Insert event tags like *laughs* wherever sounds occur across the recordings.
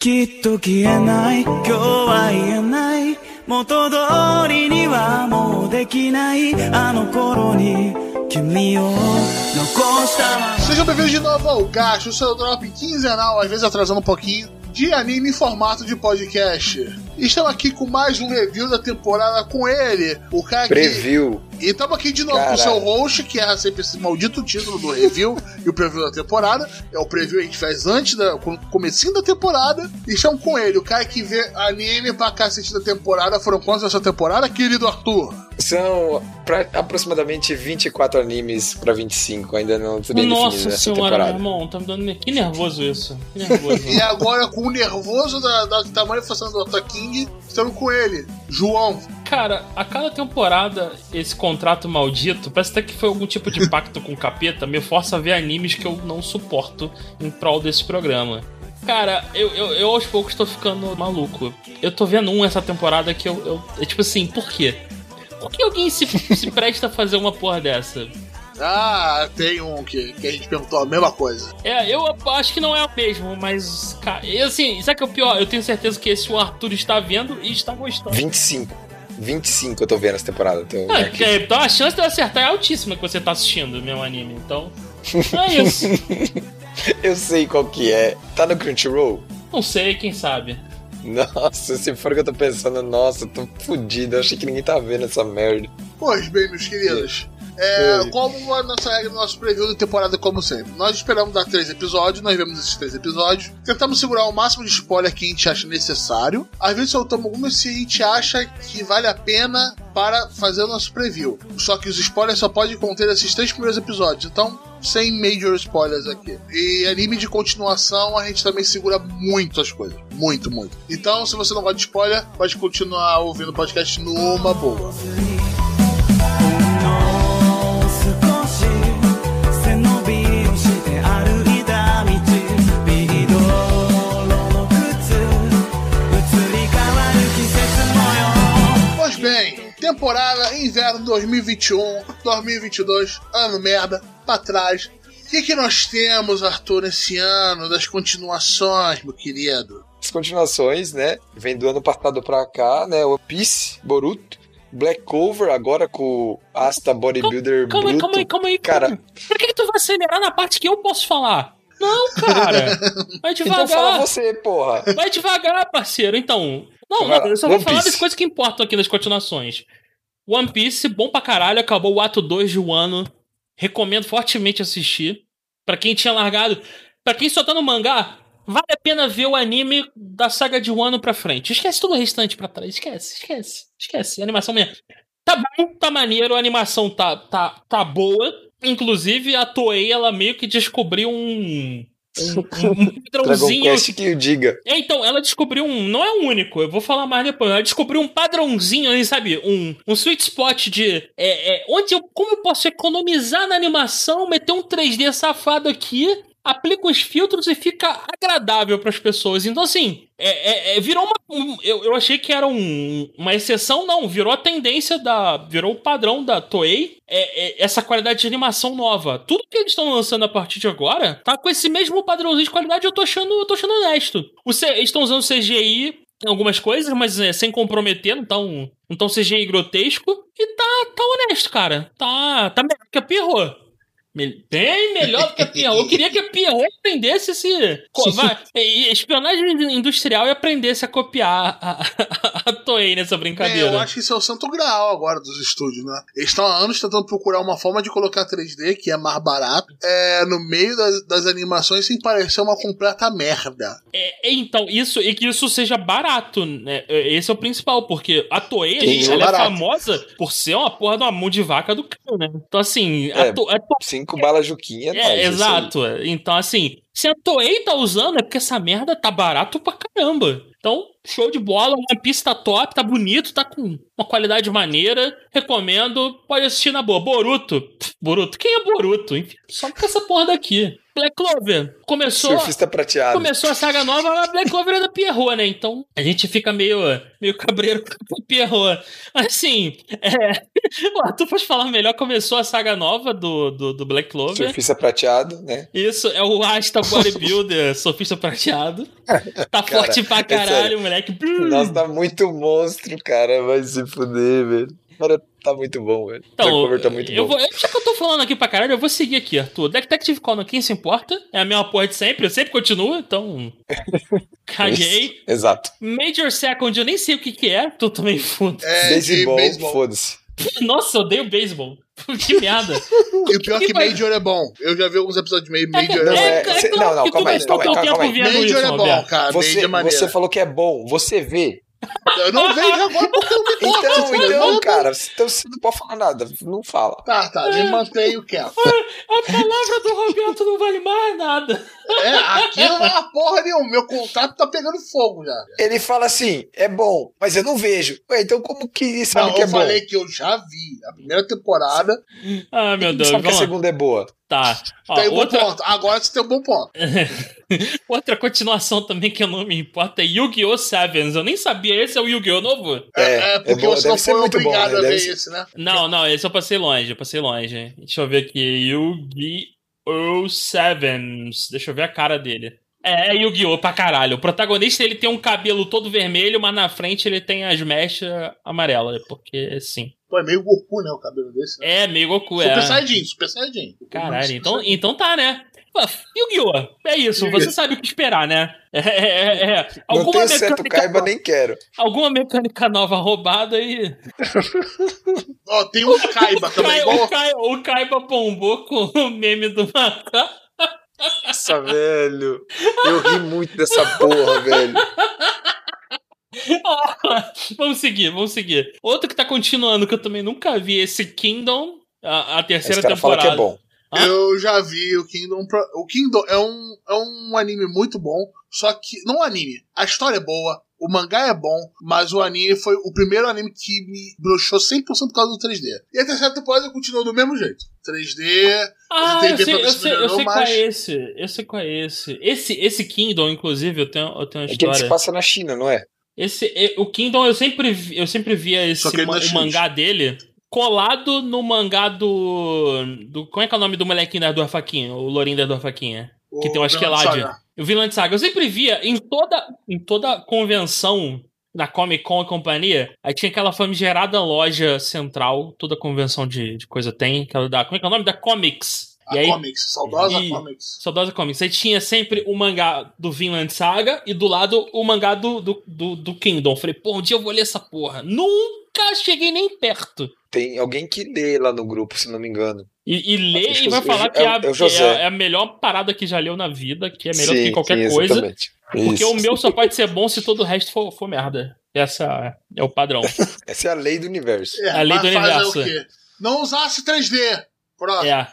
きっと消えない今日は言えない元通りにはもうできないあの頃に君を残したまま Sejam bem-vindos de novo ao Gacho, o seu drop quinzenal, às vezes atrasando um pouquinho, de anime em formato de podcast. Estamos aqui com mais um review da temporada com ele, o cara que... Preview. E estamos aqui de novo Caralho. com o seu host, que erra sempre esse maldito título do review *laughs* e o preview da temporada. É o preview que a gente faz antes, da, com- comecinho da temporada. E estamos com ele, o cara que vê anime pra cacete da temporada. Foram quantos dessa temporada, querido Arthur? São pra- aproximadamente 24 animes pra 25, ainda não tô bem definido Nossa nessa senhora, meu irmão, tá me dando. Que nervoso isso. Que nervoso. *laughs* E agora, com o nervoso da, da tamanho forçando do Dr. King, estamos com ele, João. Cara, a cada temporada, esse contrato maldito, parece até que foi algum tipo de *laughs* pacto com o capeta, me força a ver animes que eu não suporto em prol desse programa. Cara, eu, eu, eu aos poucos tô ficando maluco. Eu tô vendo um essa temporada que eu. eu é tipo assim, por quê? Por que alguém se, *laughs* se presta a fazer uma porra dessa? Ah, tem um que, que a gente perguntou a mesma coisa. É, eu acho que não é o mesmo, mas. Cara, e assim, sabe o que é o pior? Eu tenho certeza que esse o Arthur está vendo e está gostando. 25. 25 eu tô vendo essa temporada. Tô Ah, aqui. é, então a chance de eu acertar é altíssima que você tá assistindo o meu anime. Então, é isso. *laughs* Eu sei qual que é. Tá no Crunchyroll? Não sei, quem sabe. Nossa, se for o que eu tô pensando, nossa, eu tô fudido. Eu achei que ninguém tá vendo essa merda. Pois bem, meus queridos. É, Oi. como a nossa regra, nosso preview da temporada, como sempre. Nós esperamos dar três episódios, nós vemos esses três episódios. Tentamos segurar o máximo de spoiler que a gente acha necessário. Às vezes soltamos algumas se a gente acha que vale a pena para fazer o nosso preview. Só que os spoilers só podem conter esses três primeiros episódios. Então, sem major spoilers aqui. E anime de continuação, a gente também segura muito as coisas. Muito, muito. Então, se você não gosta de spoiler, pode continuar ouvindo o podcast numa boa. Temporada inverno 2021, 2022, ano merda, pra trás. O que, que nós temos, Arthur, nesse ano das continuações, meu querido? As continuações, né? Vem do ano passado pra cá, né? One Piece, Boruto, Black Clover, agora com o Asta Bodybuilder Calma aí, Bruto. calma aí, calma aí. Cara, calma aí. Por que, que tu vai acelerar na parte que eu posso falar? Não, *laughs* cara. Vai então fala devagar. você, porra. Vai devagar, parceiro. Então. Não, não, eu só vou falar das coisas que importam aqui nas continuações. One Piece, bom pra caralho, acabou o ato 2 de Wano. Recomendo fortemente assistir. Pra quem tinha largado. Pra quem só tá no mangá, vale a pena ver o anime da saga de Wano pra frente. Esquece todo o restante pra trás. Esquece, esquece, esquece. A animação mesmo. Tá bom, tá maneiro, a animação tá, tá, tá boa. Inclusive, a Toei, ela meio que descobriu um. *laughs* Um, Dragon padrãozinho Quest que o diga. é, então, ela descobriu um. Não é o único, eu vou falar mais depois. Ela descobriu um padrãozinho sabe? Um, um sweet spot de. É, é, onde eu. Como eu posso economizar na animação, meter um 3D safado aqui, aplica os filtros e fica agradável pras pessoas. Então, assim. É, é- é- virou uma. um- eu, eu achei que era um- uma exceção, não. Virou a tendência da. Virou o padrão da Toei. É, é essa qualidade de animação nova. Tudo que eles estão lançando a partir de agora tá com esse mesmo padrãozinho de qualidade. Eu tô achando, eu tô achando honesto. O C- eles estão usando CGI em algumas coisas, mas é, sem comprometer, não tão, não tão CGI grotesco. E tá, tá honesto, cara. Tá, tá melhor que a Pierrot. Bem melhor do que a Pierrot. Eu queria que a Pierrot aprendesse esse. espionagem industrial e aprendesse a copiar a, a, a Toei nessa É, brincadeira. eu acho que isso é o santo grau agora dos estúdios, né? Eles estão há anos tentando procurar uma forma de colocar 3D, que é mais barato, é, no meio das, das animações sem parecer uma completa merda. É, é, então, isso, e que isso seja barato, né? É, Esse é o principal, porque a Toei, Sim, gente, é ela é famosa por ser uma porra de uma mão de vaca do cara, né? Então, assim, a É, To- a To- Cinco balas Juquinha, É, exato. Então, assim, se a Toei tá usando, é porque essa merda tá barato pra caramba. Então, show de bola, Piece tá top, tá bonito, tá com uma qualidade maneira. Recomendo, pode assistir na boa. Boruto, pff, Boruto, quem é Boruto? Só com essa porra daqui. Black Clover. Começou. Surfista prateado. Começou a saga nova, a Black Clover é da Pierrot, né? Então a gente fica meio, meio cabreiro *laughs* com a Pierrot. Assim, é... *laughs* o Arthur pode falar melhor. Começou a saga nova do, do, do Black Clover. Surfista prateado, né? Isso, é o Asta Bodybuilder, *laughs* surfista prateado. Tá Cara, forte pra é caralho, moleque. Nossa, tá muito monstro, cara. Vai se fuder, velho. Cara, tá muito bom, velho. Então, Black Clover tá muito eu bom. vou, já que eu tô falando aqui pra caralho, eu vou seguir aqui, Arthur. Detective Conan, quem se importa? É a mesma porra de sempre, eu sempre continuo, então. *laughs* Caguei. Isso, Exato. Major Second, eu nem sei o que que é, tu também *laughs* foda. É, beisebol. foda-se. *laughs* Nossa, eu odeio beisebol. que merda. E o pior é que que vai- Major é bom. Eu já vi alguns episódios de Major, Major Não, é, é- cê- claro não, não, que calma aí, calma aí, calma aí. Major isso, é bom, cara. Você, Major é você falou que é bom, você vê. Eu não vejo agora porque eu me. Então, então, cara, então você não pode falar nada, não fala. Tá, tá, me mantenho quieto. A palavra do Roberto não vale mais nada. É, aqui não é uma porra nenhuma. Meu contrato tá pegando fogo já. Ele fala assim, é bom, mas eu não vejo. Ué, então como que sabe Não, que é eu bom? falei que eu já vi a primeira temporada. Ah, meu Deus. sabe que a lá. segunda é boa. Tá. Ó, tem um bom outra, ponto. Agora você tem um bom ponto. *laughs* outra continuação também que eu não me importo é Yu-Gi-Oh! Sevens. Eu nem sabia, esse é o Yu-Gi-Oh! novo? É, é porque bom, você não foi muito bom, obrigado né? a ver Deve ser- esse, né? Não, não, esse eu passei longe, eu passei longe. Deixa eu ver aqui. Yu-Gi-Oh! Sevens. Deixa eu ver a cara dele. É, é Yu-Gi-Oh! pra caralho. O protagonista ele tem um cabelo todo vermelho, mas na frente ele tem as mechas amarelas. Porque sim. Pô, é meio Goku, né? O cabelo desse. Né? É meio Goku, Super é. Saiyajin, Super Saiyajin. Caralho, então, então tá, né? Pô, Yu-Gi-Oh! É isso, você sabe o que esperar, né? *laughs* É, é, é, não Alguma, tenho certo mecânica, caiba, nem quero. alguma mecânica nova roubada e. Ó, tem um Kaiba também, *laughs* o, Kai, o Kaiba bombou com o meme do macaco. Nossa, velho. Eu ri muito dessa porra, velho. *laughs* *laughs* vamos seguir, vamos seguir. Outro que tá continuando, que eu também nunca vi, esse Kingdom, a, a terceira Esse cara fala temporada. que é bom. Hã? Eu já vi o Kingdom. O Kingdom é um, é um anime muito bom, só que. Não um anime. A história é boa, o mangá é bom, mas o anime foi o primeiro anime que me broxou 100% por causa do 3D. E a terceira temporada continuou do mesmo jeito. 3D. Ah, eu sei, eu se sei, eu melhorou, sei qual mas- é esse. Eu sei qual é esse. Esse, esse Kingdom, inclusive, eu tenho, eu tenho uma É que ele se história. passa na China, não é? Esse, o Kingdom, eu sempre, eu sempre via esse é o mangá dele colado no mangá do, do. Como é que é o nome do molequinho da Faquinha? O Lourinho da Eduardo Faquinha. Que o tem Vinland esquelade. Saga. O Vinland Saga. Eu sempre via em toda, em toda convenção na Comic Con e companhia, aí tinha aquela famigerada loja central, toda convenção de, de coisa tem, aquela da. Como é que é o nome? Da Comics. A E aí, Comics, saudosa E- Comics. Saudosa Comics. Aí tinha sempre o mangá do Vinland Saga e do lado o mangá do, do, do, do Kingdom. Falei, pô, um dia eu vou ler essa porra. Nunca cheguei nem perto. Tem alguém que lê lá no grupo, se não me engano. E, e lê e vai eu- falar eu- que é, a, é é a- é a melhor parada que já leu na vida, que é melhor sim, que qualquer sim, coisa. exatamente. Porque Isso. o meu só pode ser bom se todo o resto for, for merda. Essa é o padrão. *laughs* Essa é a lei do universo. É, A lei do aí universo. o quê? Não usasse 3D. Próximo. É.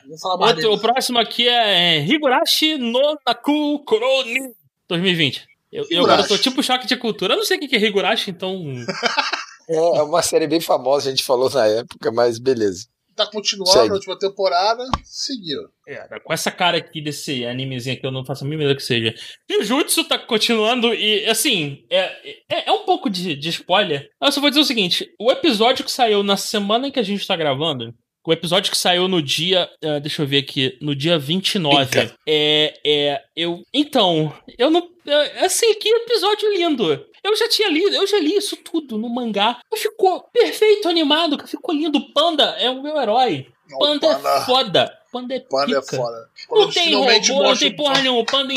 Outro, o próximo aqui é Higurashi no Naku Koroni 2020. Eu, eu agora tô tipo choque de cultura. Eu não sei o que que é Higurashi, então. *laughs* É uma série bem famosa, a gente falou na época, mas beleza. Tá continuando Segue. a última temporada. Seguiu. É, com essa cara aqui desse animezinho que eu não faço a mínima ideia que seja. Jujutsu tá continuando e, assim, é, é, é um pouco de, de spoiler. Eu só vou dizer o seguinte: o episódio que saiu na semana em que a gente tá gravando. O episódio que saiu no dia. ah, deixa eu ver aqui. No dia 29. Eita. É. É. Eu. Então. Eu não. é, Assim, que episódio lindo. Eu já tinha lido, eu já li isso tudo no mangá. Ficou perfeito, animado, ficou lindo. Panda é o meu herói. Não, Panda, é Panda- foda. Panda é Panda é pica. foda. Não Quando tem finalmente robô, não tem porra nenhuma. O Panda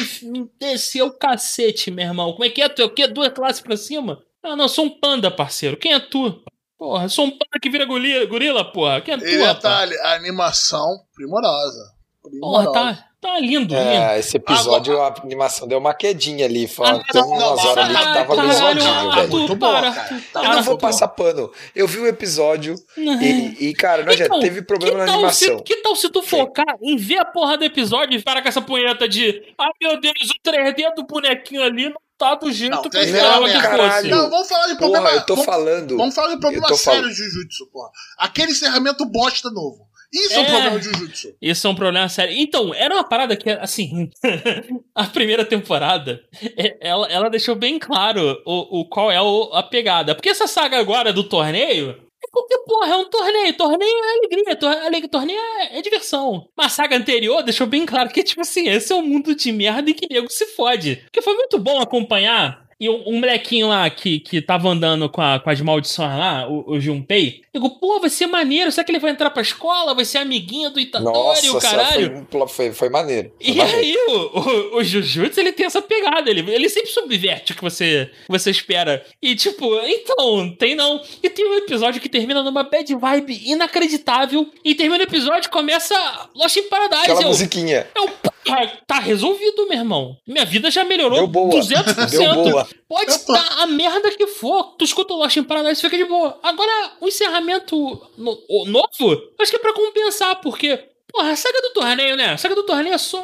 desceu o cacete, meu irmão. Como é que é? Tu é o quê? Duas classes pra cima? Ah, não, sou um panda, parceiro. Quem é tu? Porra, sou um panda que vira gorila, gorila porra. Quem é tu, E rapaz? detalhe, a animação primorosa. Porra, Primorosa. tá, tá lindo, lindo. É, esse episódio, a animação deu uma quedinha ali. Fala, Ah, umas horas ali que tava caralho, meio zoadinho, ah, velho. muito boa, cara. Tá Eu não vou passar pano. Eu vi o episódio e, e, cara, não Então, teve problema na que animação. Se, que tal se tu focar em ver a porra do episódio e parar com essa punheta de ai meu Deus, o 3D do bonequinho ali não tá do jeito Não, que eu 3D esperava é que fosse. Não, vamos falar de problema. Porra, eu tô vamos, falando. vamos falar de problema sério de Jujutsu, porra. Aquele encerramento bosta novo. Isso é, um É. problema de Jujutsu. Isso é um problema sério. Então, era uma parada que, assim, *laughs* a primeira temporada, é- ela, ela deixou bem claro o, o qual é o- a pegada. Porque essa saga agora do torneio. É porque, porra, é um torneio. Torneio é alegria. tor- ale- torneio é, é diversão. Mas a saga anterior deixou bem claro que, tipo assim, esse é um mundo de merda e que nego se fode. Porque foi muito bom acompanhar. E um, um molequinho lá que, que tava andando com, a- com as maldições lá, o, o Junpei, digo, pô, vai ser maneiro. Será que ele vai entrar pra escola? Vai ser amiguinho do Itadori, Nossa, o caralho? Foi, foi, foi maneiro. Foi E maneiro. aí, o, o, o Jujutsu, ele tem essa pegada, ele, ele sempre subverte o que você, você espera. E tipo, então, tem não. E tem um episódio que termina numa bad vibe inacreditável, e termina o episódio e começa Lost in Paradise. Aquela eu, musiquinha. eu, porra, tá resolvido, meu irmão. Minha vida já melhorou Deu boa. 200%. *laughs* Deu boa. Pode estar a merda que for. Tu escuta o Lost in Paradise e fica de boa. Agora, o encerramento no- o novo, acho que é pra compensar, porque, porra, a saga do torneio, né? A saga do torneio é só.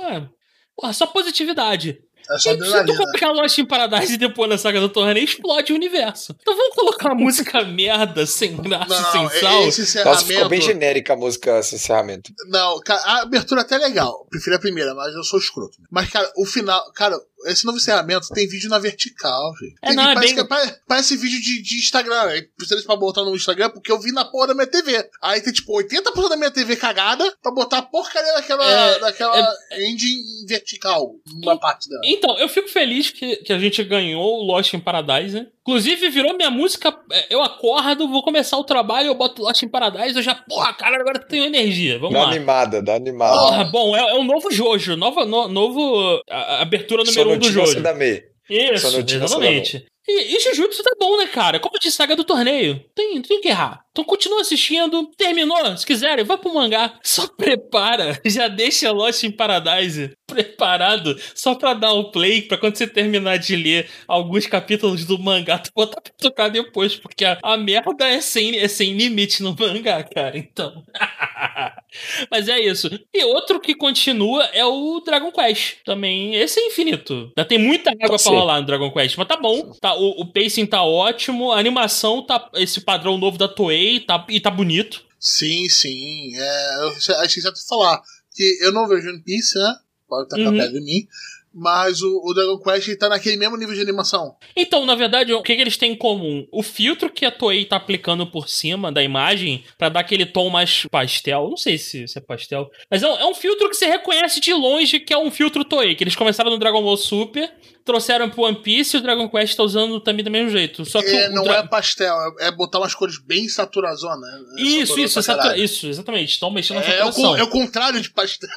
Porra, só positividade. É só se tu colocar Lost in Paradise e depois na saga do torneio, explode o universo. Então vamos colocar uma *laughs* música merda, sem graça, Não, sem não, sal. esse Nossa, ficou encerramento. bem genérica a música, esse encerramento. Não, cara, a abertura até é legal. Prefiro a primeira, mas eu sou escroto. Mas, cara, o final. Cara, esse novo encerramento tem vídeo na vertical, gente. É, Tem- não, é parece, bem- que- pare- parece vídeo de, de Instagram. Aí Precisa pra botar no Instagram porque eu vi na porra da minha TV. Aí tem tipo 80% da minha TV cagada pra botar a porcaria daquela, É, daquela engine em vertical. Uma parte dela. Então, eu fico feliz que, que a gente ganhou o Lost in Paradise, né? Inclusive, virou minha música. é, Eu acordo, vou começar o trabalho, eu boto Lost in Paradise, eu já, porra, cara, agora eu tenho energia. Vamos Dá lá. animada, dá animada. Porra, bom, é, é um novo Jojo, nova, no- novo. a- a abertura número um do. Sadame. Isso, exatamente. E, e Jujutsu tá bom, né, cara? Como de saga do torneio. Tem, tem que errar. Então continua assistindo. Terminou, se quiserem, vai pro mangá. *laughs* Só prepara. Já deixa Lost in Paradise *laughs* preparado só pra dar o play, pra quando você terminar de ler alguns capítulos do mangá, tu botar pra tocar depois, porque a, a merda é sem, é sem limite no *laughs* mangá, cara. Então. *laughs* Mas é isso. E outro que continua é o Dragon Quest. Também, esse é infinito. Já tem muita água pra rolar no Dragon Quest, mas tá bom. Tá, o, o pacing tá ótimo, a animação tá esse padrão novo da Toei tá, e tá bonito. Sim, sim. É, eu achei certo falar. Que eu não vejo One Piece, né? Pode estar Uhum. perto de mim. Mas o, o Dragon Quest tá naquele mesmo nível de animação. Então, na verdade, o que, que eles têm em comum? O filtro que a Toei tá aplicando por cima da imagem pra dar aquele tom mais pastel. Não sei se, se é pastel. Mas é um, é um filtro que você reconhece de longe que é um filtro Toei. Que eles começaram no Dragon Ball Super, trouxeram pro One Piece e o Dragon Quest tá usando também do mesmo jeito. Só que É, o, o não Dra- é pastel, é, é botar umas cores bem saturazona. É Isso, isso, satura- isso, exatamente. Estão mexendo na É, o, saturação. é o contrário de pastel.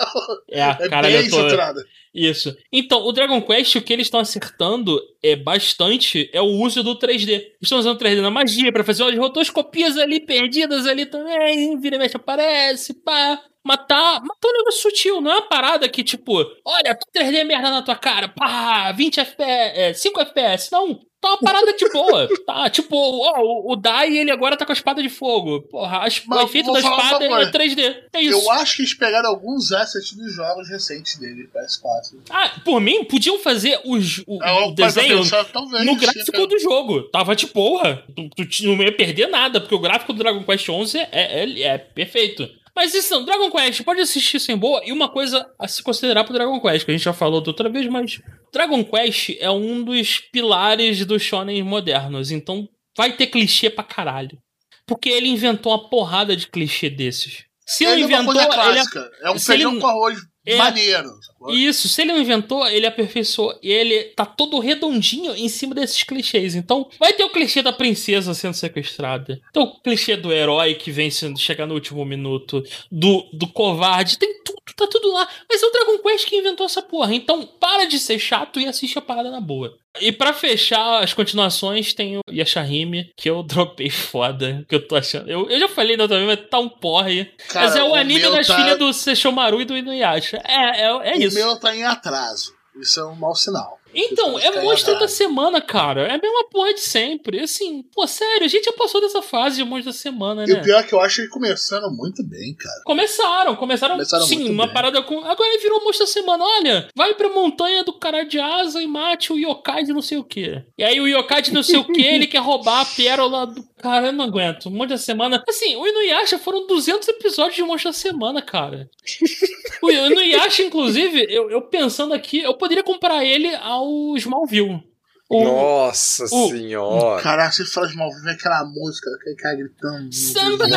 É, *laughs* É caralho, bem eu tô... saturado. Isso. Então, o Dragon Quest, o que eles estão acertando é bastante é o uso do 3D. Eles estão usando 3D na magia pra fazer umas rotoscopias ali perdidas ali também. Vira e mexe aparece, pá. Matar, matar um negócio sutil, não é uma parada que, tipo, olha, 3D merda na tua cara, pá, 20 FPS, é, 5 FPS. Não, tá uma parada de boa. Tá, tipo, ó, o, o Dai, ele agora tá com a espada de fogo. Porra, as- o efeito da espada é 3D. É isso. Eu acho que eles pegaram alguns assets dos jogos recentes dele, PS4. Ah, por mim, podiam fazer os, o, É, o desenho pensar, talvez, no sim, gráfico cara. do jogo. Tava de porra. Tu, tu não ia perder nada, porque o gráfico do Dragon Quest XI é, é, é perfeito. Mas isso não, Dragon Quest, pode assistir sem boa. E uma coisa a se considerar pro Dragon Quest, que a gente já falou da outra vez, mas Dragon Quest é um dos pilares dos shonen modernos. Então vai ter clichê pra caralho. Porque ele inventou uma porrada de clichê desses. Se não Ele é uma inventou, ele é. É, um feijão ele- com arroz É. maneiro. isso, se ele não inventou, ele aperfeiçoou. E ele tá todo redondinho em cima desses clichês. Então, vai ter o clichê da princesa sendo sequestrada. Tem o clichê do herói que vem sendo chegar no último minuto. Do, do covarde. Tem tudo, tá tudo lá. Mas é o Dragon Quest que inventou essa porra. Então, para de ser chato e assiste a parada na boa. E pra fechar as continuações, tem o Yashahime, que eu dropei foda. Que eu tô achando. Eu, eu já falei da outra vez, mas tá um porre. Cara, mas é o, o anime das tá- filhas do Seishomaru e do Inuyasha. É, é, é o isso. meu tá em atraso. Isso é um mau sinal. Então, é monstro da semana, cara. É a mesma porra de sempre. Assim, pô, sério, a gente já passou dessa fase de monstro da semana, E né? o pior é que eu acho ele começando muito bem, cara. Começaram, começaram, Começaram sim, uma bem. parada com. Agora ele virou monstro da semana. Olha, vai pra montanha do cara de asa e mate o yokai de não sei o que. E aí o yokai de não sei o que, ele quer roubar a pérola do. Cara, eu não aguento. Monstro da semana. Assim, o Inuyasha foram 200 episódios de monstro da semana, cara. *laughs* o Inuyasha, inclusive, eu, eu pensando aqui, eu poderia comparar ele ao Smallville. O Nossa o- senhora. Caraca, você fala de mal, vem aquela música, aquele cara gritando. Somebody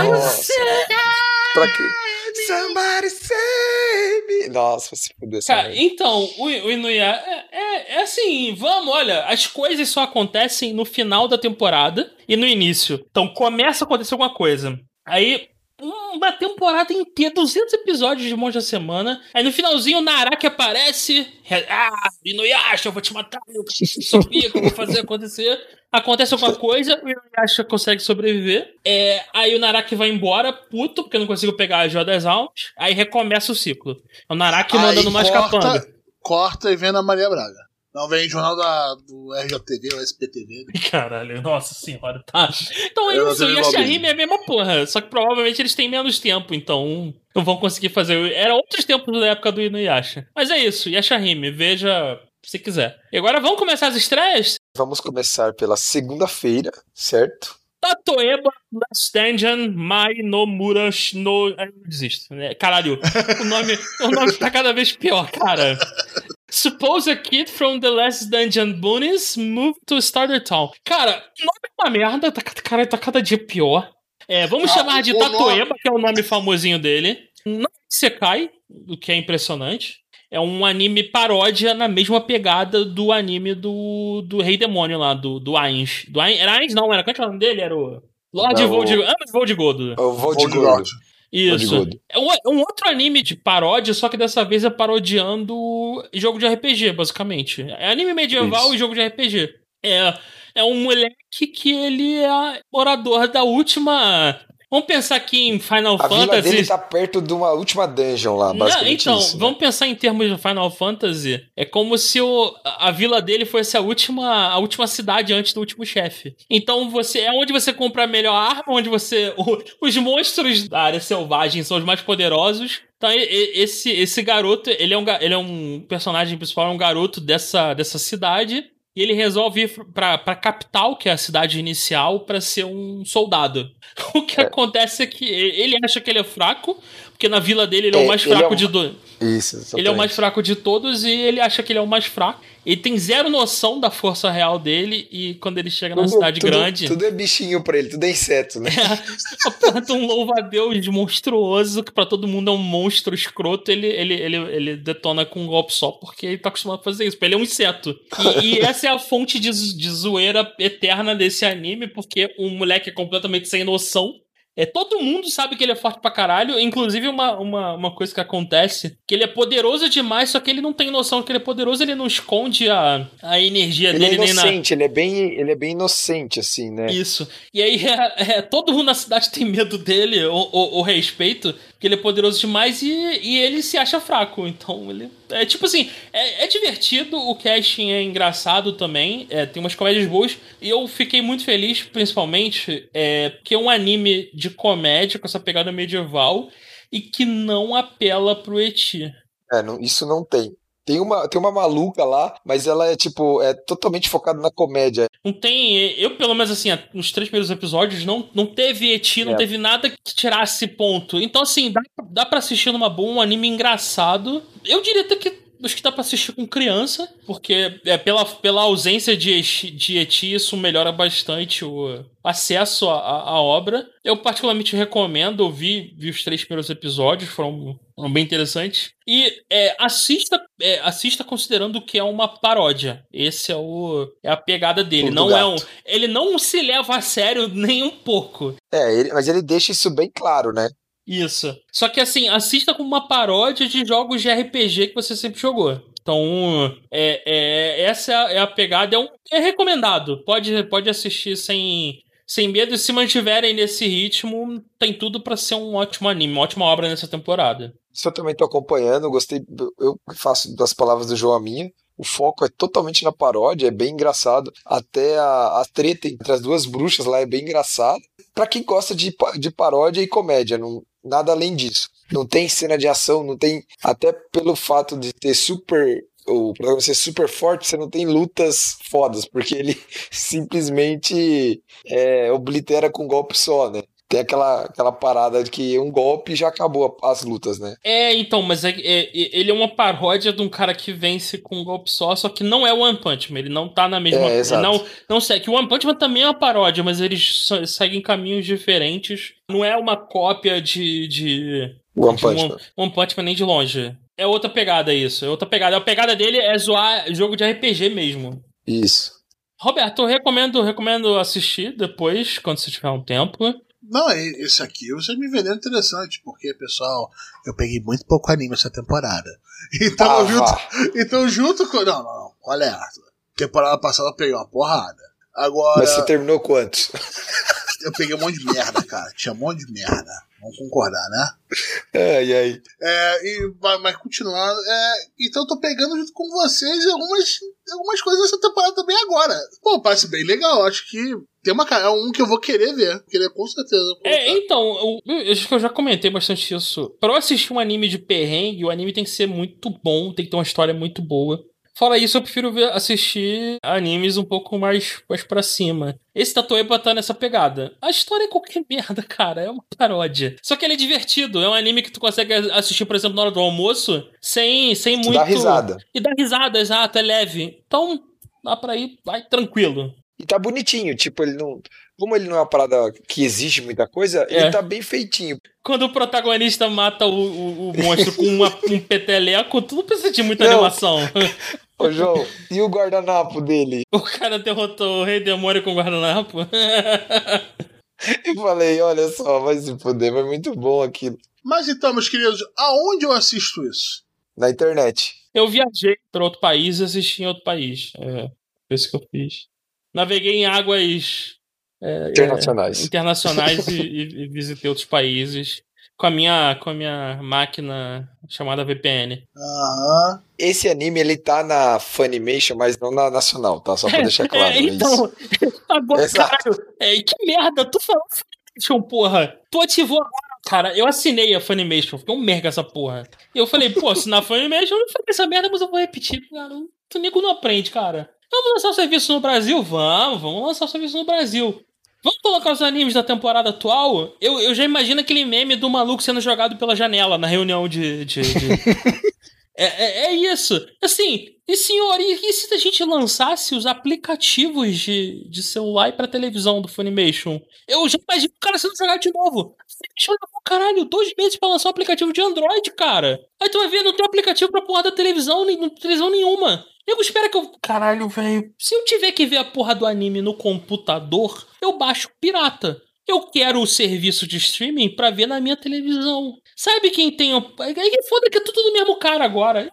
Pra quê? Somebody save me. Nossa, se fuder Cara, então, o, o Inuyasha é, é, é assim, vamos, olha, as coisas só acontecem no final da temporada e no início. Então começa a acontecer alguma coisa. Aí, uma temporada inteira, 200 episódios de Monte da Semana. Aí no finalzinho o Naraki aparece. re- Ah, Inuyasha, eu vou te matar, eu sabia que eu vou fazer acontecer. Acontece alguma coisa, o Inuyasha consegue sobreviver. É, aí o Naraki vai embora, puto, porque eu não consigo pegar a Joia das Almas. Aí recomeça o ciclo. É o Naraki mandando mais capanga. corta, e vem na Maria Braga. Não, vem jornal da, do RJTV ou SPTV. *laughs* Caralho, nossa senhora, tá. Então é isso, e a vou Shahime é a mesma porra. Só que provavelmente eles têm menos tempo, então não vão conseguir fazer. Era outros tempos da época do Inuyasha. Mas é isso, e a veja se quiser. E agora vamos começar as estreias? Vamos começar pela segunda-feira, certo? Tatoeba Last Dungeon Mai no Murash no. Eu desisto. né? Caralho, o nome, o nome tá cada vez pior, cara. Suppose a kid from the Last Dungeon Boonies moved to Starter Town. Cara, o nome é uma merda, tá, cara, tá cada dia pior. É, vamos Ah, chamar de Tatoeba, que é o nome famosinho dele. Não é Sekai, o que é impressionante. É um anime paródia na mesma pegada do anime do, do Rei Demônio lá, do, do Ainz. Do Ainz. Era Ainz? Não, era. Qual que é o nome dele? Era o. Lord Não, Voldigodo. Ah, mas Voldigodo. Isso. É um, é um outro anime de paródia, só que dessa vez é parodiando jogo de RPG, basicamente. É anime medieval Isso. e jogo de RPG. É, é um moleque que ele é morador da última. Vamos pensar aqui em Final A vila Fantasy. dele tá perto de uma última dungeon lá, Não, basicamente então, isso. né? vamos pensar em termos de Final Fantasy. É como se o, a vila dele fosse a última, a última cidade antes do último chefe. Então você é onde você compra a melhor arma, onde você. o- os monstros da área selvagem são os mais poderosos. Então, esse, esse garoto, ele é, um, ele é um personagem principal, é um garoto dessa, dessa cidade. E ele resolve ir pra, pra capital, que é a cidade inicial, pra ser um soldado. *laughs* O que acontece é que ele acha que ele é fraco, porque na vila dele ele é, o É, mais ele é fraco um- de dois. Isso, exatamente. Ele é o mais fraco de todos e ele acha que ele é o mais fraco. Ele tem zero noção da força real dele e quando ele chega Tudo- cidade tudo- grande, Tudo é bichinho pra ele, tudo é inseto, né? *laughs* aponta um louva-a-Deus monstruoso que pra todo mundo é um monstro escroto, ele, ele, ele, ele detona com um golpe só porque ele tá acostumado a fazer isso. porque Ele é um inseto. E, e *laughs* essa é a fonte de, de zoeira eterna desse anime, porque um moleque é completamente sem noção. É, todo mundo sabe que ele é forte pra caralho. Inclusive, uma, uma, uma coisa que acontece: que ele é poderoso demais, só que ele não tem noção que ele é poderoso, ele não esconde a, a energia Ele é dele nem na. inocente, ele é bem, ele é bem inocente, assim, né? Isso. E aí *laughs* é, é, todo mundo na cidade tem medo dele, ou, ou- ou respeito, porque ele é poderoso demais e, e ele se acha fraco. Então ele. É tipo assim, é, é divertido, o casting é engraçado também, é, tem umas comédias boas. E eu fiquei muito feliz, principalmente, é, porque é um anime de comédia com essa pegada medieval e que não apela pro Eti. É, não- isso não tem. Tem uma, tem uma maluca lá, mas ela é, tipo, é totalmente focada na comédia. Não tem. Eu, pelo menos, assim, nos três primeiros episódios, não, não teve eti, não É. teve nada que tirasse ponto. Então, assim, dá, dá pra assistir numa boa, um anime engraçado. Eu diria até que. Acho que dá pra assistir com criança, porque é, pela, pela ausência de, eti- de eti, isso melhora bastante o acesso à, obra. Eu particularmente recomendo, eu vi, vi os três primeiros episódios, foram, foram bem interessantes. E é, assista, é, assista considerando que é uma paródia. Esse é o é a pegada dele. Não é um, ele não se leva a sério nem um pouco. É, ele- mas ele deixa isso bem claro, né? Isso. Só que assim, assista como uma paródia de jogos de RPG que você sempre jogou. Então, é, é- essa é a, é a pegada. É, um- é recomendado. Pode, pode assistir sem, sem medo. E se mantiverem nesse ritmo, tem tudo pra ser um ótimo anime, uma ótima obra nessa temporada. Isso eu também tô acompanhando, gostei. Eu faço das palavras do João a minha. O foco é totalmente na paródia, é bem engraçado. Até a, a treta entre as duas bruxas lá é bem engraçado. Pra quem gosta de, de paródia e comédia, não, nada além disso. Não tem cena de ação, não tem. Até pelo fato de ter super. O programa ser super forte, você não tem lutas fodas, porque ele *laughs* simplesmente é, oblitera com um golpe só, né? Tem aquela, aquela parada de que um golpe já acabou as lutas, né? É, então, mas é, é- é- ele é uma paródia de um cara que vence com um golpe só, só que não é o One Punch Man, ele não tá na mesma. É, exato. não, não segue. O One Punch Man também é uma paródia, mas eles seguem caminhos diferentes. Não é uma cópia de. de One de Punch One, Man. One Punch Man nem de longe. É outra pegada isso, é outra pegada. A pegada dele é zoar jogo de RPG mesmo. Isso. Roberto, eu recomendo, recomendo assistir depois, quando você tiver um tempo. Não, esse aqui você me vendeu interessante, porque, pessoal, eu peguei muito pouco anime essa temporada. *laughs* Então, Ah, junto, então junto com. Não, não, não. Olha. Temporada passada eu peguei uma porrada. Agora, Mas você terminou quantos? *laughs* eu peguei um monte de merda, cara. Tinha um monte de merda. Vamos concordar, né? Ai, ai. É, e, mas, continuando, é, então eu tô pegando junto com vocês algumas, algumas coisas dessa temporada também agora. Pô, parece bem legal. Acho que tem uma cara, é um que eu vou querer ver. Querer com certeza. É, colocar. então, eu, eu acho que eu já comentei bastante isso. Pra eu assistir um anime de perrengue, o anime tem que ser muito bom, tem que ter uma história muito boa. Fora isso, eu prefiro ver, assistir animes um pouco mais, mais pra cima. Esse Tatoeba tá nessa pegada. A história é qualquer *laughs* merda, cara. É uma paródia. Só que ele é divertido. É um anime que tu consegue assistir, por exemplo, na hora do almoço, sem, sem muito. dá risada. E dá risada, exato, é leve. Então, dá pra ir, vai tranquilo. E tá bonitinho, tipo, ele não. Como ele não é uma parada que exige muita coisa, É. ele tá bem feitinho. Quando o protagonista mata o, o, o monstro com uma- um peteleco, tu não precisa de muita Não. animação. *laughs* Ô, João, e o guardanapo dele? O cara derrotou o Rei Demônio com guardanapo. *laughs* Eu falei, olha só, vai se fuder, mas muito bom aquilo. Mas então, meus queridos, aonde eu assisto isso? Na internet. Eu viajei para outro país e assisti em outro país. É, foi isso que eu fiz. Naveguei em águas é, Internacionais. é, internacionais e, e- e visitei outros países com a minha, com a minha máquina chamada VPN. Aham. Esse anime, ele tá na Funimation, mas não na nacional, tá? Só pra deixar claro. É, é isso. então, *laughs* agora, Exato. caralho, é, que merda, tu falou Funimation, porra. Tu ativou agora, cara. Eu assinei a Funimation, ficou um merda essa porra. E eu falei, pô, assinar a Funimation, eu não falei essa merda, mas eu vou repetir, cara. Tu nego não aprende, cara. Vamos lançar o serviço no Brasil? Vamos, vamos lançar o serviço no Brasil. Vamos colocar os animes da temporada atual? Eu, eu já imagino aquele meme do maluco sendo jogado pela janela na reunião de. de- de- *laughs* é, é, é isso. Assim, e senhor, e, e se a gente lançasse os aplicativos de, de celular e pra televisão do Funimation? Eu já imagino o cara sendo jogado de novo. Funimation levou, caralho, dois meses pra lançar um aplicativo de Android, cara. Aí tu vai ver, não tem aplicativo pra porra da televisão, nem, televisão nenhuma. Eu espero que eu. Caralho, velho. Se eu tiver que ver a porra do anime no computador, eu baixo pirata. Eu quero o serviço de streaming pra ver na minha televisão. Sabe quem tem. o- Aí foda que é tudo do mesmo cara agora.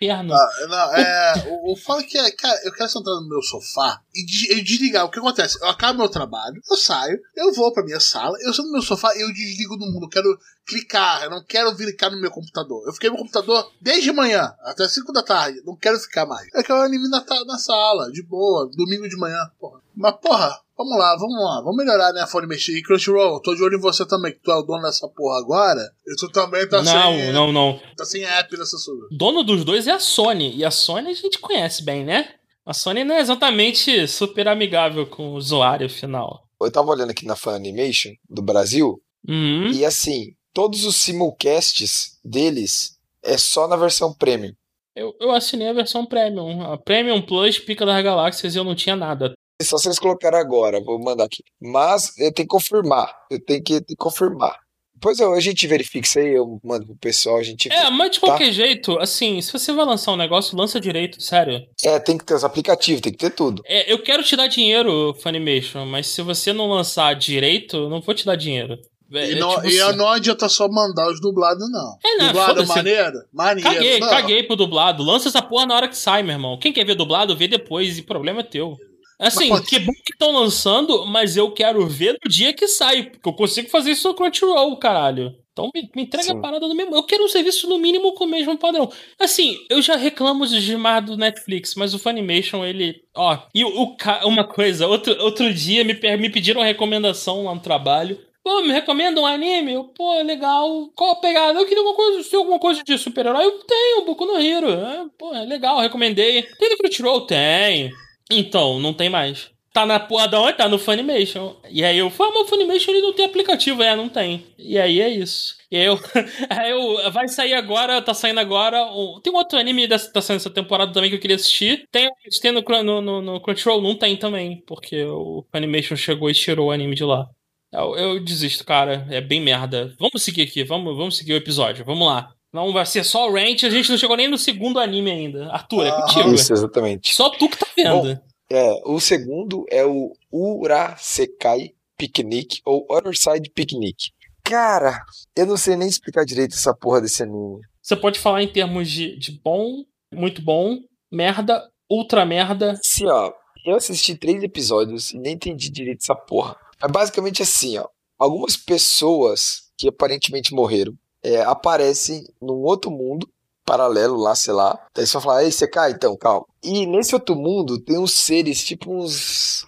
Perna. Ah, não, é. O, o foda é que é, cara, eu quero sentar no meu sofá e, de- desligar. O que acontece? Eu acabo meu trabalho, eu saio, eu vou pra minha sala, eu sento no meu sofá e eu desligo do mundo. Eu quero clicar, eu não quero clicar no meu computador. Eu fiquei no computador desde manhã, até 5 da tarde. Não quero ficar mais. Eu quero anime na, na sala, de boa, domingo de manhã, porra. Mas, porra, vamos lá, vamos lá, vamos melhorar, né, Fone Mexer. E Crunchyroll, tô de olho em você também, que tu é o dono dessa porra agora. E tu também tá não, sem. não, não. Tá sem app nessa sua. Dono dos dois é a Sony. E a Sony a gente conhece bem, né? A Sony não é exatamente super amigável com o usuário final. Eu tava olhando aqui na Funimation do Brasil, Uhum. e assim, todos os simulcasts deles é só na versão premium. Eu, eu assinei a versão Premium. A Premium Plus, Pica das Galáxias, e eu não tinha nada. É Só vocês colocaram agora, vou mandar aqui. Mas eu tenho que confirmar. Eu tenho que, tenho que confirmar. Depois eu- a gente verifica isso aí, eu mando pro pessoal, a gente. É, mas de Tá. qualquer jeito, assim, se você vai lançar um negócio, lança direito, sério. É, tem que ter os aplicativos, tem que ter tudo. É, eu quero te dar dinheiro, Funimation, mas se você não lançar direito, não vou te dar dinheiro. É, E, é não, tipo e assim- não adianta só mandar os dublados, não. É, não, Dublado foda-se. maneiro? Maneiro. Caguei, não. caguei pro dublado. Lança essa porra na hora que sai, meu irmão. Quem quer ver dublado, vê depois, e problema é teu. Assim, Mas que bom que estão lançando, mas eu quero ver no dia que sai, porque eu consigo fazer isso no Crunchyroll, caralho. Então me, me entrega Sim. a parada do mesmo. Eu quero um serviço no mínimo com o mesmo padrão. Assim, eu já reclamo demais do Netflix, mas o Funimation, ele. Ó, e o, o uma coisa, outro, outro dia me, me pediram uma recomendação lá no trabalho. Pô, me recomenda um anime? Eu, pô, legal. Qual a pegada? Eu queria alguma coisa, se alguma coisa de super-herói. Eu tenho, Boku no Hero. É, pô, é legal, recomendei. Tem no Crunchyroll? Tem. Então, não tem mais. Tá na porra da onde? Tá no Funimation. E aí eu falo, mas o Funimation ele não tem aplicativo. É, não tem. E aí é isso. E aí eu. *laughs* aí eu vai sair agora, tá saindo agora. tem um outro anime dessa, tá saindo essa temporada também que eu queria assistir. Tem, tem no, no, no, no Crunchyroll? Não tem também. Porque o Funimation chegou e tirou o anime de lá. Eu, eu desisto, cara. É bem merda. Vamos seguir aqui, vamos, vamos seguir o episódio. Vamos lá. Não vai ser só o Rant, a gente não chegou nem no segundo anime ainda. Arthur, é Ah, contigo. Isso, exatamente. Só tu que tá vendo. É, o segundo é o Urasekai Picnic ou Other Side Picnic. Cara, eu não sei nem explicar direito essa porra desse anime. Você pode falar em termos de, de bom, muito bom, merda, ultra merda. Assim, ó, eu assisti três episódios e nem entendi direito essa porra. É basicamente assim, ó. Algumas pessoas que aparentemente morreram é, aparecem num outro mundo paralelo lá, sei lá. Daí vai falar, ei, você cai, então, calma. E nesse outro mundo tem uns seres, tipo uns,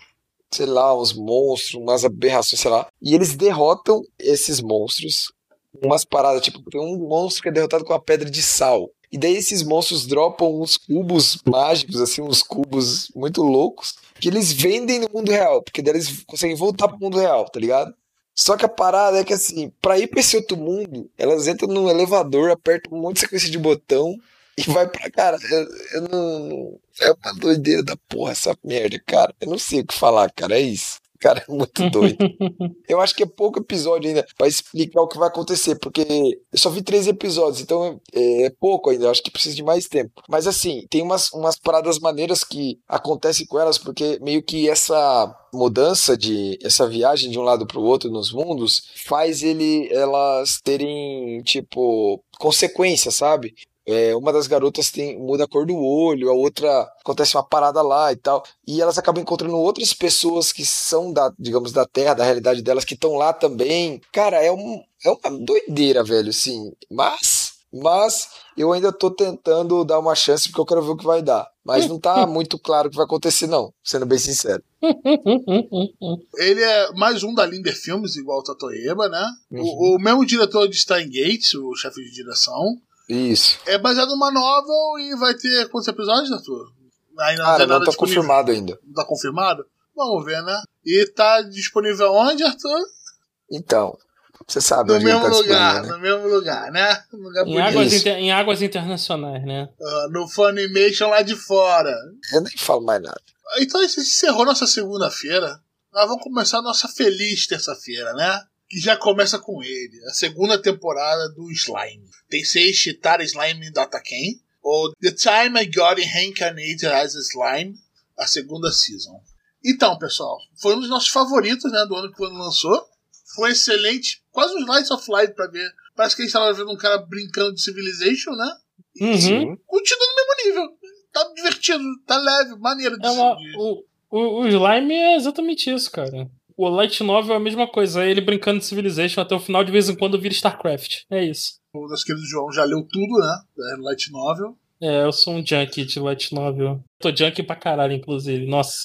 sei lá, uns monstros, umas aberrações, sei lá. E eles derrotam esses monstros. Umas paradas, tipo, tem um monstro que é derrotado com uma pedra de sal. E daí esses monstros dropam uns cubos mágicos, assim, uns cubos muito loucos, que eles vendem no mundo real, porque daí eles conseguem voltar pro mundo real, tá ligado? Só que a parada é que, assim, pra ir pra esse outro mundo, elas entram num elevador, apertam um monte de sequência de botão e vai pra. Cara, eu, eu não, não- É uma doideira da porra essa merda, cara. Eu não sei o que falar, cara. É isso. Cara, é muito *laughs* doido. Eu acho que é pouco episódio ainda pra explicar o que vai acontecer, porque eu só vi três episódios, então é, é pouco ainda. Eu acho que precisa de mais tempo. Mas assim, tem umas, umas paradas maneiras que acontecem com elas, porque meio que essa mudança de essa viagem de um lado pro outro nos mundos faz ele elas terem tipo consequências, sabe? É, uma das garotas tem, muda a cor do olho, a outra acontece uma parada lá e tal. E elas acabam encontrando outras pessoas que são da, digamos, da Terra, da realidade delas, que estão lá também. Cara, é, um, é uma doideira, velho, assim. Mas, mas eu ainda tô tentando dar uma chance porque eu quero ver o que vai dar. Mas não tá *laughs* muito claro o que vai acontecer, não, sendo bem sincero. *laughs* Ele é mais um da Linder Filmes, igual o Tatoeba, né? Uhum. O, o mesmo diretor de Stein Gates, o chefe de direção. Isso. É baseado numa novel e vai ter quantos episódios, Arthur? Ainda Cara, tem não tá confirmado ainda. Não tá confirmado? Vamos ver, né? E tá disponível onde, Arthur? Então, você sabe No onde ele mesmo tá lugar, né? no mesmo lugar, né? No lugar Em águas, inter- em águas internacionais, né? Ah, no Funimation lá de fora. Eu nem falo mais nada. Então a gente encerrou nossa segunda-feira. Nós vamos começar a nossa feliz terça-feira, né? Que já começa com ele, a segunda temporada do Slime. Tem seis Chitara Slime Dataken, ou The Time I Got Reincarnated as a Slime, a segunda season. Então, pessoal, foi um dos nossos favoritos né, do ano que o ano lançou. Foi excelente, quase um Slice of Life pra ver. Parece que a gente tava vendo um cara brincando de Civilization, né? Uhum. Sim. Continua no mesmo nível. Tá divertido, tá leve, maneiro de É uma, de- o, o, o Slime é exatamente isso, cara. O Light Novel é a mesma coisa, é ele brincando de Civilization até o final, de vez em quando vira StarCraft. É isso. O nosso querido João já leu tudo, né? Da Light Novel. É, eu sou um junkie de Light Novel. Tô junkie pra caralho, inclusive. Nossa.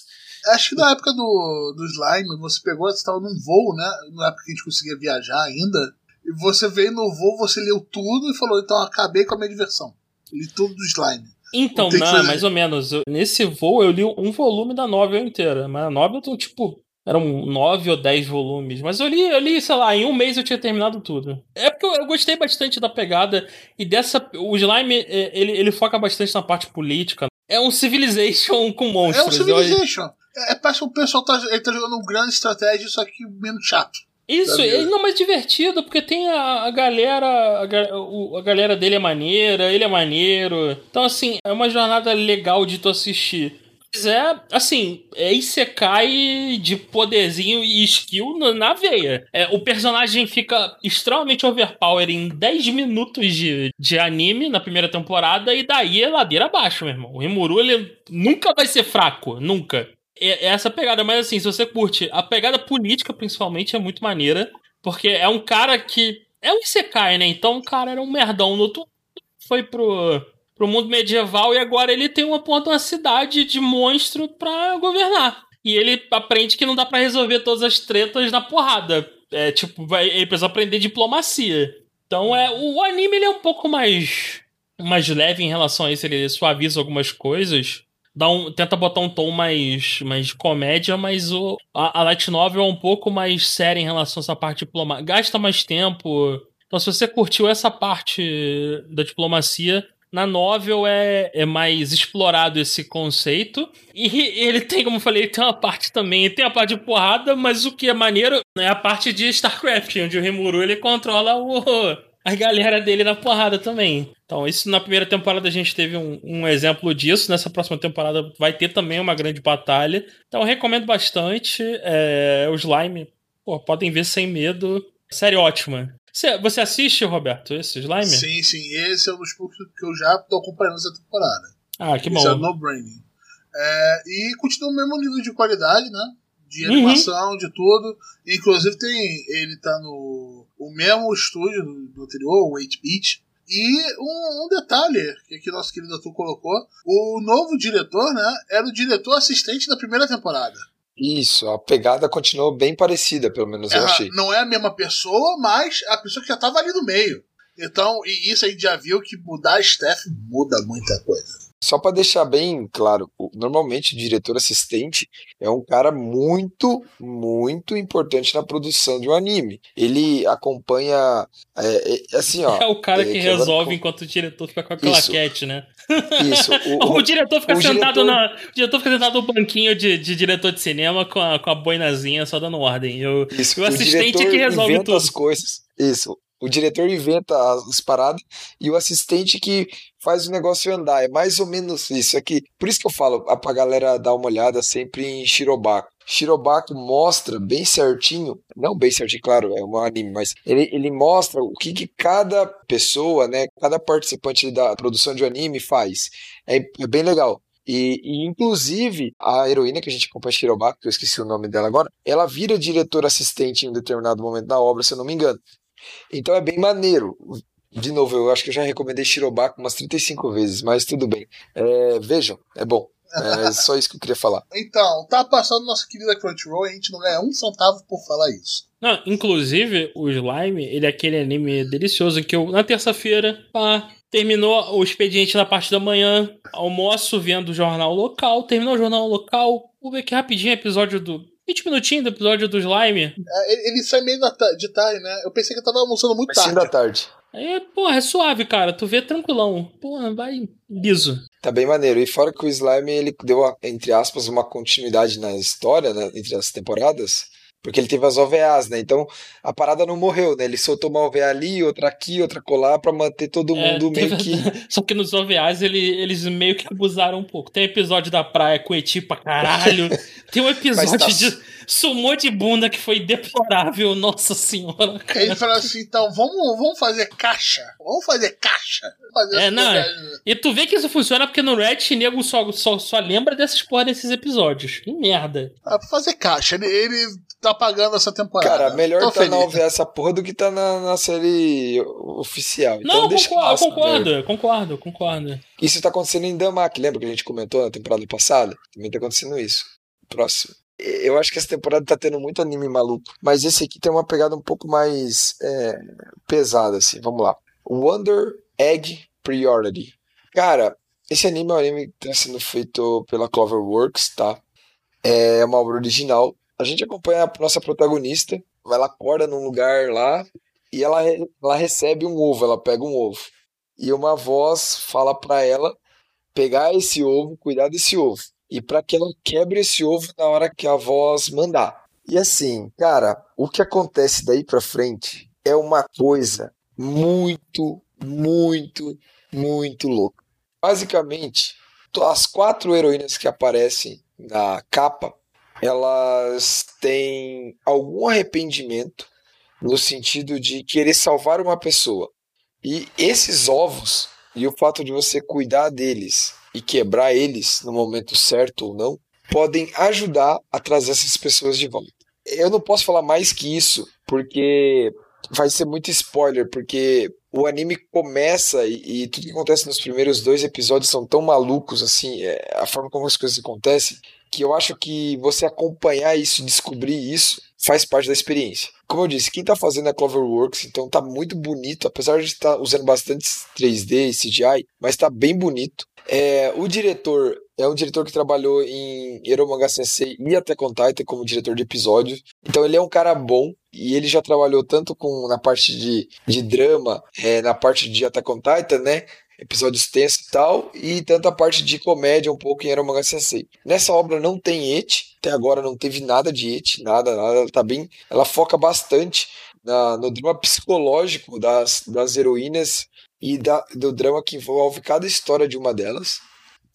Acho que na época do, do Slime, você pegou, você estava num voo, né? Na época que a gente conseguia viajar ainda. E você veio no voo, você leu tudo e falou: então acabei com a minha diversão. Li tudo do Slime. Então, não, mais ou menos. Eu- nesse voo eu li um volume da novel inteira. Mas a novel, então, tipo, eram nove ou dez volumes. Mas eu li, eu li, sei lá, em um mês eu tinha terminado tudo. É porque eu, eu gostei bastante da pegada. E dessa. O Slime, é, ele, ele foca bastante na parte política. É um Civilization *laughs* com É um monstros. Civilization. É, parece que o pessoal tá, ele tá jogando um grande estratégia, só que menos chato. Isso, ele não é mais divertido, porque tem a, a galera. A, o- a galera dele é maneira, ele é maneiro. Então, assim, é uma jornada legal de tu assistir. É, assim, é Isekai de poderzinho e skill na, veia. É, o personagem fica extremamente overpower em 10 minutos de, de anime na primeira temporada, e daí é ladeira abaixo, meu irmão. O Rimuru, ele nunca vai ser fraco, nunca. É é essa pegada, mas assim, se você curte, a pegada política principalmente é muito maneira, porque é um cara que é um Isekai, né? Então o cara era um merdão no tu foi pro, pro mundo medieval e agora ele tem uma uma cidade de monstro pra governar. E ele aprende que não dá para resolver todas as tretas na porrada. É tipo, vai, ele precisa aprender diplomacia. Então é o anime ele é um pouco mais mais leve em relação a isso, ele suaviza algumas coisas. Dá um, tenta botar um tom mais, mais de comédia, mas o, a, a Light Novel é um pouco mais séria em relação a essa parte diplomática. Gasta mais tempo. Então, se você curtiu essa parte da diplomacia, na novel é, é mais explorado esse conceito. E ele tem, como eu falei, tem uma parte também, tem a parte de porrada, mas o que é maneiro é a parte de StarCraft, onde o Rimuru ele controla o, a galera dele na porrada também. Então, isso na primeira temporada a gente teve um, um, exemplo disso. Nessa próxima temporada vai ter também uma grande batalha. Então, recomendo bastante. É, o Slime, pô, podem ver sem medo. Série ótima. Você, você assiste, Roberto, esse Slime? Sim, sim. Esse é um dos poucos que eu já tô acompanhando essa temporada. Ah, que bom. Esse é No Braining. É, e continua o mesmo nível de qualidade, né? De uhum. animação, uhum. de tudo. Inclusive tem. Ele tá no o mesmo estúdio do, anterior, o 8-bit. E um, um, detalhe que aqui nosso querido Arthur colocou: o novo diretor, né? Era o diretor assistente da primeira temporada. Isso, a pegada continuou bem parecida, pelo menos eu achei. Não é a mesma pessoa, mas a pessoa que já estava ali no meio. Então, e isso aí já viu que mudar a staff muda muita coisa. Só para deixar bem claro, normalmente o diretor assistente é um cara muito, muito importante na produção de um anime. Ele acompanha, é, é, assim, ó. *laughs* É o cara que, que resolve agora... enquanto o diretor fica com a claquete, né? Isso. *laughs* O, o, o diretor fica o sentado diretor... na, o diretor fica sentado no banquinho de, de diretor de cinema com a, com a boinazinha só dando ordem. Eu, Isso, o assistente é que resolve tudo. as coisas. Isso. O diretor inventa as paradas e o assistente que faz o negócio andar. É mais ou menos isso aqui. Por isso que eu falo pra galera dar uma olhada sempre em Shirobako. Shirobako mostra bem certinho, não bem certinho, claro, é um anime, mas ele, ele mostra o que, que cada pessoa, né, cada participante da produção de um anime faz. É, é bem legal. E, e, inclusive, a heroína que a gente acompanha, Shirobako, que eu esqueci o nome dela agora, ela vira diretora assistente em um determinado momento da obra, se eu não me engano. Então é bem maneiro. De novo, eu acho que eu já recomendei Shirobako umas 35 vezes, mas tudo bem. É, vejam, é bom. É só isso que eu queria falar. *laughs* Então, tá passando nossa querida Crunchyroll e a gente não ganha um centavo por falar isso. Não, inclusive, o Slime, ele é aquele anime delicioso que eu, na terça-feira, pá, terminou o expediente na parte da manhã, almoço vendo o jornal local, terminou o jornal local, vou ver aqui rapidinho episódio do 20 minutinhos do episódio do Slime. É, ele, ele, sai meio de tarde, né? Eu pensei que eu tava almoçando muito Mas tarde. da tarde. É, porra, é suave, cara. Tu vê tranquilão. Porra, vai liso. Tá bem maneiro. E fora que o Slime, ele deu, entre aspas, uma continuidade na história, né, entre as temporadas. Porque ele teve as OVAs, né? Então a parada não morreu, né? Ele soltou uma OVA ali, outra aqui, outra colar pra manter todo é, mundo *laughs* meio que. Só que nos OVAs ele, eles meio que abusaram um pouco. Tem episódio da praia com Eti pra caralho. *laughs* Tem um episódio tá... de sumô de bunda que foi deplorável, nossa senhora. Cara. Ele falou assim: então vamos, vamos fazer caixa. Vamos fazer caixa. Vamos fazer é, não. E tu vê que isso funciona porque no Reddit nego só, só, só lembra dessas porra desses episódios. Que merda. Ah, pra fazer caixa. Ele, ele tá pagando essa temporada. Cara, melhor Tô tá feliz. na OVA essa porra do que tá na, na série oficial. Então não, deixa concordo, concordo, concordo, concordo. Isso tá acontecendo em Damak, lembra que a gente comentou na temporada passada? Também tá acontecendo isso. Próximo. Eu acho que essa temporada tá tendo muito anime maluco, mas esse aqui tem uma pegada um pouco mais é, pesada, assim. Vamos lá. Wonder Egg Priority. Cara, esse anime é um anime que tá sendo feito pela Cloverworks, tá? É uma obra original a gente acompanha a nossa protagonista, ela acorda num lugar lá e ela, ela recebe um ovo, ela pega um ovo. E uma voz fala para ela pegar esse ovo, cuidar desse ovo. E para que ela quebre esse ovo na hora que a voz mandar. E assim, cara, o que acontece daí pra frente é uma coisa muito, muito, muito louca. Basicamente, as quatro heroínas que aparecem na capa elas têm algum arrependimento no sentido de querer salvar uma pessoa. E esses ovos e o fato de você cuidar deles e quebrar eles no momento certo ou não podem ajudar a trazer essas pessoas de volta. Eu não posso falar mais que isso, porque vai ser muito spoiler, porque o anime começa e, e tudo que acontece nos primeiros dois episódios são tão malucos, assim, é, a forma como as coisas acontecem, que eu acho que você acompanhar isso, descobrir isso, faz parte da experiência. Como eu disse, quem tá fazendo é Cloverworks, então tá muito bonito, apesar de estar usando bastante 3D e CGI, mas tá bem bonito. É, o diretor é um diretor que trabalhou em Eromanga Sensei e Attack on Titan como diretor de episódios. Então ele é um cara bom e ele já trabalhou tanto com na parte de, de drama, é, na parte de Attack on Titan, né? Episódios tensos e tal, e tanto a parte de comédia um pouco em Eromanga Sensei. Nessa obra não tem et, até agora não teve nada de et, nada, nada, ela tá bem, ela foca bastante na, no drama psicológico das, das heroínas e da, do drama que envolve cada história de uma delas.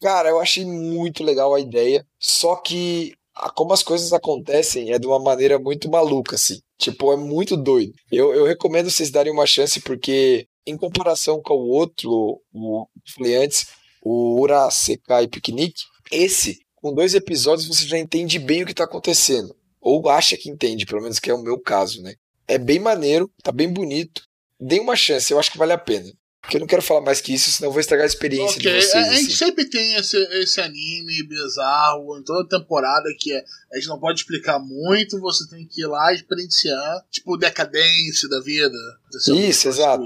Cara, eu achei muito legal a ideia, só que a, como as coisas acontecem é de uma maneira muito maluca, assim. Tipo, é muito doido. Eu, eu recomendo vocês darem uma chance, porque em comparação com o outro, o falei antes, o Urasekai Picnic, esse, com dois episódios, você já entende bem o que tá acontecendo. Ou acha que entende, pelo menos que é o meu caso, né? É bem maneiro, tá bem bonito. Dê uma chance, eu acho que vale a pena. Porque eu não quero falar mais que isso, senão eu vou estragar a experiência Ok, de vocês. a, a gente assim. sempre tem esse, esse anime bizarro em toda temporada que é, a gente não pode explicar muito, você tem que ir lá experienciar, tipo decadência da vida. Isso, exato.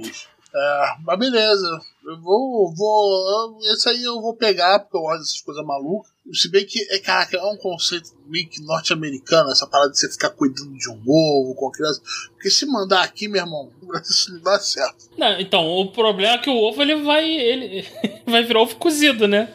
É, mas beleza. Eu vou. vou esse aí eu vou pegar, porque eu gosto dessas coisas malucas. Se bem que, é, caraca, é um conceito meio que norte-americano, essa parada de você ficar cuidando de um ovo com a criança. Porque se mandar aqui, meu irmão, *laughs* isso não dá certo. Não, então, o problema é que o ovo ele vai. ele *laughs* vai virar ovo cozido, né?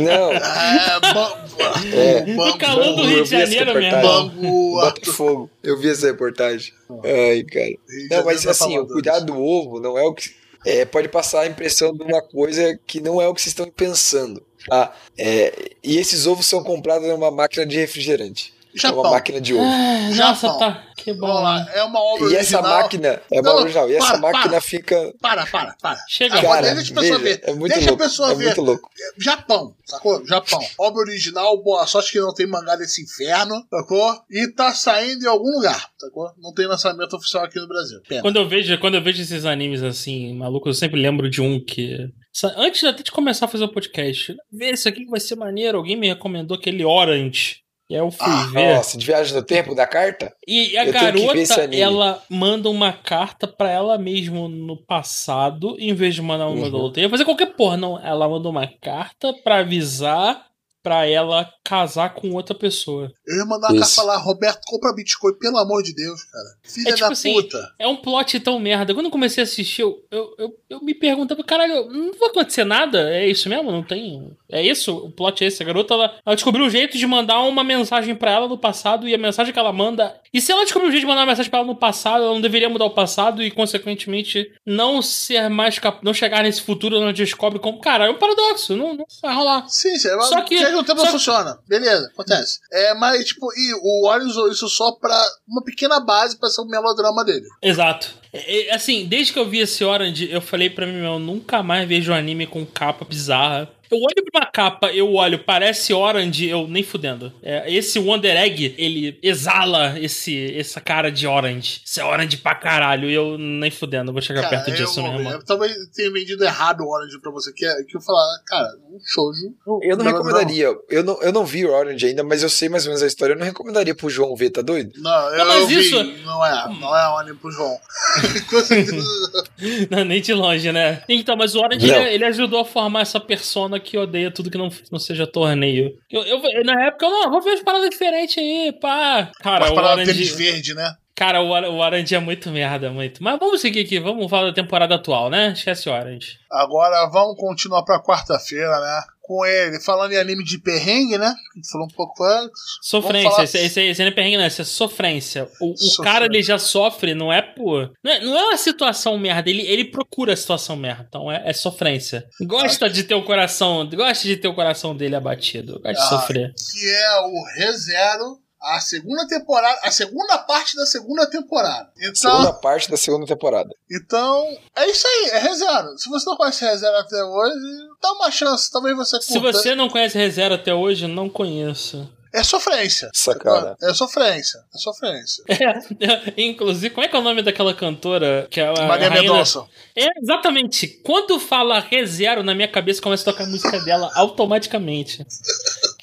Não, *laughs* É, ba- É. bangu, No calor do Rio de Janeiro, irmão. bangu, Botafogo. Eu vi essa reportagem. Ai, cara. Não, mas assim, o cuidado do ovo não é o que. É, pode passar a impressão de uma coisa que não é o que vocês estão pensando. Tá? É, e esses ovos são comprados numa máquina de refrigerante. É Japão. uma máquina de ovo. Ah, nossa, Japão. tá. Que bom. Lá, é uma obra E essa original. máquina é uma Não, original. E essa para, máquina para. fica. Para, para, para. Chega. Agora, Cara, deixa a pessoa veja, ver. é muito deixa louco. a pessoa é ver. muito louco. Japão, sacou? Japão. Obra original, boa sorte que não tem mangá desse inferno, sacou? E tá saindo em algum lugar, sacou? Não tem lançamento oficial aqui no Brasil. Pena. Quando eu vejo, quando eu vejo esses animes assim, malucos, eu sempre lembro de um que. Antes até de começar a fazer o podcast, vê esse aqui que vai ser maneiro. Alguém me recomendou aquele Orange. E eu fui Ah, ver. Nossa, de viagem no tempo da carta? E a Eu garota, ela manda uma carta pra ela mesma no passado, em vez de mandar uma Uhum. outra. Ia fazer qualquer porra, não. Ela manda uma carta pra avisar pra ela casar com outra pessoa. Eu ia mandar Isso. carta lá, Roberto, compra Bitcoin, pelo amor de Deus, cara. Filha É tipo da assim, puta. É um plot tão merda. Quando eu comecei a assistir, eu, eu, eu, eu me perguntava, caralho, não vai acontecer nada? É isso mesmo? Não tem. É isso? O plot é esse? A garota, ela, ela descobriu um jeito de mandar uma mensagem pra ela no passado e a mensagem que ela manda. E se ela descobriu um jeito de mandar uma mensagem pra ela no passado, ela não deveria mudar o passado e, consequentemente, não ser mais capaz. Não chegar nesse futuro, ela descobre como. Cara, é um paradoxo. Não, não vai rolar. Sim, sim, Só só que- que o tempo só- não funciona. Beleza, acontece. É, mas, tipo, e o Warren usou isso só pra uma pequena base pra ser o melodrama dele. Exato. É, é, assim, desde que eu vi esse Orange, eu falei pra mim, eu nunca mais vejo um anime com capa bizarra. Eu olho pra uma capa, eu olho, parece Orange, eu nem fudendo. É, esse Wonder Egg, ele exala esse, essa cara de Orange. Isso é Orange pra caralho, e eu nem fudendo, eu vou chegar Cara, perto eu, disso vou- mesmo. eu talvez tenha vendido errado o Orange pra você, que, é- que eu falar, cara, um shoujo. Eu não Não, recomendaria. Eu não, eu não vi o Orange ainda, mas eu sei mais ou menos a história. Eu não recomendaria pro João ver, tá doido? Não, eu, Não, mas eu vi, isso- não é, não é anime pro João. *laughs* Não, nem de longe, né? Então, mas o Orange, Não. ele, ele ajudou a formar essa persona que odeia tudo que não, não seja torneio. Eu, eu- na época, eu não, vou ver as paradas diferentes aí, pá. Cara, o Orange... verde, né? Cara, o, o Orange é muito merda, muito. Mas vamos seguir aqui, vamos falar da temporada atual, né? Esquece o Orange. Agora vamos continuar pra quarta-feira, né? Com ele, falando em anime de perrengue, né? A gente falou um pouco antes. Sofrência, falar- esse, esse, esse não é perrengue, não, esse é sofrência. O, o cara, ele já sofre, não é por. Não é, não é uma situação merda, ele, ele procura a situação merda, então é, é sofrência. Gosta de ter o coração, gosta de ter o coração dele abatido, gosta de Ah, sofrer. Que é o ReZero, a segunda temporada, a segunda parte da segunda temporada. Então, Segunda parte da segunda temporada. então é isso aí, é ReZero. Se você não conhece ReZero até hoje, dá uma chance, talvez você curta. Se você não conhece ReZero até hoje, não conheça. É sofrência. Sacana. É sofrência. É sofrência. É, inclusive, como é que é o nome daquela cantora que é a Maria rainha- Mendonça. É, exatamente. Quando fala ReZero, na minha cabeça começa a tocar a música dela automaticamente.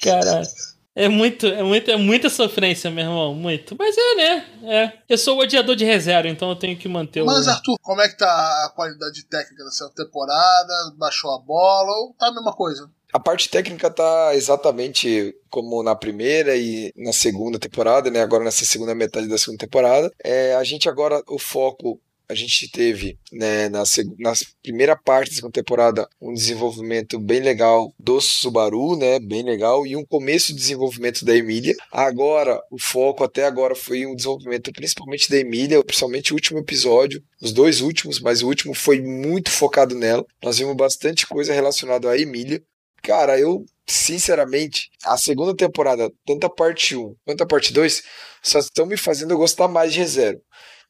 Cara, é muito, é muito, é muita sofrência, meu irmão, muito. Mas é, né? É. Eu sou o odiador de ReZero, então eu tenho que manter Mas, o. Arthur, como é que tá a qualidade técnica dessa temporada? Baixou a bola ou tá a mesma coisa? A parte técnica tá exatamente como na primeira e na segunda temporada, né? Agora nessa segunda metade da segunda temporada. É, a gente agora, o foco, a gente teve né, na, na primeira parte da segunda temporada um desenvolvimento bem legal do Subaru, né? Bem legal, e um começo de desenvolvimento da Emília. Agora, o foco até agora foi um desenvolvimento principalmente da Emília, principalmente o último episódio, os dois últimos, mas o último foi muito focado nela. Nós vimos bastante coisa relacionada à Emília. Cara, eu, sinceramente, a segunda temporada, tanto a parte 1 quanto a parte 2, só estão me fazendo gostar mais de ReZero.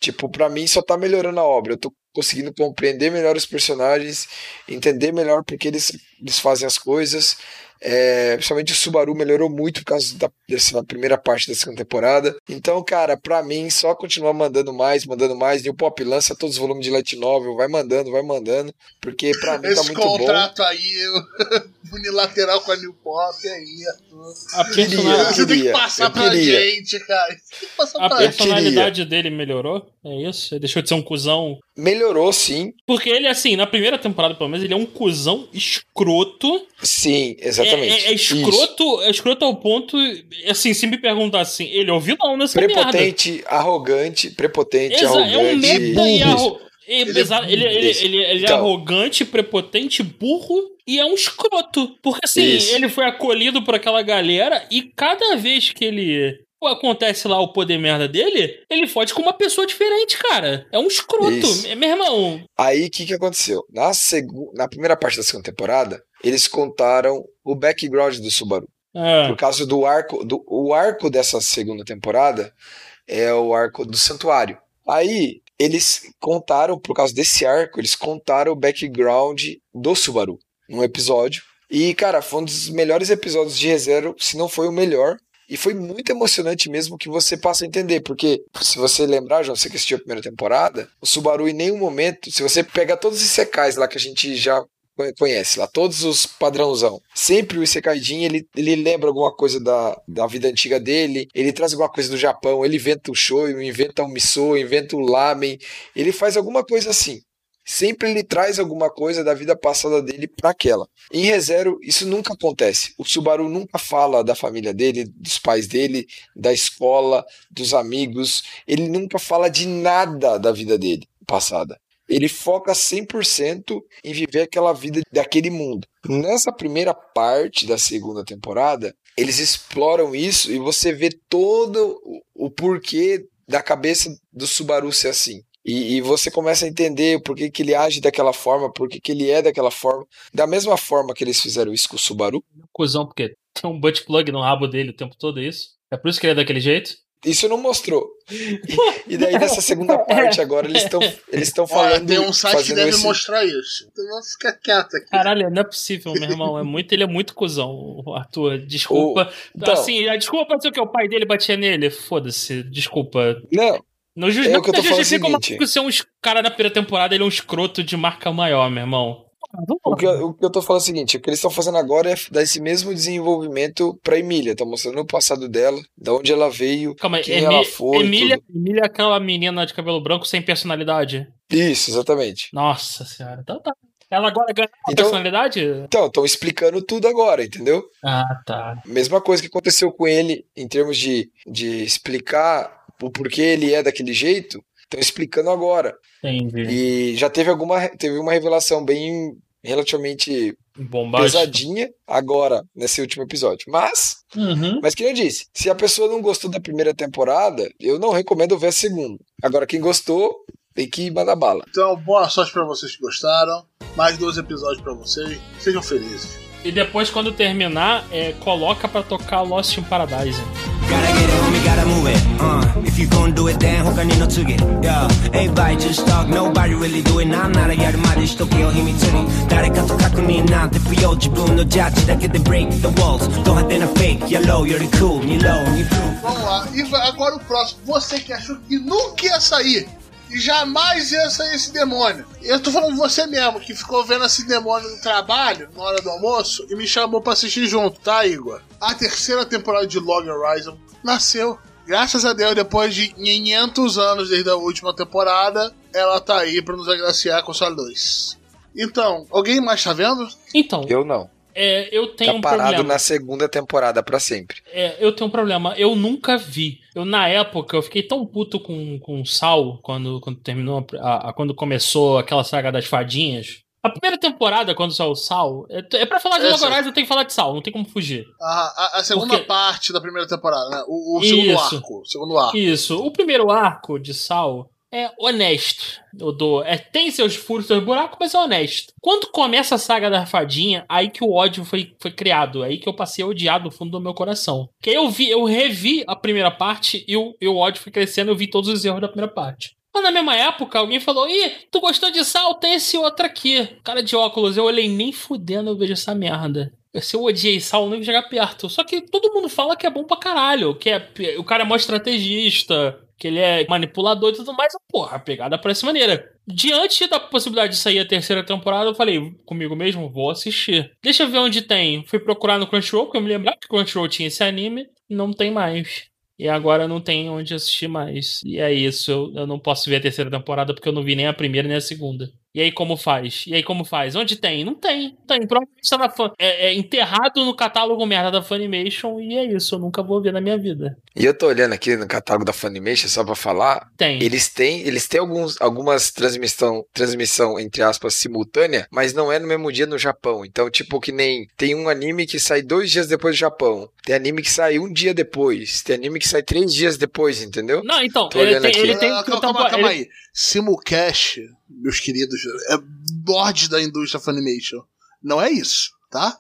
Tipo, pra mim só tá melhorando a obra. Eu tô conseguindo compreender melhor os personagens, entender melhor porque eles, eles fazem as coisas. É, principalmente o Subaru melhorou muito por causa da, dessa primeira parte da segunda temporada. Então, cara, pra mim, só continuar mandando mais, mandando mais. New Pop lança todos os volumes de Light Novel, vai mandando, vai mandando. Porque pra mim tá Esse muito bom. contrato aí, eu- *laughs* unilateral com a New Pop aí, Arthur. A, Queria, persona- Você tem que passar pra queria. gente, cara. Você tem que passar a pra gente. personalidade dele melhorou? É isso? Ele deixou de ser um cuzão? Melhorou, sim. Porque ele, assim, na primeira temporada, pelo menos, ele é um cuzão escroto. Sim, É, exatamente. é, é Isso. escroto, é escroto ao ponto. Assim, se me perguntar assim, ele é o vilão nessa merda. Prepotente, arrogante, prepotente, Exa arrogante. é um meta e burro. Arro... é, Ele é ele, ele, Isso. ele, ele é Então. arrogante, prepotente, burro e é um escroto. Porque assim, Isso. ele foi acolhido por aquela galera e cada vez que ele acontece lá o poder merda dele, ele fode com uma pessoa diferente, cara. É um escroto. Isso. É, meu irmão. Aí o que, que aconteceu? Na, segu... Na primeira parte da segunda temporada, eles contaram o background do Subaru. É. Por causa do arco. Do... O arco dessa segunda temporada é o arco do santuário. Aí eles contaram, por causa desse arco, eles contaram o background do Subaru num episódio. E, cara, foi um dos melhores episódios de ReZero, se não foi o melhor. E foi muito emocionante mesmo que você passa a entender, porque se você lembrar, João, você que assistiu a primeira temporada, o Subaru em nenhum momento, se você pega todos os secais lá que a gente já conhece lá, todos os padrãozão, sempre o Isekaidin, ele, ele lembra alguma coisa da, da vida antiga dele, ele traz alguma coisa do Japão, ele inventa o shoyu, inventa o miso, inventa o lamen, ele faz alguma coisa assim. Sempre ele traz alguma coisa da vida passada dele para aquela. Em ReZero, isso nunca acontece. O Subaru nunca fala da família dele, dos pais dele, da escola, dos amigos. Ele nunca fala de nada da vida dele passada. Ele foca 100% em viver aquela vida daquele mundo. Nessa primeira parte da segunda temporada, eles exploram isso e você vê todo o- porquê da cabeça do Subaru ser assim. E, e você começa a entender por que, que ele age daquela forma, por que, que ele é daquela forma. Da mesma forma que eles fizeram isso com o Subaru, Cusão, porque tem um butt plug no rabo dele o tempo todo, é isso? É por isso que ele é daquele jeito? Isso não mostrou. E, e daí nessa segunda *laughs* parte agora eles estão eles estão Olha, falando tem um site que deve esse- mostrar isso. Então vamos ficar quieto aqui. Caralho, não é possível, meu irmão. É muito, ele é muito cuzão, o Arthur. Desculpa. então- assim, a desculpa pode ser o que? O pai dele batia nele? Foda-se, desculpa. Não, Não, ju É não o que eu tô falando justifica o o maluco ser um cara na primeira temporada, ele é um escroto de marca maior, meu irmão. O que, eu- o que eu tô falando é o seguinte, o que eles estão fazendo agora é dar esse mesmo desenvolvimento pra Emília, tá mostrando o passado dela, da onde ela veio, Calma aí, quem Emi- ela foi, Emília, tudo. Emília é aquela menina de cabelo branco sem personalidade. Isso, exatamente. Nossa senhora. Então tá. Ela agora ganha uma Então- personalidade? Então, estão explicando tudo agora, entendeu? Ah, tá. Mesma coisa que aconteceu com ele em termos de, de explicar o porquê ele é daquele jeito, estão explicando agora. Entendi. E já teve alguma teve uma revelação bem relativamente Bombagem. pesadinha agora nesse último episódio. Mas, Uhum. mas que eu disse, se a pessoa não gostou da primeira temporada, eu não recomendo ver a segunda. Agora quem gostou tem que mandar bala. Então, boa sorte pra vocês que gostaram. Mais dois episódios pra vocês. Sejam felizes. E depois, quando terminar, é, coloca para tocar Lost in Paradise. Vamos lá, e agora o próximo. Você que achou que nunca ia sair, e jamais ia sair esse demônio. Eu tô falando você mesmo, que ficou vendo esse demônio no trabalho, na hora do almoço, e me chamou pra assistir junto, tá, Igor? A terceira temporada de Log Horizon nasceu. Graças a Deus, depois de 500 anos desde a última temporada, ela tá aí pra nos agraciar com sua luz. Então, alguém mais tá vendo? Então, Eu não. É, eu tenho Tá um parado problema. na segunda temporada pra sempre. É, eu tenho um problema. Eu nunca vi. Eu, na época, eu fiquei tão puto com, com o Sal quando, quando terminou, a, a- quando começou aquela saga das fadinhas. A primeira temporada, quando saiu o Sal, é, é pra falar de Essa. Eu tenho que falar de Sal, não tem como fugir. A, a- a segunda Porque- parte da primeira temporada, né? O, o segundo Isso. arco. o Segundo arco. Isso. O primeiro arco de Sal é honesto. Eu dou, é, tem seus furos, seus buracos, mas é honesto. Quando começa a saga da fadinha, aí que o ódio foi, foi criado. Aí que eu passei a odiar do fundo do meu coração. Que aí eu vi, eu revi a primeira parte e o, e o ódio foi crescendo, eu vi todos os erros da primeira parte. Mas na mesma época, alguém falou: Ih, tu gostou de Sal? Tem esse outro aqui. Cara de óculos, eu olhei nem fudendo, eu vejo essa merda. Se eu odiei Sal, nem vou chegar perto. Só que todo mundo fala que é bom pra caralho. Que é, o cara é mó estrategista, que ele é manipulador e tudo mais. Porra, a pegada parece maneira. Diante da possibilidade de sair a terceira temporada, eu falei comigo mesmo, vou assistir. Deixa eu ver onde tem. Fui procurar no Crunchyroll, porque eu me lembrava que o Crunchyroll tinha esse anime. Não tem mais. E agora não tem onde assistir mais. E é isso, eu, eu não posso ver a terceira temporada porque eu não vi nem a primeira nem a segunda. E aí como faz? E aí como faz? Onde tem? Não tem. Não tem. Provavelmente tá na fan... é, é enterrado no catálogo merda da Funimation e é isso, eu nunca vou ver na minha vida. E eu tô olhando aqui no catálogo da Funimation só pra falar. Tem. Eles têm, eles têm alguns, algumas transmissão, transmissão, entre aspas, simultânea, mas não é no mesmo dia no Japão. Então, tipo, que nem tem um anime que sai dois dias depois do Japão. Tem anime que sai um dia depois. Tem anime que sai três dias depois, entendeu? Não, então, Tô ele olhando tem, aqui. ele tem Ah, calma, calma, calma ele- aí. Simulcast, meus queridos, é borde da indústria Funimation. Não é isso, tá?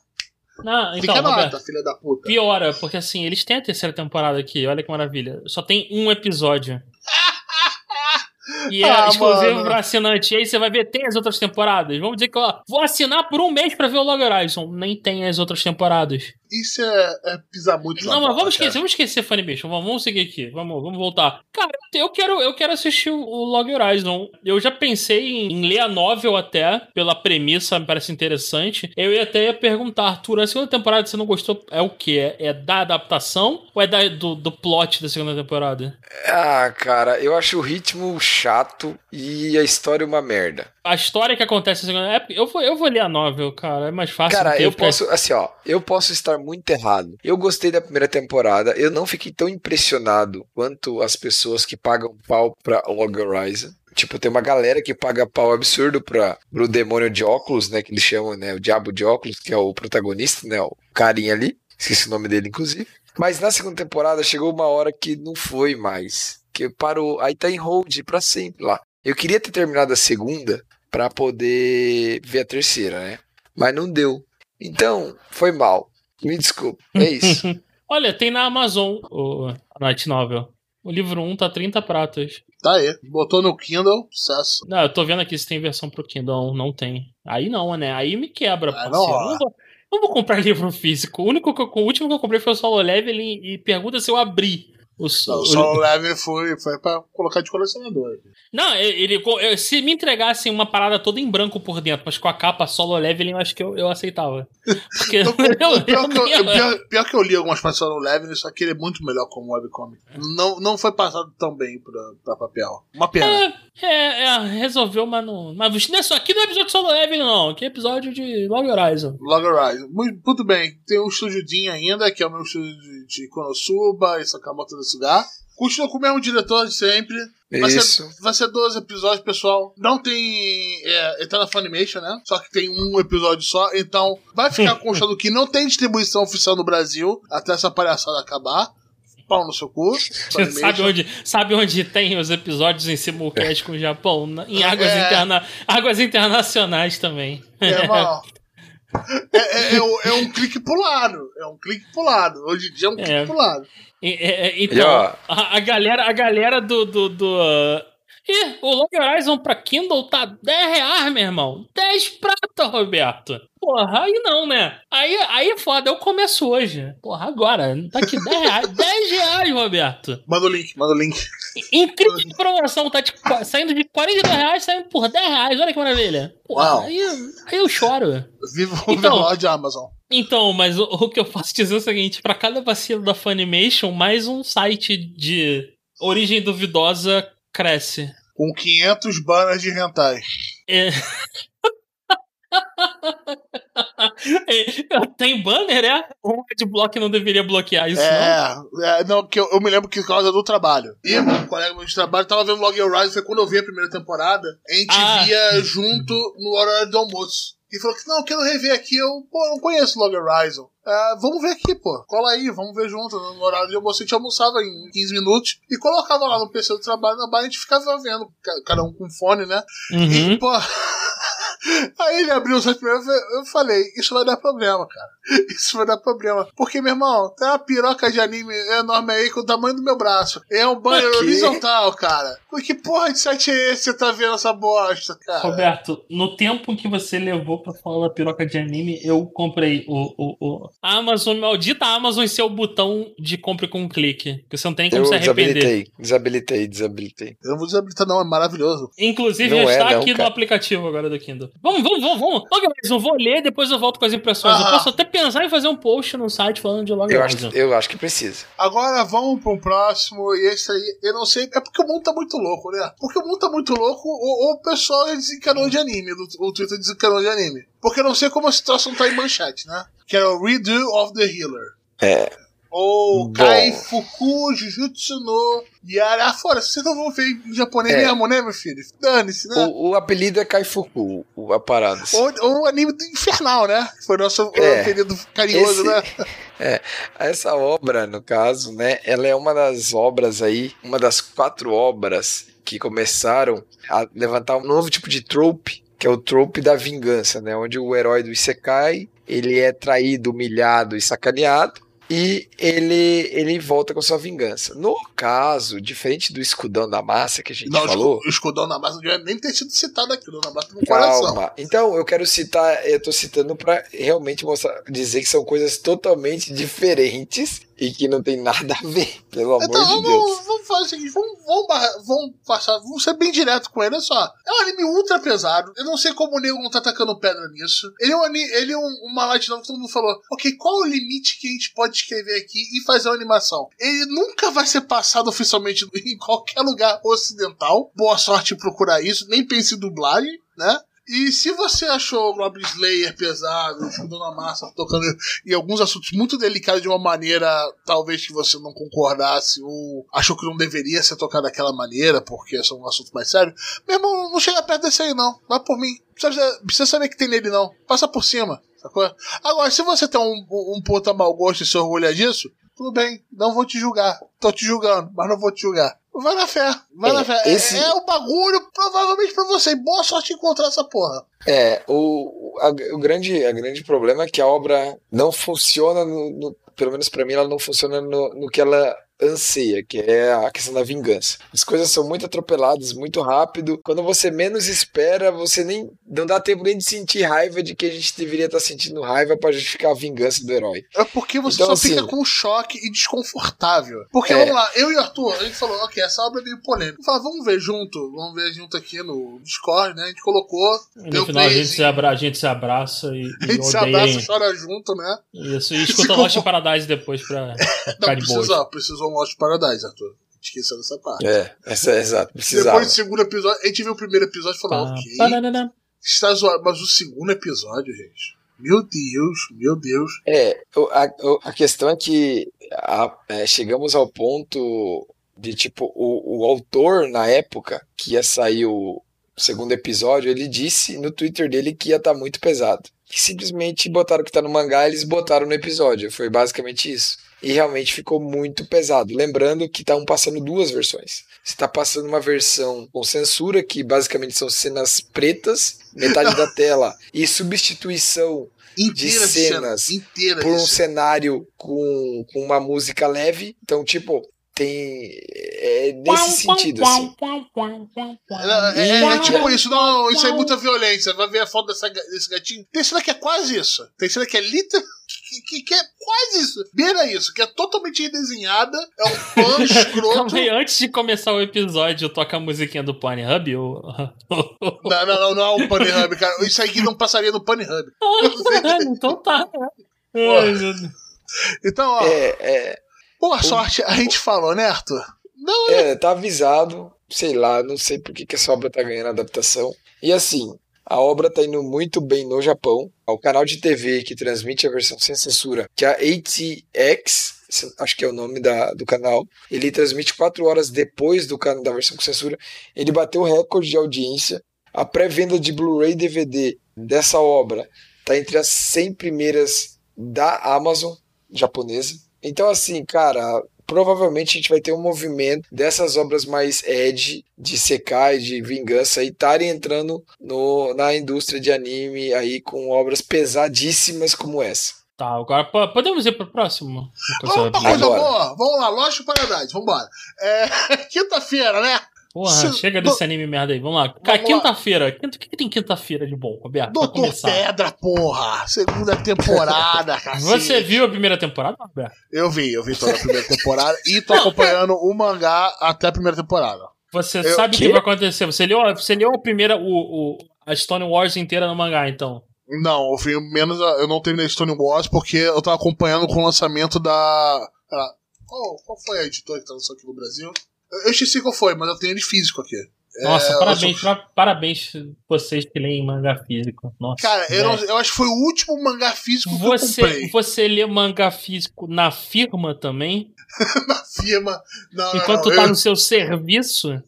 Não, Fica então, a nota, Roberto, filha da puta. piora, porque assim, eles têm a terceira temporada aqui, olha que maravilha. Só tem um episódio. *laughs* E é Ah, exclusivo mano. pra assinante. E aí você vai ver, tem as outras temporadas. Vamos dizer que, ó, vou assinar por um mês pra ver o Log Horizon. Nem tem as outras temporadas. Isso é, é pisar muito na Não, mas bola, vamos cara. esquecer, vamos esquecer Funimation. Vamos, vamos seguir aqui. Vamos, vamos voltar. Cara, eu quero, eu quero assistir o- o Log Horizon. Eu já pensei em, em ler a novel até, pela premissa, me parece interessante. Eu ia até ia perguntar, Arthur, a segunda temporada você não gostou é o quê? É, é da adaptação ou é da, do, do plot da segunda temporada? Ah, cara, eu acho o ritmo chato e a história uma merda. A história que acontece na segunda. É, eu, vou, eu vou ler a novel, cara. É mais fácil. Cara, eu ficar- posso, assim, ó, eu posso estar muito errado. Eu gostei da primeira temporada, eu não fiquei tão impressionado quanto as pessoas que pagam pau pra Log Horizon. Tipo, tem uma galera que paga pau absurdo pra, pro demônio de óculos, né? Que eles chamam, né? O diabo de óculos, que é o protagonista, né? O carinha ali. Esqueci o nome dele, inclusive. Mas na segunda temporada chegou uma hora que não foi mais. Que parou. Aí tá em hold pra sempre lá. Eu queria ter terminado a segunda pra poder ver a terceira, né? Mas não deu. Então, foi mal. Me desculpe. É isso. *laughs* Olha, tem na Amazon o Night Novel. O livro 1 tá 30 pratas. Tá aí. Botou no Kindle, sucesso. Não, eu tô vendo aqui se tem versão pro Kindle. Não tem. Aí não, né? Aí me quebra, Ah, não, Não, ó. vou, não vou comprar *laughs* livro físico. O, único que eu- o último que eu comprei foi o Solo Leveling e pergunta se eu abri. O, Não, o- o Solo Leveling foi, foi pra colocar de colecionador. Não, ele, se me entregassem uma parada toda em branco por dentro, mas com a capa Solo Leveling, eu acho que eu, eu aceitava. *laughs* Porque *laughs* eu, Então, pior, eu que eu, pior, pior que eu li algumas partes do Solo Leveling, só que ele é muito melhor como webcomic. Não, não foi passado tão bem pra, pra papel. Uma pena. É, é, resolveu, mas não. Mas isso aqui não é episódio de Solo Leveling, não. Aqui é episódio de Log Horizon. Log Horizon. Muito, muito bem. Tem um estúdiozinho ainda, que é o meu estúdio de, de Konosuba e Sakamoto do Sugar. Continua com o mesmo diretor de sempre. Vai Isso. ser, vai ser 12 episódios, pessoal. Não tem. É, ele tá na Funimation, né? Só que tem um episódio só. Então, vai ficar constando que não tem distribuição oficial no Brasil até essa palhaçada acabar. Pau no seu cu. *laughs* Sabe onde, sabe onde tem os episódios em simulcast com o Japão? Em águas, É. interna, águas internacionais também. É, irmão. *laughs* É, é- é um- é um clique pro lado. É um clique pro lado. Hoje em dia é um clique É. pro lado. E- é- é- E, então, ó, a, a galera, a galera do. do, do uh, Ih, o Log Horizon pra Kindle tá 10 reais, meu irmão. 10 prata, Roberto. Porra, aí não, né? Aí, aí é foda, eu começo hoje. Porra, agora. Tá aqui 10 reais. *laughs* 10 reais, Roberto. Manda o link, manda o link. Incrível de promoção, tá de saindo de 42 reais, saindo por 10 reais. Olha que maravilha. Porra, Uau. aí, aí eu choro. Viva o Então- Overlord Amazon. Então, mas o, o que eu posso dizer é o seguinte: pra cada vacilo da Funimation, mais um site de origem duvidosa cresce. Com 500 banners de hentai. É... *laughs* É, Tem banner, é? O Adblock não deveria bloquear isso, não? É, é, não, que eu, eu me lembro que por causa do trabalho. E um colega meu de trabalho tava vendo Log Horizon, foi quando eu vi a primeira temporada, a gente Ah. via junto no horário do almoço. E falou que não, eu quero rever aqui, eu, pô, não conheço Log Horizon. Ah, vamos ver aqui, pô. Cola aí, vamos ver junto. No horário de almoço a gente almoçava em 15 minutos e colocava lá no PC do trabalho, na barra a gente ficava vendo, ca- cada um com fone, né? Uhum. E, pô. *laughs* Aí ele abriu o site primeiro eu falei, isso vai dar problema, cara. *laughs* Isso vai dar problema. Porque, meu irmão, tem uma piroca de anime enorme aí com o tamanho do meu braço. É um banner horizontal, cara. Que porra de site é esse que você tá vendo essa bosta, cara? Roberto, no tempo que você levou pra falar da piroca de anime, eu comprei o, o, o Amazon, maldita Amazon e seu botão de compra com um clique. Que você não tem como eu se arrepender. desabilitei, desabilitei, desabilitei. Eu não vou desabilitar, não, é maravilhoso. Inclusive, Não já é, está não, aqui no cara. aplicativo agora do Kindle. Vamos, vamos, vamos, vamos. Log Horizon, vou ler, depois eu volto com as impressões. Eu Aham. posso até pensar em fazer um post no site falando de Log Eu acho, Horizon. eu acho que precisa. Agora vamos pro próximo, e esse aí, eu não sei, é porque o mundo tá muito louco, né? Porque o mundo tá muito louco, ou, ou o pessoal desencanou de anime, o, o Twitter desencanou de anime. Porque eu não sei como a situação tá em manchete, né? Que é o Redo of the Healer. É. Ou. Kai Fuku Jujutsu no Yara. Ah, fora, vocês não vão ver em japonês É. mesmo, né, meu filho? Dane-se, né? O, o apelido é Kaifuku, o- a parada. assim. Ou, ou o anime do Infernal, né? Foi nosso É. apelido carinhoso, Esse- né? *laughs* É, essa obra, no caso, né, ela é uma das obras aí, uma das quatro obras que começaram a levantar um novo tipo de trope, que é o trope da vingança, né, onde o herói do Isekai, ele é traído, humilhado e sacaneado, e ele, ele volta com sua vingança. No caso, diferente do escudão da massa que a gente Não, falou, o escudão na massa não devia nem ter sido citado aqui, o escudão massa no coração. Calma. Então, eu quero citar, eu tô citando pra realmente mostrar, dizer que são coisas totalmente diferentes e que não tem nada a ver, pelo amor Então, de vamos, Deus. vamos fazer o seguinte, vamos, vamos, barra- vamos passar, vamos ser bem direto com ele, olha só. É um anime ultra pesado, eu não sei como o nego não tá atacando pedra nisso. Ele é, um, ele é um, uma light novel que todo mundo falou, ok, qual é o limite que a gente pode escrever aqui e fazer uma animação? Ele nunca vai ser passado oficialmente *laughs* em qualquer lugar ocidental. Boa sorte em procurar isso, nem pense em dublagem, né? E se você achou o Goblin Slayer pesado, o Escudão na Massa tocando em alguns assuntos muito delicados de uma maneira talvez que você não concordasse ou achou que não deveria ser tocado daquela maneira porque são um assunto mais sério, meu irmão, não chega perto desse aí não. Vai por mim. Precisa, precisa saber que tem nele não. Passa por cima. Sacou? Agora, se você tem um, um, um puta mau gosto e se orgulha disso, tudo bem, não vou te julgar. Tô te julgando, mas não vou te julgar. Vai na fé, vai É, na fé. esse- É, é o bagulho provavelmente pra você. Boa sorte encontrar essa porra. É, o, a- o, grande, a grande problema é que a obra não funciona, no, no- pelo menos pra mim, ela não funciona no, no que ela anseia, que é a questão da vingança. As coisas são muito atropeladas, muito rápido. Quando você menos espera, você nem não dá tempo nem de sentir raiva de que a gente deveria estar sentindo raiva pra justificar a vingança do herói. É porque você Então, só assim- fica com choque e desconfortável. Porque, É. vamos lá, eu e o Arthur, a gente falou, ok, essa obra é meio polêmica. Vamos falar, vamos ver junto, vamos ver junto aqui no Discord, né? A gente colocou, No deu final a gente, se abra, a gente se abraça e, a e gente se abraça e chora junto, né? Isso, e *laughs* escuta Lost confor- Paradise depois pra *laughs* ficar Não, de boa. precisou, precisou um Lost Paradise, Arthur. Esqueceu dessa parte. É, essa é exato, precisava. Depois do segundo episódio, a gente viu o primeiro episódio e falou, Pá, ok, parará. Está zoado. Mas o segundo episódio, gente, meu Deus, meu Deus. É, a, a questão é que a- é, chegamos ao ponto de, tipo, o, o autor, na época que ia sair o segundo episódio, ele disse no Twitter dele que ia estar muito pesado. E simplesmente botaram o que tá no mangá, eles botaram no episódio. Foi basicamente isso. e realmente ficou muito pesado. Lembrando que estão passando duas versões. Está passando uma versão com censura, que basicamente são cenas pretas, metade da *laughs* tela, e substituição Inteira de cenas inteira por um de cena. cenário com, com uma música leve. Então, tipo, tem. É nesse sentido, assim. É, é- é tipo isso, não, isso é muita violência. Vai ver a foto dessa, desse gatinho. Tem cena que é quase isso. Tem cena que é literal. Que, que- que é quase isso. Beira isso, que é totalmente redesenhada. É um pano *laughs* escroto. Calma aí, antes de começar o episódio, toca a musiquinha do Pornhub? Ou... Não, não, não, não é o Pornhub, cara. Isso aí não passaria no Pornhub. *laughs* então tá. Ai, meu Deus. Então, ó, É, é, boa sorte. A gente falou, né, Arthur? Não, é, tá avisado. Sei lá, não sei por que, que essa obra tá ganhando adaptação. E assim, a obra tá indo muito bem no Japão. O canal de TV que transmite a versão sem censura, que é a ATX, acho que é o nome da, do canal, ele transmite quatro horas depois do canal da versão com censura. Ele bateu o recorde de audiência. A pré-venda de Blu-ray DVD dessa obra tá entre as 100 primeiras da Amazon japonesa. Então, assim, cara, provavelmente a gente vai ter um movimento dessas obras mais edge, de secar e de vingança, e estarem entrando no, na indústria de anime aí com obras pesadíssimas como essa. Tá, agora po- podemos ir pro próximo? Vamos pra coisa Agora. boa. Vamos lá, Lost Paradise. Vambora. É, *laughs* Quinta-feira, né? Porra, Se- chega do- desse anime merda aí. Vamos lá. Cara, quinta-feira. Quinta- O que, que tem quinta-feira de bom, Roberto? Doutor. Pedra, porra. Segunda temporada, *laughs* cacete. Você viu a primeira temporada, Roberto? Eu vi, eu vi toda a primeira temporada e tô acompanhando o mangá até a primeira temporada. Você Eu- sabe o quê? que vai acontecer. Você leu, você leu a primeira, o, o- a Stone Wars inteira no mangá, então. Não, eu vi menos. a- Eu não terminei Stone Wars porque eu tava acompanhando com o lançamento da. ah, Qual, qual foi a editora que lançou aqui no Brasil? Eu, esqueci qual foi, mas eu tenho ele físico aqui. Nossa, É, parabéns, pra- parabéns vocês que leem mangá físico. Nossa, Cara, eu, não- velho. eu acho que foi o último mangá físico que eu Você, comprei. você lê mangá físico na firma também? *laughs* Na firma. Não, Enquanto não, tá eu- no seu serviço?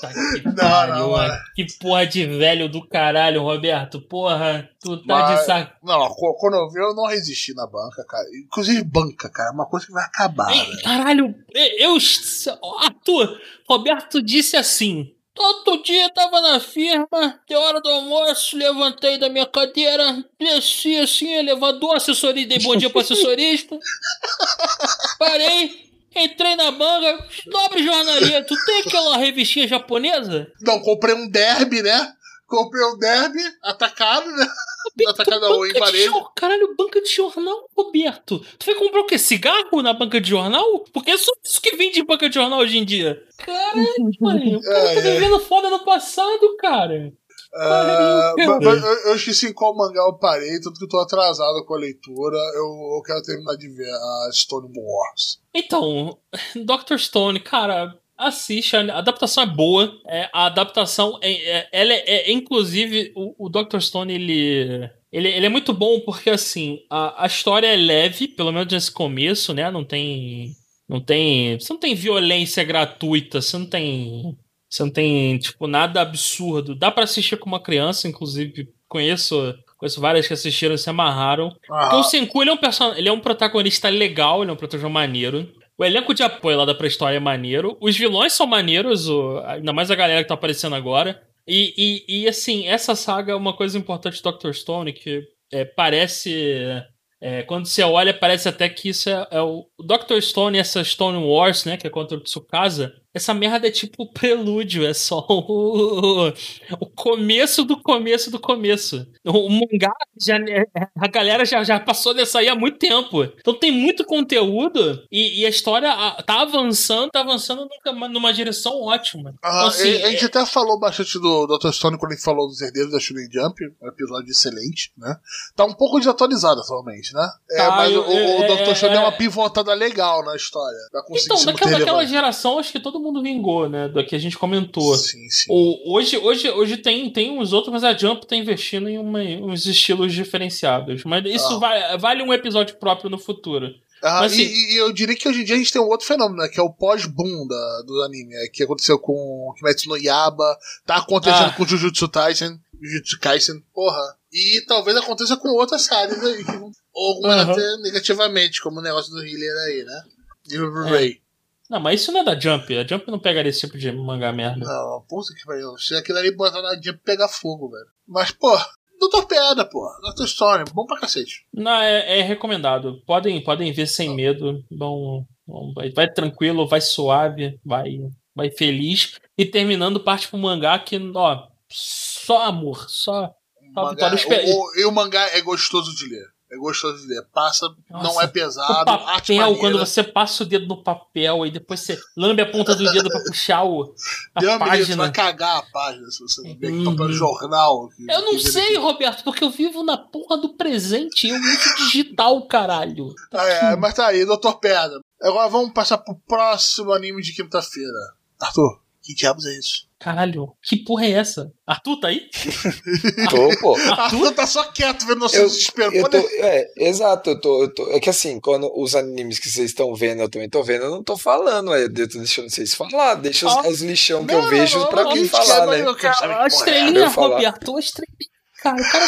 Tá *laughs* que Não, pariu, não. Que porra de velho do caralho, Roberto. Porra, tu tá Mas- de saco. Não, qu- quando eu vi, eu não resisti na banca, cara. Inclusive, banca, cara, é uma coisa que vai acabar. Ei. Caralho, eu. Arthur, Roberto disse assim. Todo dia tava na firma, de hora do almoço, levantei da minha cadeira, desci assim, elevador, assessoria, dei bom dia pro assessorista. *laughs* Parei, entrei na banca, nobre jornalista, tu tem aquela revistinha japonesa? Não, comprei um derby, né? Comprei um derby atacado, né? Atacado não, em varejo. Caralho, banca de jornal, Roberto. Tu foi comprar o quê? Cigarro na banca de jornal? Porque é só isso que vende em banca de jornal hoje em dia. Caralho, *laughs* mano. O cara É, tá é. devendo foda no passado, cara. Pariu, mas- eu, eu esqueci qual mangá eu parei, tanto que eu tô atrasado com a leitura. Eu, eu quero terminar de ver a Stone Wars. Então, Dr. Stone, cara, assiste. A adaptação é boa. É, a adaptação, é, é- ela é, é- inclusive, o, o Dr. Stone, ele, ele, ele é muito bom porque, assim, a, a história é leve, pelo menos nesse começo, né? Não tem. Não tem. Você não tem violência gratuita, você não tem. Você não tem, tipo, nada absurdo. Dá pra assistir com uma criança, inclusive, conheço. Conheço várias que assistiram e se amarraram. Porque o Ah, Senku ele é, um person... ele é um protagonista legal, ele é um protagonista maneiro. O elenco de apoio lá da pré-história é maneiro. Os vilões são maneiros, o- ainda mais a galera que tá aparecendo agora. E, e, e, assim, essa saga é uma coisa importante do Dr. Stone, que é, parece. é, quando você olha, parece até que isso é, é o, o Dr. Stone e essa Stone Wars, né? Que é contra o Tsukasa. Essa merda é tipo o prelúdio, é só o, o começo do começo do começo. O, o mangá, já, a galera já, já passou dessa aí há muito tempo. Então tem muito conteúdo e, e a história tá avançando, tá avançando numa, numa direção ótima. ah, Então, assim, a, a gente até falou bastante do Dr. Stone quando ele falou dos herdeiros da Shonen Jump, um episódio excelente, né? Tá um pouco desatualizado atualmente, né? É, Tá, mas eu- o, o é, Dr. Stone é, deu uma é. Pivotada legal na história. Pra conseguir Então, daquela, daquela geração, acho que todo mundo vingou, né? Do que a gente comentou. Sim, sim. O, hoje hoje, hoje tem, tem uns outros, mas a Jump tá investindo em uma- uns estilos diferenciados. Mas isso Ah. vai- vale um episódio próprio no futuro. Ah, Mas, e, assim- e eu diria que hoje em dia a gente tem um outro fenômeno, né? Que é o pós-boom do anime. é, que aconteceu com Kimetsu no Yaba, tá acontecendo Ah. com Jujutsu Kaisen. Jujutsu Kaisen, porra. E talvez aconteça com outras séries aí, que ou algumas Aham. até negativamente, como o negócio do Healer aí, né? E o É. Ray. Não, mas isso não é da Jump. A Jump não pegaria esse tipo de mangá merda. Não, puta que pariu. Se aquilo ali botar na Jump pegar fogo, velho. Mas, pô, Doutor Piada, pô. Doutor Stone, bom pra cacete. Não, é, é recomendado. Podem, podem ver sem medo. Vão, vão- vai, vai tranquilo, vai suave, vai, vai feliz. E terminando, parte pro mangá que, ó, só amor, só. O Tá, mangá, tá, o- o- e o mangá é gostoso de ler. É gostoso de ler. Passa, não Nossa, é O pesado, arte papel, quando você passa o dedo no papel e depois você lambe a ponta do dedo pra puxar o, a me livre, você vai página. cagar a página se você não ver Uhum. papel jornal. que- Eu não que- sei, Roberto, porque eu vivo na porra do presente. Eu uso digital, caralho. Ah, é, mas tá aí, Doutor Pedra. Agora vamos passar pro próximo anime de quinta-feira. Arthur, que diabos é isso? Caralho, que porra é essa? Arthur tá aí? *laughs* Tô, pô. Arthur tá só quieto vendo nosso desespero. Eu Pode- tô, é, exato, eu tô, eu tô- É que assim, quando os animes que vocês estão vendo, eu também tô vendo, eu não tô falando, é, eu tô deixando vocês falar, deixa os, Ó. os lixão que Não, eu vejo não, pra não, falar, né? eu quero saber A que é. estrelinha, falar. Roberto, a estrelinha. Cara, o cara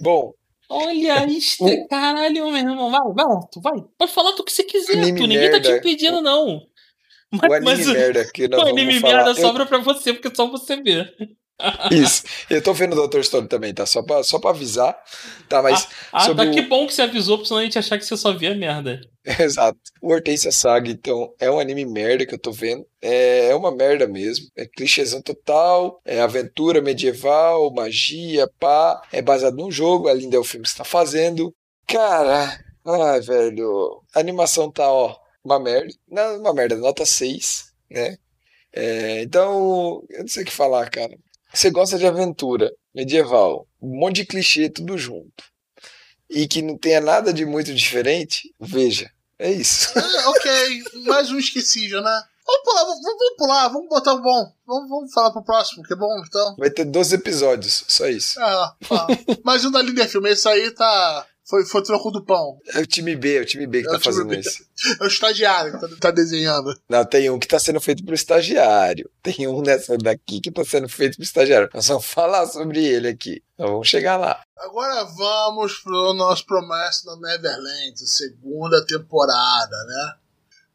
Bom, Olha *laughs* estre... Caralho, meu irmão. Vai, vai, Arthur, vai. Pode falar do que você quiser, Arthur. Ninguém tá te merda. impedindo, não. O Mas, anime mas o- merda que nós *laughs* o anime falar. merda eu- sobra pra você, porque só você vê. *laughs* Isso. Eu tô vendo o Dr. Stone também, tá? Só pra, só pra avisar. Tá, mas. Ah, sobre tá o- que bom que você avisou, pra senão a gente achar que você só via merda. *laughs* Exato. O Hortência Saga, então, é um anime merda que eu tô vendo. É, é uma merda mesmo. É clichêzão total. É aventura medieval, magia, pá. É baseado num jogo. A Linda é o filme que você tá fazendo. Cara, ai, velho. A animação tá, ó, uma merda. Não, uma merda, nota 6, né? É, então, eu não sei o que falar, cara. Você gosta de aventura medieval, um monte de clichê, tudo junto. E que não tenha nada de muito diferente, veja. É isso. É, ok, mais um esquecível, né? Vamos pular, vamos, vamos pular, vamos botar um bom. Vamos, vamos falar pro próximo, que é bom, então. Vai ter 12 episódios, só isso. Ah, ah. mais um da Líder Filme, esse aí tá. Foi, foi troco do pão. É o time B, é o time B que É tá fazendo B. isso. É o estagiário que tá, tá desenhando. Não, tem um que tá sendo feito pro estagiário. Tem um nessa daqui que tá sendo feito pro estagiário. Nós vamos falar sobre ele aqui. Nós vamos chegar lá. Agora vamos pro nosso promessa da Neverland, segunda temporada, né?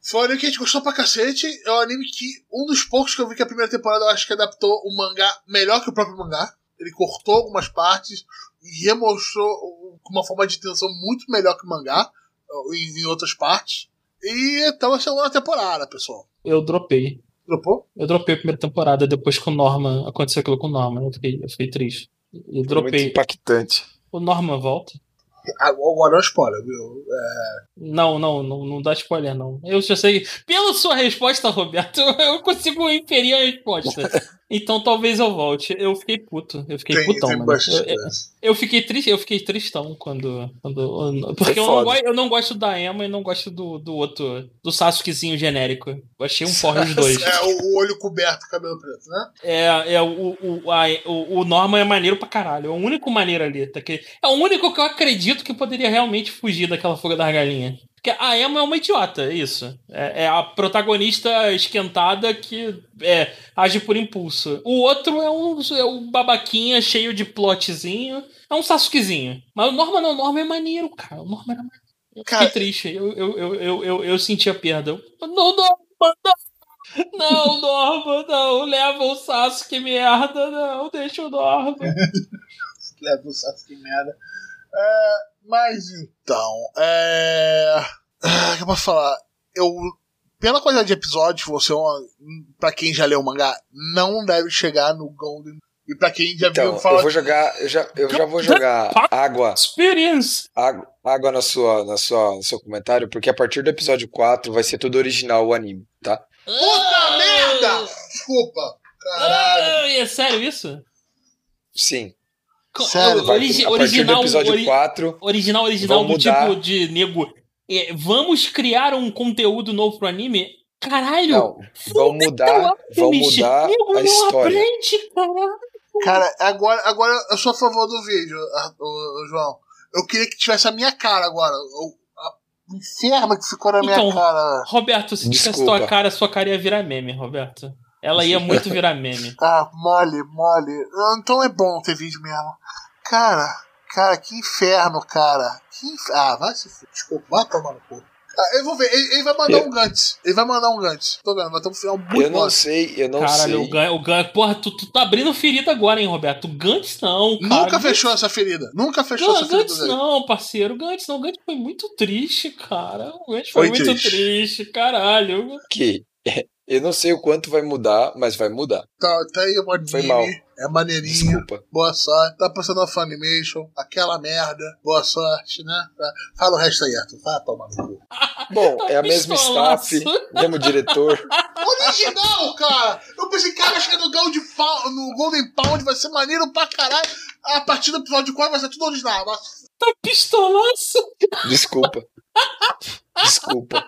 Foi um anime que a gente gostou pra cacete. É um anime que, um dos poucos que eu vi que a primeira temporada eu acho que adaptou o mangá melhor que o próprio mangá. Ele cortou algumas partes remostrou com uma forma de tensão muito melhor que o mangá em, em outras partes. E então a segunda temporada, pessoal. Eu dropei. Dropou? Eu dropei a primeira temporada depois que o Norman aconteceu aquilo com o Norman. Eu fiquei, eu fiquei triste. Eu Muito dropei. impactante. O Norman volta? Agora é um spoiler, viu? Não, não, não, não dá spoiler, não. Eu já sei. Pela sua resposta, Roberto, *laughs* eu consigo inferir a resposta. Então talvez eu volte. Eu fiquei puto. Eu fiquei Tem, putão, tem mano. Eu, eu, fiquei triste, eu fiquei tristão quando. quando porque eu não, gosto, eu não gosto da Emma e não gosto do, do outro. Do Sasukezinho genérico. Eu achei um porra os *laughs* dois. É, o, o olho coberto, cabelo preto, né? É, é o, o, a, o, o Norman é maneiro pra caralho. É o único maneiro ali. Tá? Que, é o único que eu acredito que poderia realmente fugir daquela fuga das galinhas. A Emma é uma idiota, é isso. É, é a protagonista esquentada que é, age por impulso. O outro é um, é um babaquinha cheio de plotzinho. É um Sasukezinho. Mas o Norman não, o Norman é maneiro, cara. O Norman era maneiro. Eu Cara- fiquei triste. Eu, eu, eu, eu, eu, eu senti a perda. Não, Norman, não! Não, Norman, não. Leva o Sasuke, merda. Não, deixa o Norman. *laughs* leva o Sasuke merda. É, mas então, é. ah, O que eu posso falar? Eu. Pela quantidade de episódios, você, pra quem já leu o mangá, não deve chegar no Golden. E pra quem já Então, viu falar. eu vou jogar, eu já, eu já vou jogar água, Experience. água, água na sua, na sua, no seu comentário, porque a partir do episódio 4 vai ser tudo original o anime, tá? Puta merda! Desculpa! Caralho! Ah, é sério isso? Sim. Sério, Vai, origi- a original, episódio ori- 4, original, original do mudar. tipo de nego. é, vamos criar um conteúdo novo pro anime? Caralho! não, vão mudar, vão mudar nego a história. aprende, caralho. Cara, agora, agora eu sou a favor do vídeo, João. Eu queria que tivesse a minha cara agora. O, a enferma que ficou na minha Então, cara. Roberto, se tivesse Desculpa. tua cara, sua cara ia virar meme, Roberto. Ela ia *laughs* muito virar meme. Ah, mole, mole. Então é bom ter vídeo mesmo. Cara, cara, que inferno, cara. Que inf... Ah, vai se fuder. Desculpa, vai tomar no cu. Ah, eu vou ver, ele, ele vai mandar Eu- um Gantz. Ele vai mandar um Gantz. Tô vendo, vai ter um final muito Eu não bom. sei, eu não Caralho, o sei. Gantz, o Gantz, porra, tu, tu tá abrindo ferida agora, hein, Roberto? O Gantz não, cara. Nunca O fechou essa ferida. Nunca fechou Não, essa ferida Gantz dele. não, parceiro. O Gantz não. O Gantz foi muito triste, cara. O Gantz foi, Foi muito triste. triste, caralho. Que eu não sei o quanto vai mudar, mas vai mudar. Tá, tá aí o Foi anime. mal. É maneirinho. Desculpa. Boa sorte. Tá passando a Funimation. Aquela merda. Boa sorte, né? Fala o resto aí, Arthur. Vai tomar no cu. *laughs* Bom, é a mesma staff, mesmo diretor. *laughs* Original, cara! Eu pensei, cara, chega no, Gold Pound, no Golden Pound, vai ser maneiro pra caralho. A partir do episódio 4 vai ser tudo original. Mas... Tá pistolaço. Desculpa. Desculpa.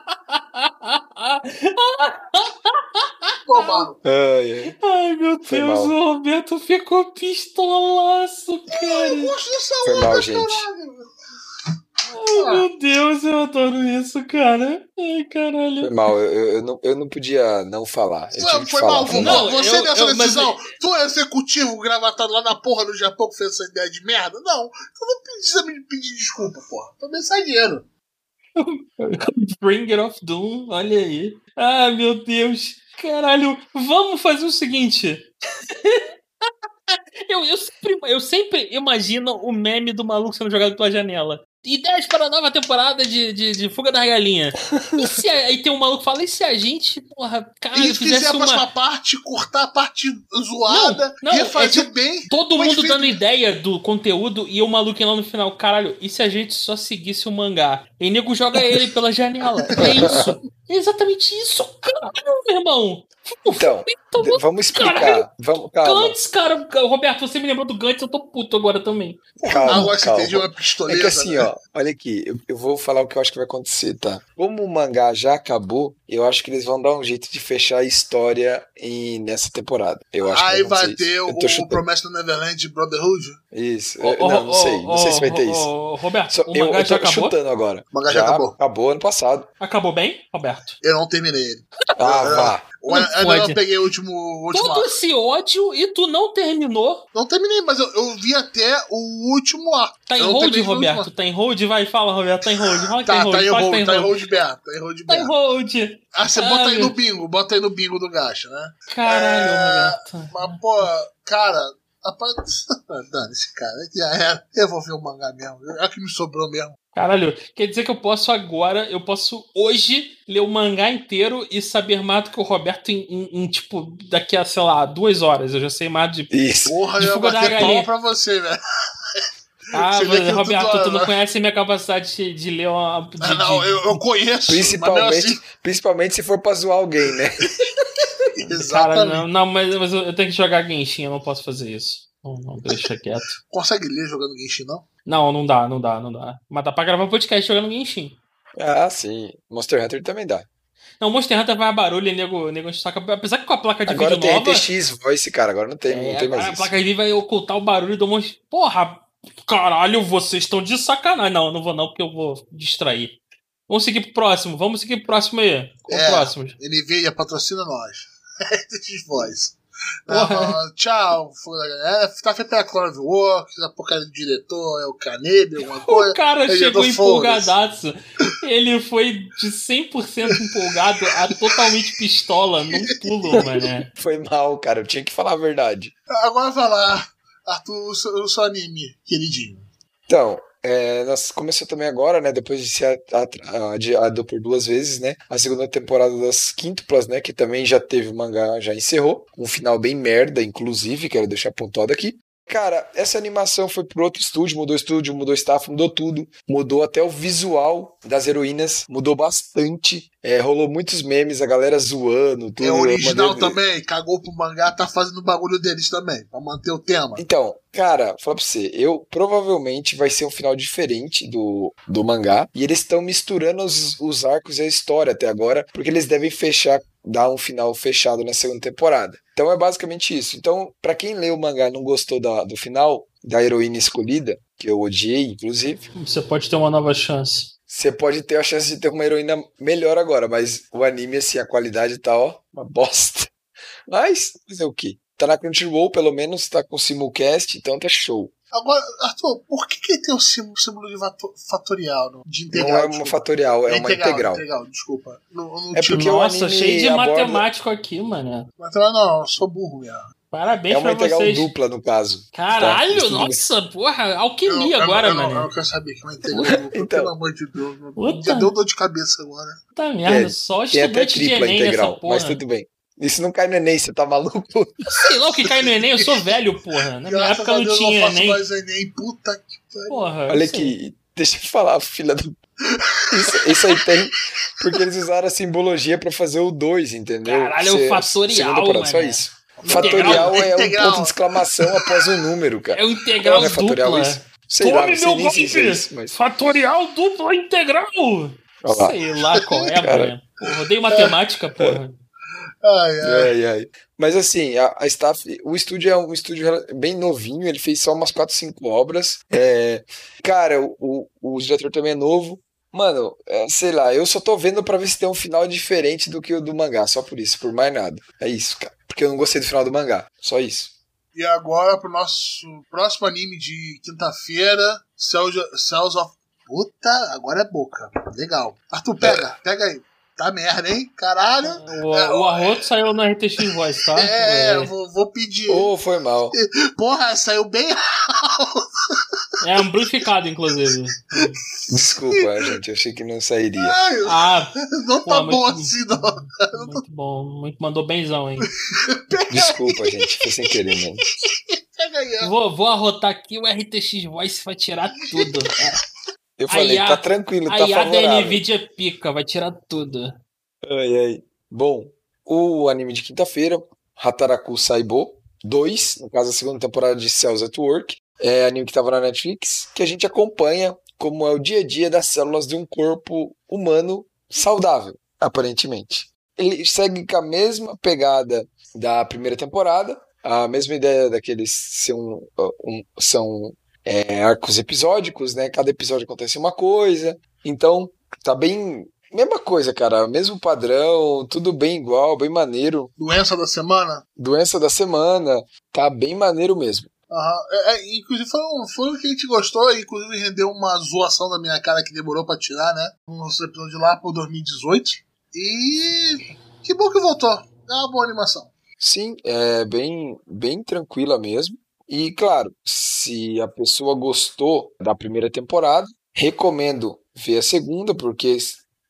Pô, mano. Ai, ai. Ai, meu Foi Deus, mal. o Roberto ficou pistolaço, Eu cara. gosto dessa Foi onda, mal, gente. caralho. Ai, meu Deus, eu adoro isso, cara. Ai, caralho. Foi mal, eu, eu, eu não, eu não podia não falar. Eu Foi, que foi falar. mal, foi foi mal. Não, Você eu- dessa eu- mas- decisão, tu é executivo gravatado lá na porra do Japão que fez essa ideia de merda? Não. Tu não precisa me pedir desculpa, porra. Tô mensageiro. *laughs* Bringer of Doom, olha aí. Ah, meu Deus. Caralho, vamos fazer o seguinte. *laughs* eu, eu, sempre, eu sempre imagino o meme do maluco sendo jogado pela janela. Ideias para a nova temporada de, de, de Fuga da Galinha. E se a- aí tem um maluco que fala, e se a gente, porra, cara, e se fizesse fizer a próxima uma. parte, cortar a parte zoada, Não, não, refazer é tipo- bem. Todo mundo feito- dando ideia do conteúdo e o maluco lá no final, caralho, e se a gente só seguisse o mangá? E nego joga ele pela janela. É isso. É exatamente isso, caralho, meu irmão. Então, Então, vamos explicar. Caralho. Vamos, calma. Gantz, cara. Roberto, você me lembrou do Gantz, eu tô puto agora também. Calma, você calma. uma É pistoleira. que assim, né? ó, olha aqui, eu, eu vou falar o que eu acho que vai acontecer, tá? Como o mangá já acabou, eu acho que eles vão dar um jeito de fechar a história em, nessa temporada. Eu acho Aí que vai acontecer ter isso. o, o. Promise no Neverland Brotherhood. Isso. Ô, eu- não, não ô, sei. Não sei se vai ter isso. ô, Roberto, Só- o eu, mangá eu já tô acabou? chutando agora. O mangá já acabou. Acabou ano passado. Acabou bem, Roberto? Eu não terminei ele. Ah, vá. Eu Não ainda pode. não peguei o último, o último Todo arco. esse ódio e tu não terminou. Não terminei, mas eu, eu vi até o último arco. Tá em hold, Roberto? Tá em hold? Vai, fala, Roberto. Tá em hold. Fala Tá, tá em hold. tá em hold, tá em hold. hold Bear, tá em hold Tá em hold. Ah, você Ah, bota aí no bingo, bota aí no bingo do gacha, né? Caralho, É, Roberto. Mas, pô, cara, rapaz, *laughs* dane-se, cara, já era. Eu vou ver o mangá mesmo, é o que me sobrou mesmo. Caralho, quer dizer que eu posso agora, eu posso hoje ler o mangá inteiro e saber mais do que o Roberto em, em- em, tipo, daqui a, sei lá, duas horas. Eu já sei mais de. Isso. Porra, De eu ia da bater palma pra você, velho. Ah, mas, Roberto, tudo, tu não conhece a minha capacidade de, de ler uma. De, Ah, não, de- eu, eu conheço, Principalmente, mas mesmo principalmente se for pra zoar alguém, né? assim, *laughs* Cara, exatamente. não, não, mas, mas eu tenho que jogar Genshin, eu não posso fazer isso. Não, não, deixa quieto. Consegue ler jogando Genshin, não? Não, não dá, não dá, não dá. Mas dá pra gravar podcast jogando Genshin. Ah, sim. Monster Hunter também dá. Não, Monster Hunter vai a barulho nego, nego saco. Apesar que com a placa de Agora vídeo tem nova. RTX Voice, cara. Agora não tem, é, não tem mais a isso. placa de vídeo vai ocultar o barulho do monstro. Porra, caralho, vocês estão de sacanagem. Não, não vou não, porque eu vou distrair. Vamos seguir pro próximo, vamos seguir pro próximo aí. Qual o É. próximo? NVIDIA patrocina nós. *laughs* Porra. Ah, tchau. É, tá feito pela Cloverworks, a porcaria do diretor, é o Canebe, alguma coisa. O cara Ele chegou não empolgadaço. Ele foi de 100% empolgado a totalmente pistola num pulo, *laughs* mané. Foi mal, cara. Eu tinha que falar a verdade. Agora vai lá, Arthur, o seu, o seu anime, queridinho. Então, é, nós começou também agora, né? Depois de ser adiado por duas vezes, né? A segunda temporada das quíntuplas, né? Que também já teve o mangá, já encerrou. Um final bem merda, inclusive, quero deixar pontuado aqui. Cara, essa animação foi pro outro estúdio, mudou estúdio, mudou staff, mudou tudo. Mudou até o visual das heroínas, mudou bastante. É, rolou muitos memes, a galera zoando, tudo. É original também, cagou pro mangá, tá fazendo o bagulho deles também, pra manter o tema. Então, cara, falar pra você, eu provavelmente vai ser um final diferente do, do mangá. E eles estão misturando os, os arcos e a história até agora, porque eles devem fechar, dar um final fechado na segunda temporada. Então é basicamente isso. Então, pra quem leu o mangá e não gostou da, do final, da heroína escolhida, que eu odiei, inclusive, Você pode ter uma nova chance. Você pode ter a chance de ter uma heroína melhor agora, mas o anime, assim, a qualidade tá, ó, uma bosta. *laughs* Mas, fazer o quê? Tá na Crunchyroll, pelo menos, tá com simulcast, então tá show. Agora, Arthur, por que, que tem o símbolo, símbolo de fatorial? Não? De integral. não é uma fatorial, é uma integral. Integral, desculpa. Não, não É porque o Nossa, anime cheio de aborda- matemático aqui, mano. Mas também não, eu sou burro mesmo. Parabéns É uma pra integral vocês. dupla, no caso. Caralho, Tá, isso nossa, porra, alquimia Eu- eu- agora, eu, não- Eu mano. não quero saber que é uma *laughs* integral dupla, Então. pelo amor de Deus. Puta. Já deu dor de cabeça agora. Puta merda, É, só Tem até estudante de tripla Enem integral, essa porra. mas tudo bem. Isso não cai no Enem, você tá maluco? Sei lá o que cai no Enem, eu sou velho, porra. Na minha Graças época não Deus tinha não faço Enem. mais Enem. Puta que pariu. Porra, Olha eu aqui, deixa eu falar, filha do. Isso, isso aí tem porque eles usaram a simbologia pra fazer o 2, entendeu? Caralho, é o Ser- fatorial, parada, Só mano. Integral, Fatorial é um ponto de exclamação após um número, cara. É o integral Não é fatorial dupla. isso? Sei lá, Tome não sei meu é golpe! isso, mas. Fatorial dupla integral! Lá. Sei lá qual é, Cara. mano. Porra, odeio matemática, porra. Ai, ai. Ai, ai. Mas assim, a, a staff, o estúdio é um estúdio bem novinho, ele fez só umas 4, 5 obras. É, cara, o, o, o diretor também é novo. Mano, é, sei lá, eu só tô vendo pra ver se tem um final diferente do que o do mangá, só por isso, por mais nada. É isso, cara. Porque eu não gostei do final do mangá, só isso. E agora pro nosso próximo anime de quinta-feira, Cells, of. Puta, agora é boca. Legal. Arthur, pega, pega aí. Tá merda, hein? Caralho. O, o Arroto saiu no RTX Voice, tá? É, eu vou, vou pedir. Ô, foi mal. *laughs* Porra, saiu bem. *laughs* É amplificado, inclusive. Desculpa, gente, eu achei que não sairia. Ai, Ah, não tá pô, bom muito- assim, não. muito bom. Muito mandou benzão, hein? *laughs* Desculpa, gente, foi sem querer mesmo. Ó. Vou, vou arrotar aqui o RTX Voice vai tirar tudo. Eu falei, Aí a- tá tranquilo, A tá IA da favorável. NVIDIA é pica, vai tirar tudo. Ai, ai. Bom, o anime de quinta-feira, Hataraku Saibo 2, no caso a segunda temporada de Cells at Work, é anime que estava na Netflix, que a gente acompanha como é o dia a dia das células de um corpo humano saudável, aparentemente. Ele segue com a mesma pegada da primeira temporada, a mesma ideia daqueles são, um, são é, arcos episódicos, né? Cada episódio acontece uma coisa. Então, tá bem. Mesma coisa, cara. Mesmo padrão, tudo bem igual, bem maneiro. Doença da semana? Doença da semana, tá bem maneiro mesmo. Aham. É, é, inclusive foi, um, foi o que a gente gostou, inclusive rendeu uma zoação da minha cara que demorou pra tirar, né? No nosso episódio lá por 2018. E que bom que voltou. É uma boa animação. Sim, é bem, bem tranquila mesmo. E claro, se a pessoa gostou da primeira temporada, recomendo ver a segunda, porque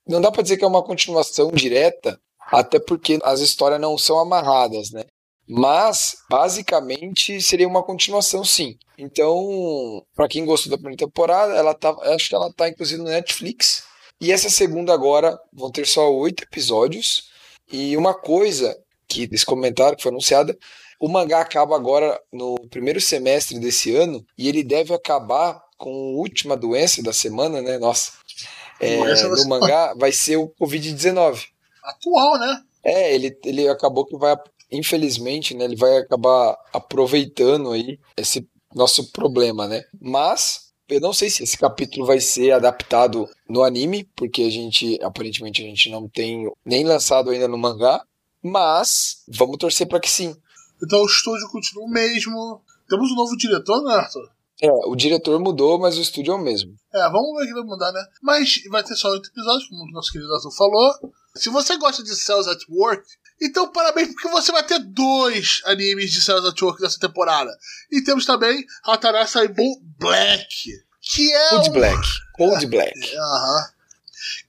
não dá pra dizer que é uma continuação direta, até porque as histórias não são amarradas, né? Mas, basicamente, seria uma continuação, sim. Então, pra quem gostou da primeira temporada, ela tá, acho que ela tá inclusive no Netflix. E essa segunda agora vão ter só oito episódios. E uma coisa que desse comentário que foi anunciada, o mangá acaba agora no primeiro semestre desse ano e ele deve acabar com a última doença da semana, né? Nossa. É, no mangá vai ser o Covid-19. Atual, né? É, ele, ele acabou que vai, infelizmente, né? Ele vai acabar aproveitando aí esse nosso problema, né? Mas eu não sei se esse capítulo vai ser adaptado no anime, porque a gente, aparentemente, a gente não tem nem lançado ainda no mangá. Mas vamos torcer para que sim. Então o estúdio continua o mesmo. Temos um novo diretor, né, Arthur? É, o diretor mudou, mas o estúdio é o mesmo. É, vamos ver o que vai mudar, né? Mas vai ter só oito episódios, como o nosso querido Arthur falou. Se você gosta de Cells at Work, então parabéns, porque você vai ter dois animes de Cells at Work nessa temporada. E temos também Hatara Saibo Black, que é. Cold um- Black. Cold *laughs* Black. Aham.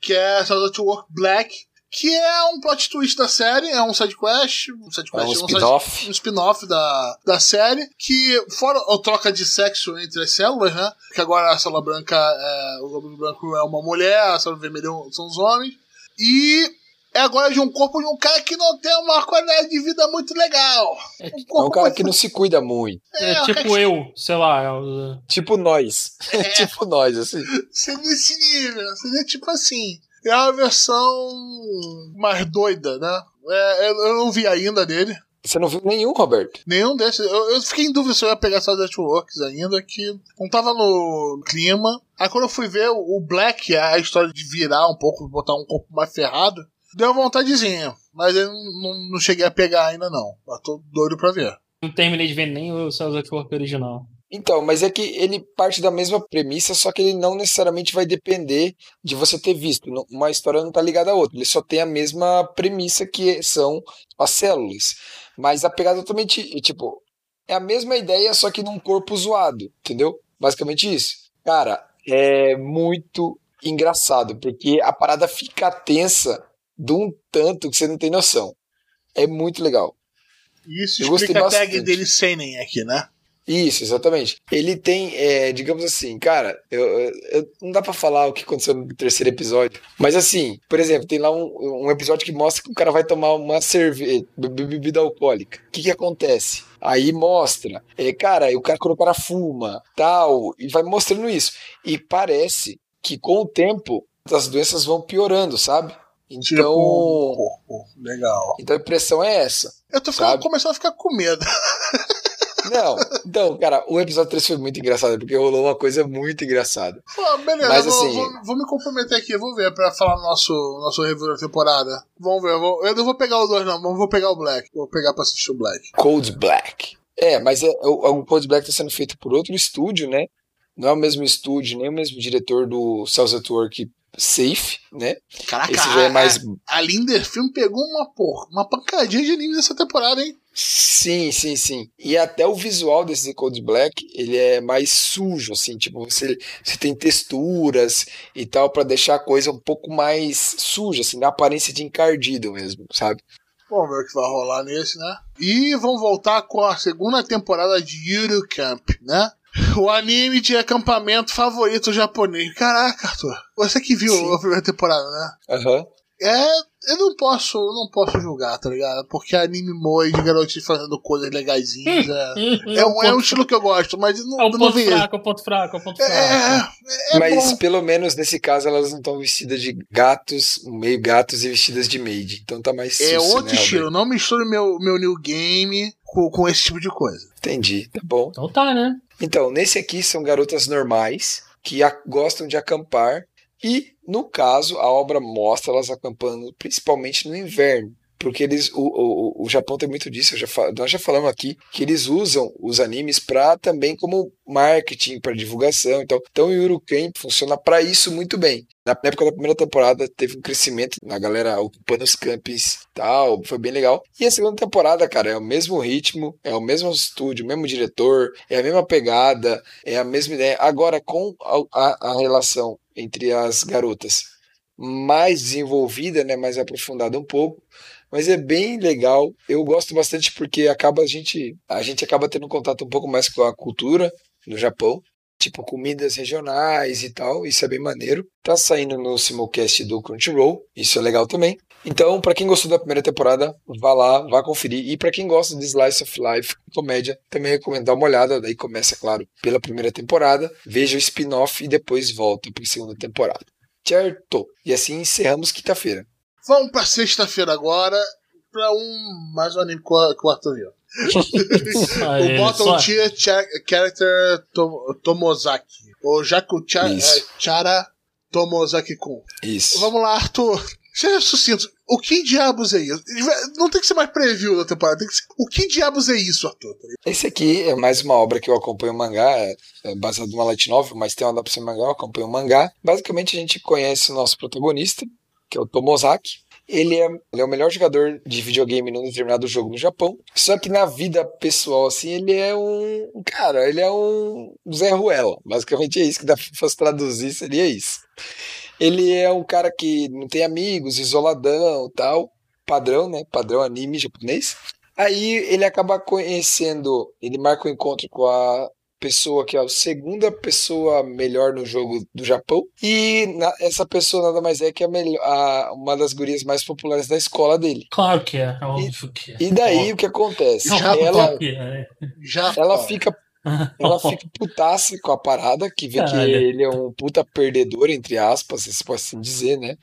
Que é Cells at Work Black, que é um plot twist da série, é um side quest, um side É quest, um side- spin-off. um spin-off da, da série, que fora a troca de sexo entre as células, né? Que agora a célula branca, é, o glóbulo branco é uma mulher, a célula vermelha são os homens. E é agora de um corpo de um cara que não tem uma qualidade de vida muito legal. É, Um É um cara muito- que não se cuida muito. é cara tipo que- eu, sei lá. é o- Tipo nós. *laughs* tipo nós, assim. Seria nesse nível, seria tipo assim. É a versão mais doida, né? É, eu eu não vi ainda dele. Você não viu nenhum, Roberto? Nenhum desses. Eu, eu fiquei em dúvida se eu ia pegar só Death Works ainda, que não tava no clima. Aí quando eu fui ver o o Black, a história de virar um pouco, botar um corpo mais ferrado, Deu vontadezinha, mas eu não, não cheguei a pegar ainda não. Mas tô doido pra ver. Não terminei de ver nem o Cells at Work original. Então, mas é que ele parte da mesma premissa, só que ele não necessariamente vai depender de você ter visto. Uma história não tá ligada à outra. Ele só tem a mesma premissa que são as células. Mas a pegada é totalmente, tipo, é a mesma ideia, só que num corpo zoado, entendeu? Basicamente isso. Cara, é muito engraçado, porque a parada fica tensa de um tanto que você não tem noção. É muito legal. E isso Eu gostei explica a tag dele Seinen aqui, né? Isso, exatamente. Ele tem, é, digamos assim, cara, eu, eu- não dá pra falar o que aconteceu no terceiro episódio, mas assim, por exemplo, tem lá um, um episódio que mostra que o cara vai tomar uma cerveja, bebida alcoólica. O que que acontece? Aí mostra, é, cara, o cara quando o cara fuma, tal, e vai mostrando isso. E parece que com o tempo as doenças vão piorando, sabe? Tipo, Então, corpo. Legal. então a impressão é essa. Eu tô ficando, começando a ficar com medo. *laughs* Não, então, cara, o episódio 3 foi muito engraçado, porque rolou uma coisa muito engraçada. Pô, beleza, Mas, vou, assim- vou, vou me comprometer aqui, vou ver pra falar no nosso, nosso review da temporada. Vamos ver, eu, vou- eu não vou pegar o dois, não, mas vou pegar o Black. Vou pegar pra assistir o Black. Cold Black. É, mas é, o, o Cold Black tá sendo feito por outro estúdio, né? Não é o mesmo estúdio, nem o mesmo diretor do Cells at Work Safe, né? Caraca, Esse já é mais. a, a Linder Film pegou uma porra, uma pancadinha de animes essa temporada, hein? Sim, sim, sim. E até o visual desse Cold Black, ele é mais sujo, assim, tipo, você, você tem texturas e tal pra deixar a coisa um pouco mais suja, assim, dá aparência de encardido mesmo, sabe? Vamos ver o que vai rolar nesse, né? E vão voltar com a segunda temporada de Yuru Camp, né? O anime de acampamento favorito japonês. Caraca, Arthur. Você que viu Sim. a primeira temporada, né? Aham. É, eu não posso, eu não posso julgar, tá ligado? Porque anime moe de garotinhos fazendo coisas legaisinhas. É, *laughs* é, um, é um estilo que eu gosto, mas não, É o não ponto vi. fraco, é o ponto fraco, é o ponto fraco. É, é, é Mas bom. pelo menos nesse caso elas não estão vestidas de gatos, meio gatos e vestidas de maid. Então tá mais É sucio, outro né, estilo. Não misture meu, meu new game com, com esse tipo de coisa. Entendi, tá bom. Então tá, né? Então, nesse aqui são garotas normais que gostam de acampar e, no caso, a obra mostra elas acampando principalmente no inverno. Porque eles, o, o, o Japão tem muito disso, já nós já falamos aqui, que eles usam os animes para também como marketing, para divulgação. Então, então o Yuru Camp funciona para isso muito bem. Na época da primeira temporada teve um crescimento na galera ocupando os campings e tal, foi bem legal. E a segunda temporada, cara, é o mesmo ritmo, é o mesmo estúdio, o mesmo diretor, é a mesma pegada, é a mesma ideia. Agora com a, a, a relação entre as garotas mais desenvolvida, né, mais aprofundada um pouco, mas é bem legal. Eu gosto bastante porque acaba a gente a gente acaba tendo contato um pouco mais com a cultura no Japão, tipo comidas regionais e tal, isso é bem maneiro. Tá saindo no simulcast do Crunchyroll, isso é legal também. Então, pra quem gostou da primeira temporada, vá lá, vá conferir. E pra quem gosta de Slice of Life, comédia, também recomendo dar uma olhada. Daí começa, claro, pela primeira temporada, veja o spin-off e depois volta pra segunda temporada. Certo? E assim encerramos quinta-feira. Vamos pra sexta-feira agora, pra um mais um anime que o Arthur viu. O Bottom só- Tier Cha- Character To- Tomozaki. O Jaku Cha- Isso. eh, Chara Tomozaki-kun. Isso. Vamos lá, Arthur. Seja sucinto. O que diabos é isso? Não tem que ser mais preview da temporada. Tem que ser... O que diabos é isso, Arthur? Esse aqui é mais uma obra que eu acompanho o mangá, é é baseado numa light novel, mas tem uma adaptação mangá, eu acompanho o mangá. Basicamente a gente conhece o nosso protagonista, que é o Tomozaki. Ele é, ele é o melhor jogador de videogame num determinado jogo no Japão. Só que na vida pessoal, assim, ele é um. Cara, ele é um Zé Ruela. Basicamente é isso que dá pra traduzir, seria isso. Ele é um cara que não tem amigos, isoladão tal. Padrão, né? Padrão anime japonês. Aí ele acaba conhecendo, ele marca o encontro com a pessoa que é a segunda pessoa melhor no jogo do Japão. E na- essa pessoa nada mais é que a melhor, a- uma das gurias mais populares da escola dele. Claro que é, é óbvio que é. E daí o que acontece? Já *laughs* Óbvio Ela, é. Já ela fica ela *laughs* fica putaça com a parada, que vê que Caralho. ele é um puta perdedor, entre aspas, se pode assim dizer, né?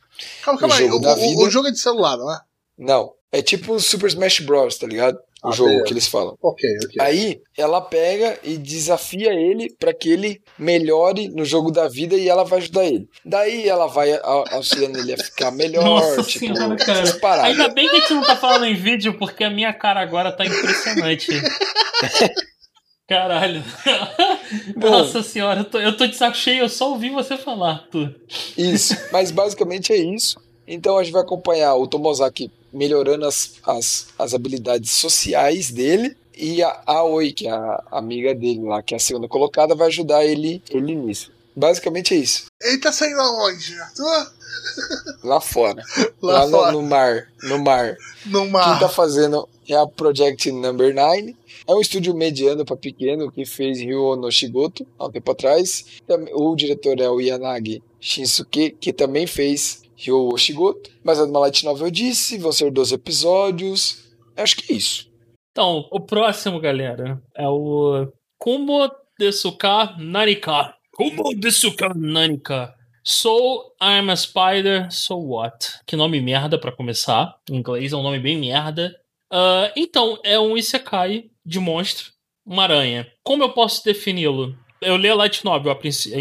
Calma, calma o aí. jogo O, da o- vida. o jogo é de celular, não é? Não, É tipo o Super Smash Bros, tá ligado? O Ah, jogo beleza. que eles falam. Ok, ok. Aí ela pega e desafia ele pra que ele melhore no jogo da vida e ela vai ajudar ele. Daí ela vai au- auxiliando ele a ficar melhor, *laughs* Nossa tipo, senhora, cara. Ainda bem que a gente não tá falando em vídeo, porque a minha cara agora tá impressionante. *laughs* Caralho. Bom. *laughs* Nossa senhora, eu tô, eu tô de saco cheio, eu só ouvi você falar, tu. Isso, *laughs* mas basicamente é isso. Então a gente vai acompanhar o Tomozaki melhorando as, as, as habilidades sociais dele e a Aoi, que é a amiga dele lá, que é a segunda colocada, vai ajudar ele, ele nisso. Basicamente é isso. Ele tá saindo aonde, Arthur? Lá fora. Lá, Lá, no- fora, no, mar. No mar. no Quem mar. tá fazendo é a Project Number 9. É um estúdio mediano para pequeno que fez Ryo no Shigoto há um tempo atrás. O diretor é o Yanagi Shinsuke, que também fez Ryo Shigoto. Mas uma light novel eu disse, vão ser 12 episódios. Acho que é isso. Então, o próximo, galera, é o Kumo Desuka Nanika. Kumo Desuka Nanika. So I'm a Spider, so what? Que nome merda pra começar. Em inglês é um nome bem merda. Ah, então, é um Isekai de monstro, uma aranha. Como eu posso defini-lo? Eu leio Light Novel,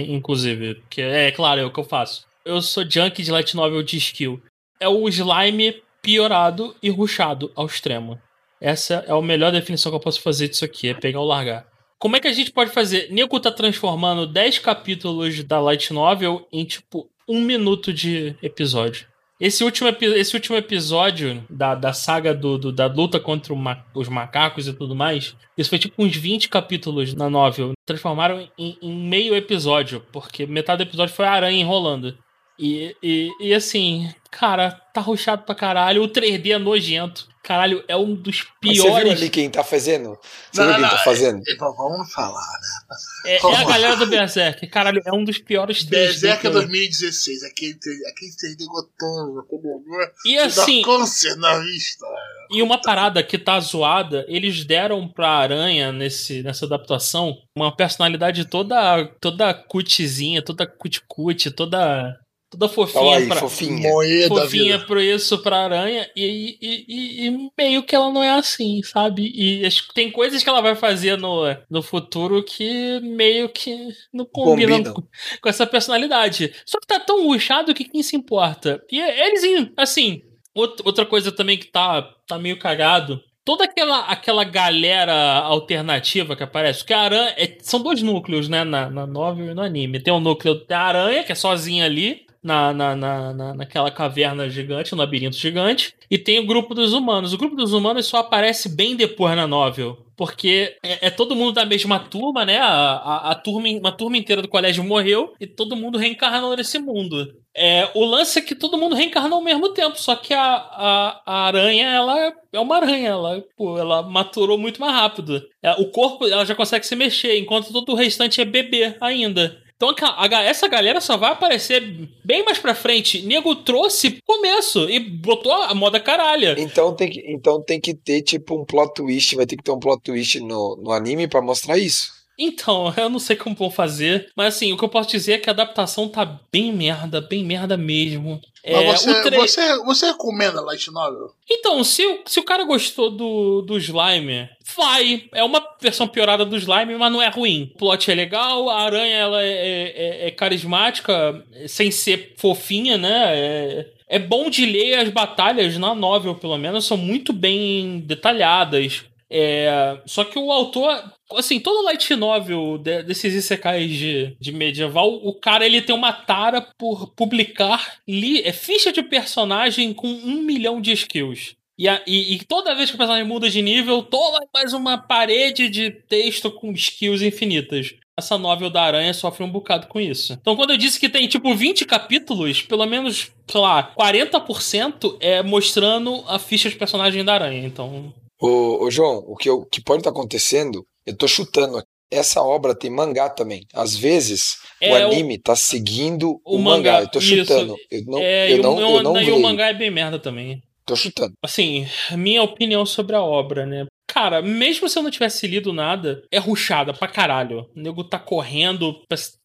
inclusive, que é, claro, é o que eu faço. Eu sou junkie de Light Novel de skill. É o slime piorado e ruchado ao extremo. Essa é a melhor definição que eu posso fazer disso aqui, é pegar ou largar. Como é que a gente pode fazer? Nico tá transformando 10 capítulos da Light Novel em, tipo, um minuto de episódio. Esse último, esse último episódio da, da saga do, do- da luta contra ma- os macacos e tudo mais, isso foi tipo uns 20 capítulos na novel. Transformaram em, em meio episódio, porque metade do episódio foi a aranha enrolando. E, e, e assim, cara, tá ruxado pra caralho. O 3D é nojento. Caralho, é um dos Mas você viu piores. ali quem tá fazendo? Você Não, viu quem não, tá fazendo? É, vamos falar, né? É, é a galera do Berserk. Caralho, é um dos piores 3D. Berserk é eu- 2016, aquele, aquele 3D gostoso, aquele amor. E assim, câncer na vista. E uma parada que tá zoada, eles deram pra Aranha nesse, nessa adaptação uma personalidade toda toda cutizinha, toda cuticute, toda toda fofinha aí, pra, fofinha. Fofinha por isso pra Aranha e, e, e- meio que ela não é assim, sabe? E acho que tem coisas que ela vai fazer no, no futuro que meio que não combinam Combinam. com, com essa personalidade. Só que tá tão ruchado que quem se importa? E eles, assim, Out- Outra coisa também que tá, tá meio cagado. Toda aquela, aquela galera alternativa que aparece, porque a aranha. é- são dois núcleos, né? Na, na novel e no anime. Tem o núcleo da aranha, que é sozinha ali, na, na, na, na- naquela caverna gigante, no labirinto gigante. E tem o grupo dos humanos. O grupo dos humanos só aparece bem depois na novel. Porque é, é todo mundo da mesma turma, né? A, a, a turma, uma turma inteira do colégio morreu e todo mundo reencarnou nesse mundo. É, o lance é que todo mundo reencarnou ao mesmo tempo, só que a, a, a aranha, ela é uma aranha, ela, pô, ela maturou muito mais rápido. É, o corpo, ela já consegue se mexer, enquanto todo o restante é bebê ainda. Então a- essa galera só vai aparecer bem mais pra frente. Nego trouxe começo e botou a moda caralha. Então tem, que, então tem que ter tipo um plot twist, vai ter que ter um plot twist no, no anime pra mostrar isso. Então, *laughs* eu não sei como vão fazer, mas assim, o que eu posso dizer é que a adaptação tá bem merda, bem merda mesmo. É, você, tre- você, você recomenda Light Novel? Então, se, o- se o cara gostou do, do Slime, vai. É uma versão piorada do Slime, mas não é ruim. O plot é legal, a aranha ela é, é- é carismática, sem ser fofinha, né? É, é bom de ler as batalhas na novel, pelo menos, são muito bem detalhadas. É, só que o autor, assim, todo light novel de- desses isekais de, de medieval, o cara ele tem uma tara por publicar li, é, ficha de personagem com um milhão de skills. E, a- e- e toda vez que o personagem muda de nível, toma mais uma parede de texto com skills infinitas. Essa novel da Aranha sofre um bocado com isso. Então, quando eu disse que tem tipo 20 capítulos, pelo menos, sei lá, 40% é mostrando a ficha de personagem da Aranha. Então, Ô, ô, João, o que, eu, que pode estar acontecendo, eu tô chutando aqui. Essa obra tem mangá também. Às vezes, É, o anime tá seguindo o o, mangá. mangá, Eu tô isso. chutando. Eu não, é, eu e, não, o, eu não e o mangá é bem merda também. Tô chutando. Assim, minha opinião sobre a obra, né? cara, mesmo se eu não tivesse lido nada, é ruchada pra caralho. O nego tá correndo,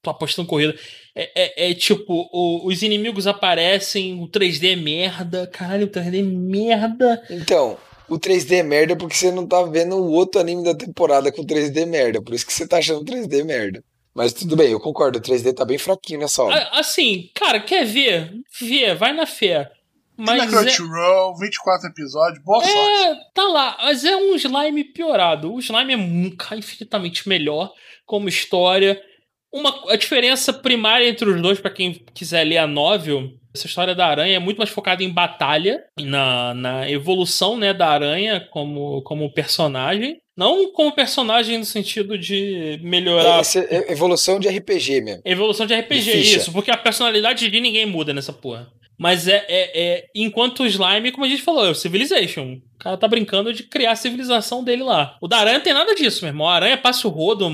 tô apostando corrida. É, é, é tipo, o- os inimigos aparecem, o 3D é merda. Caralho, o 3D é merda. Então, o 3D é merda porque você não tá vendo o outro anime da temporada com 3D merda. Por isso que você tá achando 3D merda. Mas tudo bem, eu concordo. O 3D tá bem fraquinho nessa obra. A- Assim, cara, quer ver? Vê, vai na fé. Tem na Mas é, Crunchyroll, 24 episódios, boa sorte. é, tá lá, mas é um slime piorado. O slime é cara, infinitamente melhor como história. Uma, a diferença primária entre os dois, pra quem quiser ler a novel, essa história da aranha é muito mais focada em batalha, na, na evolução né, da aranha como, como personagem. Não como personagem no sentido de melhorar Essa é evolução de RPG mesmo. Evolução de RPG, De isso, porque a personalidade de ninguém muda nessa porra. Mas é, é, é- Enquanto o slime, como a gente falou, é o Civilization. O cara tá brincando de criar a civilização dele lá. O da aranha tem nada disso, meu irmão. A aranha passa o rodo,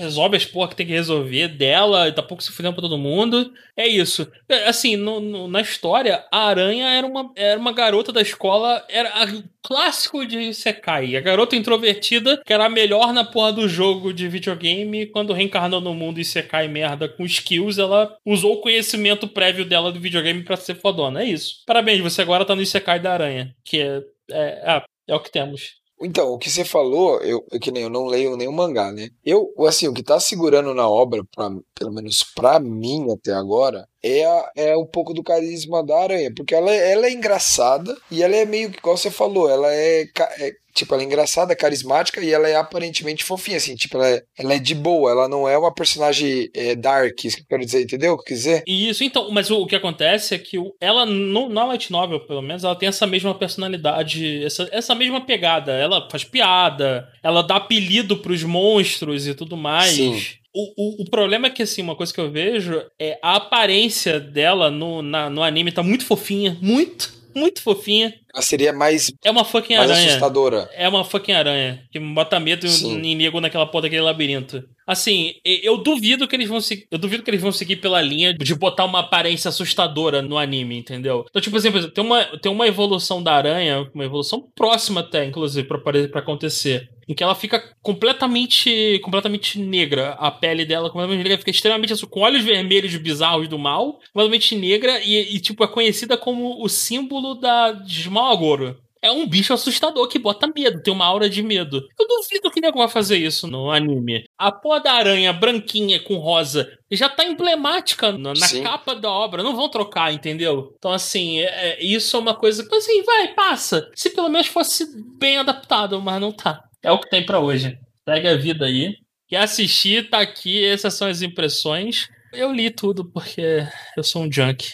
resolve as porra que tem que resolver dela, e tá pouco se fudendo pra todo mundo. É isso. É, Assim, no- no- na história, a aranha era uma, era uma garota da escola, era a- clássico de Sekai. A garota introvertida, que era a melhor na porra do jogo de videogame, quando reencarnou no mundo e Sekai merda com skills, ela usou o conhecimento prévio dela do videogame pra ser fodona. É isso. Parabéns, você agora tá no Isekai da aranha, que é, é, ah, é o que temos. Então, o que você falou, eu, eu que nem eu não leio nenhum mangá, né? Eu, assim, o que tá segurando na obra, pra, pelo menos pra mim até agora, é, a- é um pouco do carisma da aranha, porque ela, é- ela é engraçada e ela é meio que, igual você falou, ela é, é, tipo, ela é engraçada, carismática e ela é aparentemente fofinha, assim, tipo, ela é, ela é de boa, ela não é uma personagem é, dark, isso que eu quero dizer, entendeu o que eu quis dizer? Isso, então, mas o, o que acontece é que ela, no, na Light Novel, pelo menos, ela tem essa mesma personalidade, essa, essa mesma pegada. Ela faz piada, ela dá apelido pros monstros e tudo mais. Sim. O, o, o problema é que, assim, uma coisa que eu vejo é a aparência dela no, na- no anime tá muito fofinha. Muito, muito fofinha. Ela seria mais, É uma fucking mais aranha. assustadora. É uma fucking aranha que bota medo Sim. em nego naquela porra daquele labirinto. Assim, eu duvido que eles vão seguir. Eu duvido que eles vão seguir pela linha de botar uma aparência assustadora no anime, entendeu? Então, tipo assim, por exemplo, tem uma, tem uma evolução da aranha, uma evolução próxima até, inclusive, pra, pra acontecer. Em que ela fica completamente. completamente negra. A pele dela completamente negra, fica extremamente azul, com olhos vermelhos bizarros do mal, completamente negra, e, e, tipo, é conhecida como o símbolo da Smaugoro. É um bicho assustador que bota medo, tem uma aura de medo. Eu duvido que nego vai fazer isso no anime. A porra da aranha branquinha com rosa já tá emblemática na, na capa da obra. Não vão trocar, entendeu? Então, assim, é- é- isso é uma coisa que, assim, vai, passa. Se pelo menos fosse bem adaptado, mas não tá. É o que tem pra hoje. Segue a vida aí. Quer assistir, tá aqui. Essas são as impressões. Eu li tudo porque eu sou um junk.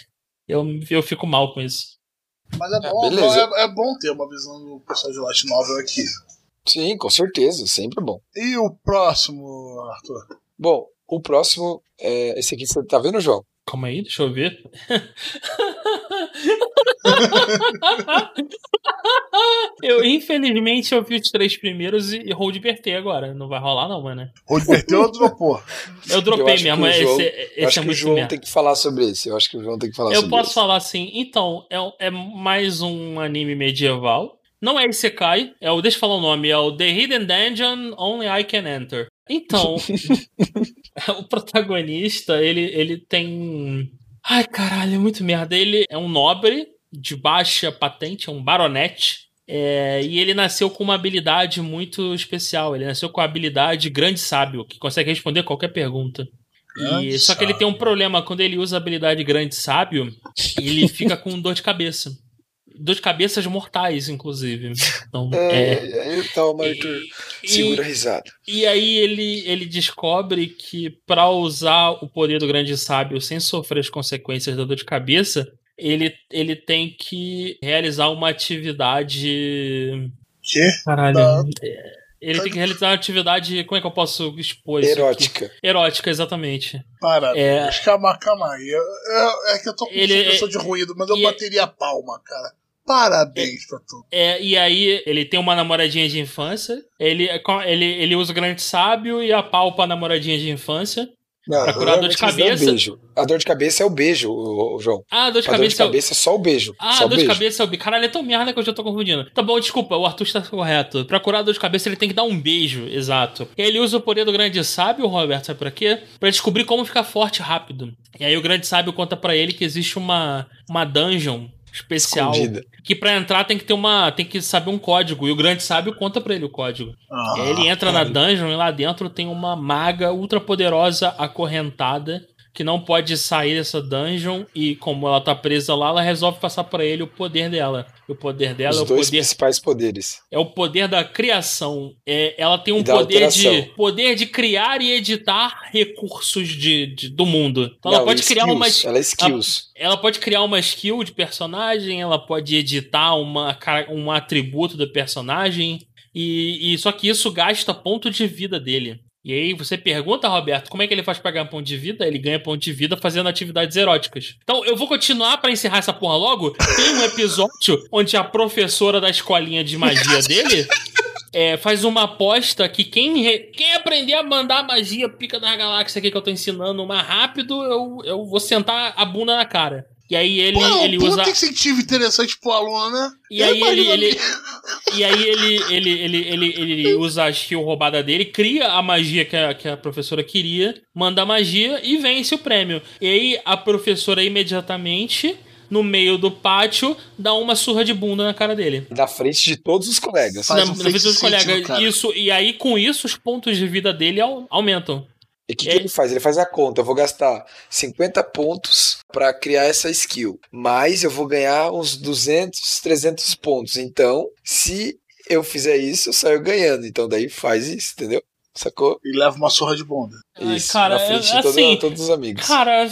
Eu, eu fico mal com isso. Mas é bom, beleza. é, é bom ter uma visão do pessoal de Light Novel aqui. Sim, com certeza, sempre bom. E o próximo, Arthur? Bom, o próximo é esse aqui, você tá vendo, João? Calma aí, deixa eu ver. *laughs* eu, infelizmente, eu vi os três primeiros e, e vou diverter agora. Não vai rolar, não, mano. Ou diverteu ou dropou? Eu Eu dropei que mesmo. o Esse, João- esse Eu acho é que o muito João merda. tem que falar sobre esse. Eu acho que o João tem que falar Eu sobre posso esse. falar assim, então, é, é mais um anime medieval. Não é Isekai, é o, deixa eu falar o nome, é o The Hidden Dungeon Only I Can Enter. Então, *laughs* o protagonista, ele, ele tem. Ai, caralho, é muito merda. Ele é um nobre de baixa patente, é um baronete. É, e ele nasceu com uma habilidade muito especial. Ele nasceu com a habilidade grande sábio, que consegue responder qualquer pergunta. E, só que ele tem um problema quando ele usa a habilidade grande sábio, ele fica com dor de cabeça. Dor de cabeças mortais, inclusive. Então, é. É, então, Arthur, E- segura a risada. E aí ele, ele descobre que para usar o poder do grande sábio sem sofrer as consequências da dor de cabeça, ele, ele tem que realizar uma atividade. Que? Caralho. É, Ele tem que realizar uma atividade. Como é que eu posso expor isso? aqui? Erótica. Erótica, exatamente. Parabéns. É. Calma, calma aí. Eu- eu- é que eu tô com Ele- supressão de ruído, mas eu e- bateria a palma, cara. Parabéns pra tu. É, e aí ele tem uma namoradinha de infância. Ele, ele, ele usa o grande sábio e apalpa a namoradinha de infância. Não, Pra curar a dor de normalmente eles dão cabeça. beijo. A dor de cabeça é o beijo, João. Ah, dor de a dor de cabeça. é o- cabeça é só o beijo. Ah, só o dor de cabeça é o beijo. Caralho, é tão merda que eu já tô confundindo. Tá bom, desculpa, o Arthur está correto. Pra curar a dor de cabeça, ele tem que dar um beijo, exato. E aí ele usa o poder do grande sábio, Roberto, sabe pra quê? Pra descobrir como ficar forte rápido. E aí o grande sábio conta pra ele que existe uma, uma dungeon especial. Escondida. Que pra entrar tem que ter uma. tem que saber um código. E o grande sábio conta pra ele o código. Ah, E aí ele entra na dungeon e lá dentro tem uma maga ultra poderosa acorrentada que não pode sair dessa dungeon e como ela tá presa lá, ela resolve passar pra ele o poder dela. O poder dela Os é o dois poder principais poderes. é o poder da criação. É, ela tem um poder de poder de criar e editar recursos de, de- do mundo. Então Não, ela pode criar skills. Ela é skills. ela pode criar uma skill de personagem, ela pode editar uma, um atributo do personagem, e, e só que isso gasta ponto de vida dele. E aí você pergunta, Roberto, como é que ele faz pra ganhar ponto de vida? Ele ganha ponto de vida fazendo atividades eróticas. Então eu vou continuar pra encerrar essa porra logo. Tem um episódio onde a professora da escolinha de magia dele é, faz uma aposta que quem, re- quem aprender a mandar magia pica da galáxia aqui que eu tô ensinando mais rápido, eu, eu vou sentar a bunda na cara. E aí ele, Pô, ele puta usa. incentivo interessante pro aluno, né? E aí Eu ele, imagino ele, e aí ele, ele, ele, ele, ele usa a skill roubada dele, cria a magia que a, que a professora queria, manda a magia e vence o prêmio. E aí a professora imediatamente, no meio do pátio, dá uma surra de bunda na cara dele. Na frente de todos os colegas. Faz na, um na frente dos colegas. cara. Isso, e aí, com isso, os pontos de vida dele au- aumentam. E o que, É. que ele faz? Ele faz a conta. Eu vou gastar 50 pontos pra criar essa skill. Mas eu vou ganhar uns 200, 300 pontos. Então, se eu fizer isso, eu saio ganhando. Então, daí faz isso, entendeu? Sacou? E leva uma surra de bunda. Ai, Isso. cara, na frente é- de todo- assim, todos os amigos. Cara,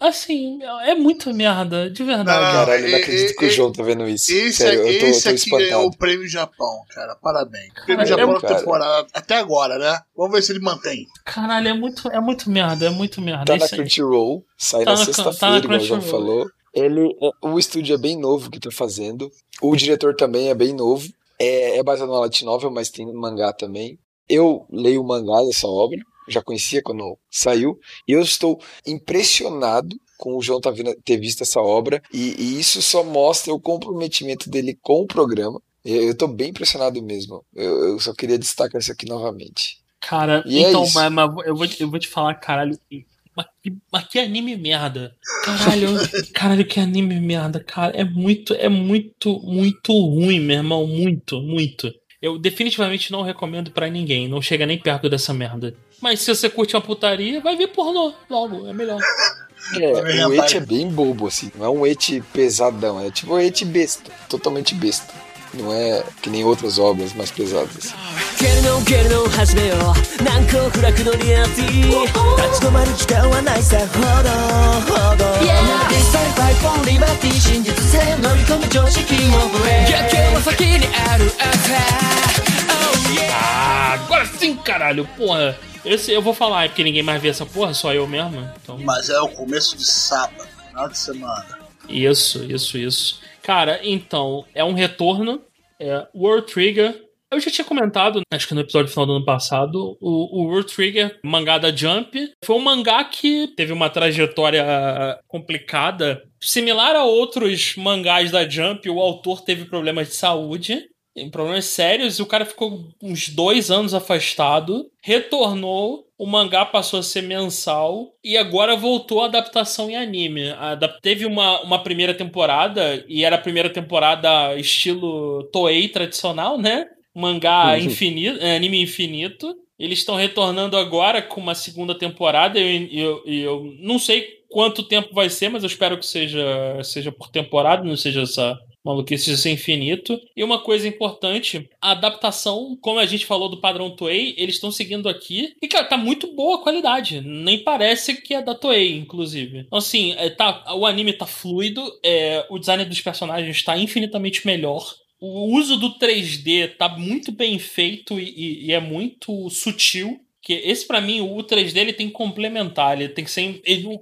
assim, é muito merda, de verdade. Não, Caralho, eu não e- acredito que o João tá vendo isso. Esse, Sério, eu tô, esse eu tô aqui é espantado. o prêmio Japão, cara. Parabéns. Prêmio Cara, Japão é- da cara. temporada. Até agora, né? Vamos ver se ele mantém. Caralho, é muito, é muito merda, é muito merda. Tá na Isso aí- Crunchyroll, sai Tá na na- sexta-feira, tá na igual o João falou. Ele, é- o estúdio é bem novo que tá fazendo. O diretor também é bem novo. É, é baseado numa light novel, mas tem mangá também. Eu leio o mangá dessa obra, já conhecia quando saiu, e eu estou impressionado com o João tá ter visto essa obra, e, e isso só mostra o comprometimento dele com o programa. Eu, eu tô bem impressionado mesmo. Eu, eu só queria destacar isso aqui novamente. Cara, E é então, isso. mas, mas eu, vou, te- eu vou te falar, caralho. Mas que, mas que anime merda. Caralho, *laughs* caralho, que anime merda, cara. É muito, é muito, muito ruim, meu irmão. Muito, muito. Eu definitivamente não recomendo pra ninguém. Não chega nem perto dessa merda. Mas se você curte uma putaria, vai ver pornô logo. É melhor. É, Também o et é bem bobo, assim. Não é um et pesadão. É tipo um et besta. Totalmente besta não é que nem outras obras mais pesadas. Ah, agora sim, caralho, porra. Esse eu vou falar, é porque ninguém mais vê essa porra, só eu mesmo. Então... Mas é o começo de sábado, final de semana. Isso, isso, isso. Cara, então, é um retorno. É World Trigger. Eu já tinha comentado, acho que no episódio final do ano passado, o, o World Trigger, mangá da Jump, foi um mangá que teve uma trajetória complicada. Similar a outros mangás da Jump, o autor teve problemas de saúde, tem problemas sérios, e o cara ficou uns dois anos afastado, retornou, o mangá passou a ser mensal, e agora voltou a adaptação em anime. Adap- Teve uma, uma primeira temporada, e era a primeira temporada estilo Toei tradicional, né? Mangá Uhum. infinito, é, anime infinito. Eles estão retornando agora com uma segunda temporada, e eu, eu, eu não sei quanto tempo vai ser, mas eu espero que seja, seja por temporada, não seja essa maluquice de ser infinito. E uma coisa importante, a adaptação, como a gente falou do padrão Toei, eles estão seguindo aqui. E, cara, tá muito boa a qualidade. Nem parece que é da Toei, inclusive. Então, assim, é, tá, o anime tá fluido, é, o design dos personagens tá infinitamente melhor. O uso do 3D tá muito bem feito e, e- e é muito sutil. Que esse, pra mim, o 3D ele tem que complementar, ele tem que ser ele-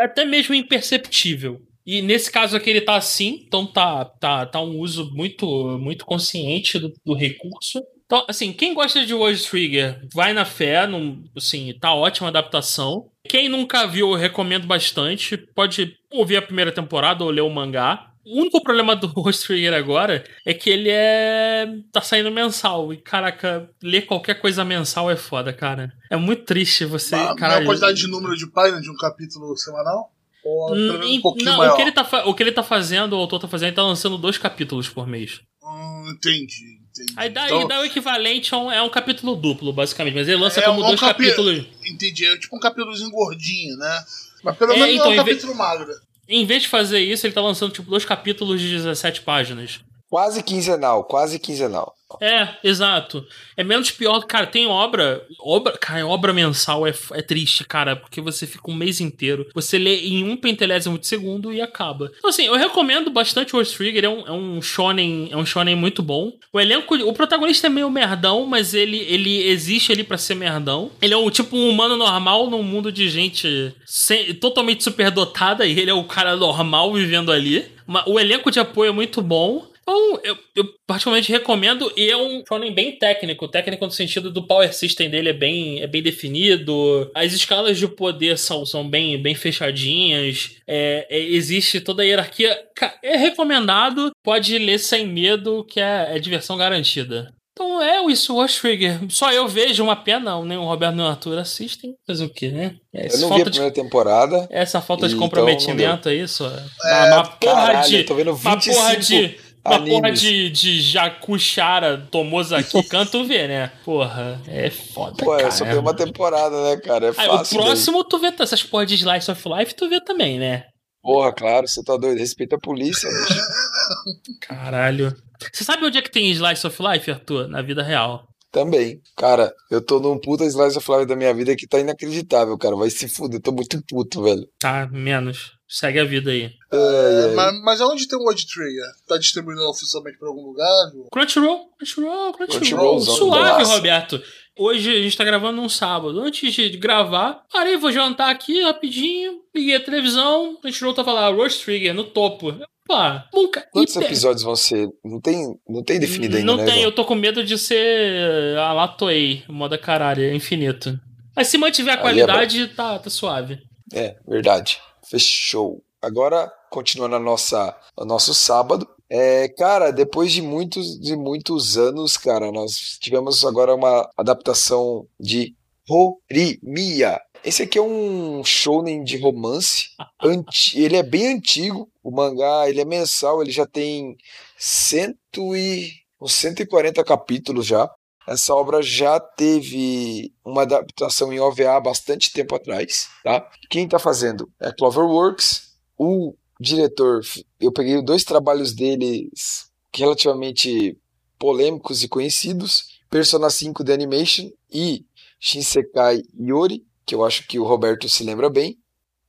até mesmo imperceptível. E nesse caso aqui ele tá assim, então tá, tá, tá um uso muito, muito consciente do, do recurso. Então, assim, quem gosta de World Trigger, vai na fé, não, assim, tá ótima a adaptação. Quem nunca viu, eu recomendo bastante. Pode ouvir a primeira temporada ou ler o mangá. O único problema do *laughs* World Trigger agora é que ele é. tá saindo mensal. E, caraca, ler qualquer coisa mensal é foda, cara. É muito triste você. A caralho, quantidade de número de páginas de um capítulo semanal? Ou um pouquinho não, maior? o que, ele tá, o que ele tá fazendo, o autor tá fazendo, ele tá lançando dois capítulos por mês. Hum, entendi, entendi. Aí dá, Então, dá o equivalente a um, é um capítulo duplo, basicamente. Mas ele lança É como um dois capi- capítulos. Entendi, é tipo um capítulozinho gordinho, né? Mas pelo É, menos então, não é um vez- capítulo magro. Em vez de fazer isso, ele tá lançando tipo dois capítulos de 17 páginas. Quase quinzenal, quase quinzenal. É, exato. É menos pior. Cara, tem obra. obra cara, obra mensal é, é triste, cara, porque você fica um mês inteiro. Você lê em um pentelésimo de segundo e acaba. Então, assim, eu recomendo bastante o World Trigger. É um, é um shonen. É um shonen muito bom. O elenco. O protagonista é meio merdão, mas ele, ele existe ali pra ser merdão. Ele é um tipo um humano normal num mundo de gente sem- totalmente superdotada. E ele é o cara normal vivendo ali. O elenco de apoio é muito bom. Então, eu, eu particularmente recomendo, e é um shonen bem técnico, técnico no sentido do power system dele é bem, é bem definido, as escalas de poder são, são bem, bem fechadinhas, é, é, existe toda a hierarquia. É recomendado, pode ler sem medo, que é, é diversão garantida. Então é isso, Watch Trigger. Só eu vejo uma pena, nem o Roberto nem o Arthur assistem. Fazer o quê, né? É, Eu não vi a falta de, primeira temporada. essa falta de então comprometimento é isso? É, uma porra Caralho, de. tô vendo Uma 25 porra de. Uma porra de, de Jacuchara Tomozaki *laughs* canto vê, né? Porra, é foda. Pô, cara. eu só tenho uma temporada, né, cara? É Aí, fácil. o daí. próximo tu vê essas porra de Slice of Life, tu vê também, né? Porra, claro, você tá doido. Respeita a polícia, bicho. *laughs* Caralho. Você sabe onde é que tem Slice of Life, Arthur? Na vida real. Também. Cara, eu tô num puta slice of life da minha vida que tá inacreditável, cara. Vai se fuder. Eu tô muito puto, velho. Tá, menos. Segue a vida aí. Ai, ai. Mas, mas aonde tem o World Trigger? Tá distribuindo oficialmente pra algum lugar? Crunchyroll, Crunchyroll, Crunchyroll. Suave. Roberto. Hoje a gente tá gravando num sábado. Antes de gravar, parei, vou jantar aqui rapidinho. Liguei a televisão. Crunchyroll tava lá, Roast Trigger, no topo. Opa, nunca. Quantos e episódios vão ser? Não tem, não tem definido ainda, Não né? tem, João? eu tô com medo de ser a lá Toei, moda caralho, é infinito. Mas se mantiver a Aí é qualidade, tá, tá suave. É, verdade. Fechou. Agora, continuando a nossa, o nosso sábado. É, cara, depois de muitos, de muitos anos, cara, nós tivemos agora uma adaptação de Horimiya. Esse aqui é um shounen de romance. *laughs* Anti- ele é bem antigo. O mangá, ele é mensal, ele já tem cento e, uns 140 capítulos já. Essa obra já teve uma adaptação em OVA há bastante tempo atrás, tá? Quem está fazendo é Cloverworks. O diretor, eu peguei dois trabalhos deles relativamente polêmicos e conhecidos, Persona 5 The Animation e Shinsekai Yori, que eu acho que o Roberto se lembra bem.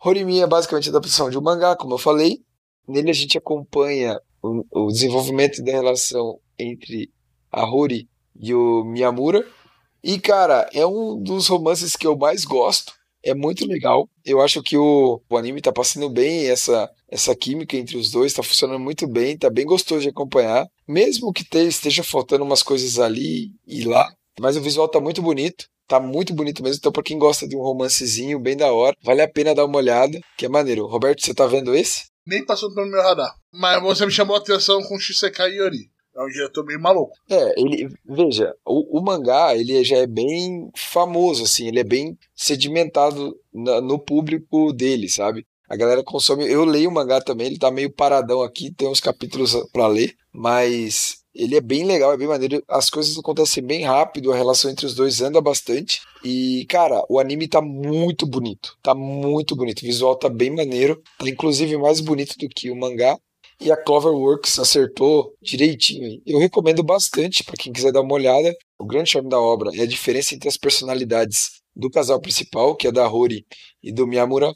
Horimiya é basicamente a adaptação de um mangá, como eu falei. Nele a gente acompanha o, o desenvolvimento da relação entre a Hori e o Miyamura. E, cara, é um dos romances que eu mais gosto. É muito legal. Eu acho que o, o anime tá passando bem, essa, essa química entre os dois tá funcionando muito bem, tá bem gostoso de acompanhar. Mesmo que te- esteja faltando umas coisas ali e lá, mas o visual tá muito bonito. Tá muito bonito mesmo. Então, pra quem gosta de um romancezinho bem da hora, vale a pena dar uma olhada, que é maneiro. Roberto, você tá vendo esse? Nem passou pelo meu radar. Mas você me chamou a atenção com Shisekai Yori. É um diretor meio maluco. É, ele, veja, o, o mangá, ele já é bem famoso, assim, ele é bem sedimentado na- no público dele, sabe? A galera consome, eu leio o mangá também, ele tá meio paradão aqui, tem uns capítulos pra ler, mas ele é bem legal, é bem maneiro, as coisas acontecem bem rápido, a relação entre os dois anda bastante, e, cara, o anime tá muito bonito, tá muito bonito, o visual tá bem maneiro, tá inclusive mais bonito do que o mangá, e a Cloverworks acertou direitinho. Eu recomendo bastante para quem quiser dar uma olhada. O grande charme da obra é a diferença entre as personalidades do casal principal, que é da Hori e do Miyamura,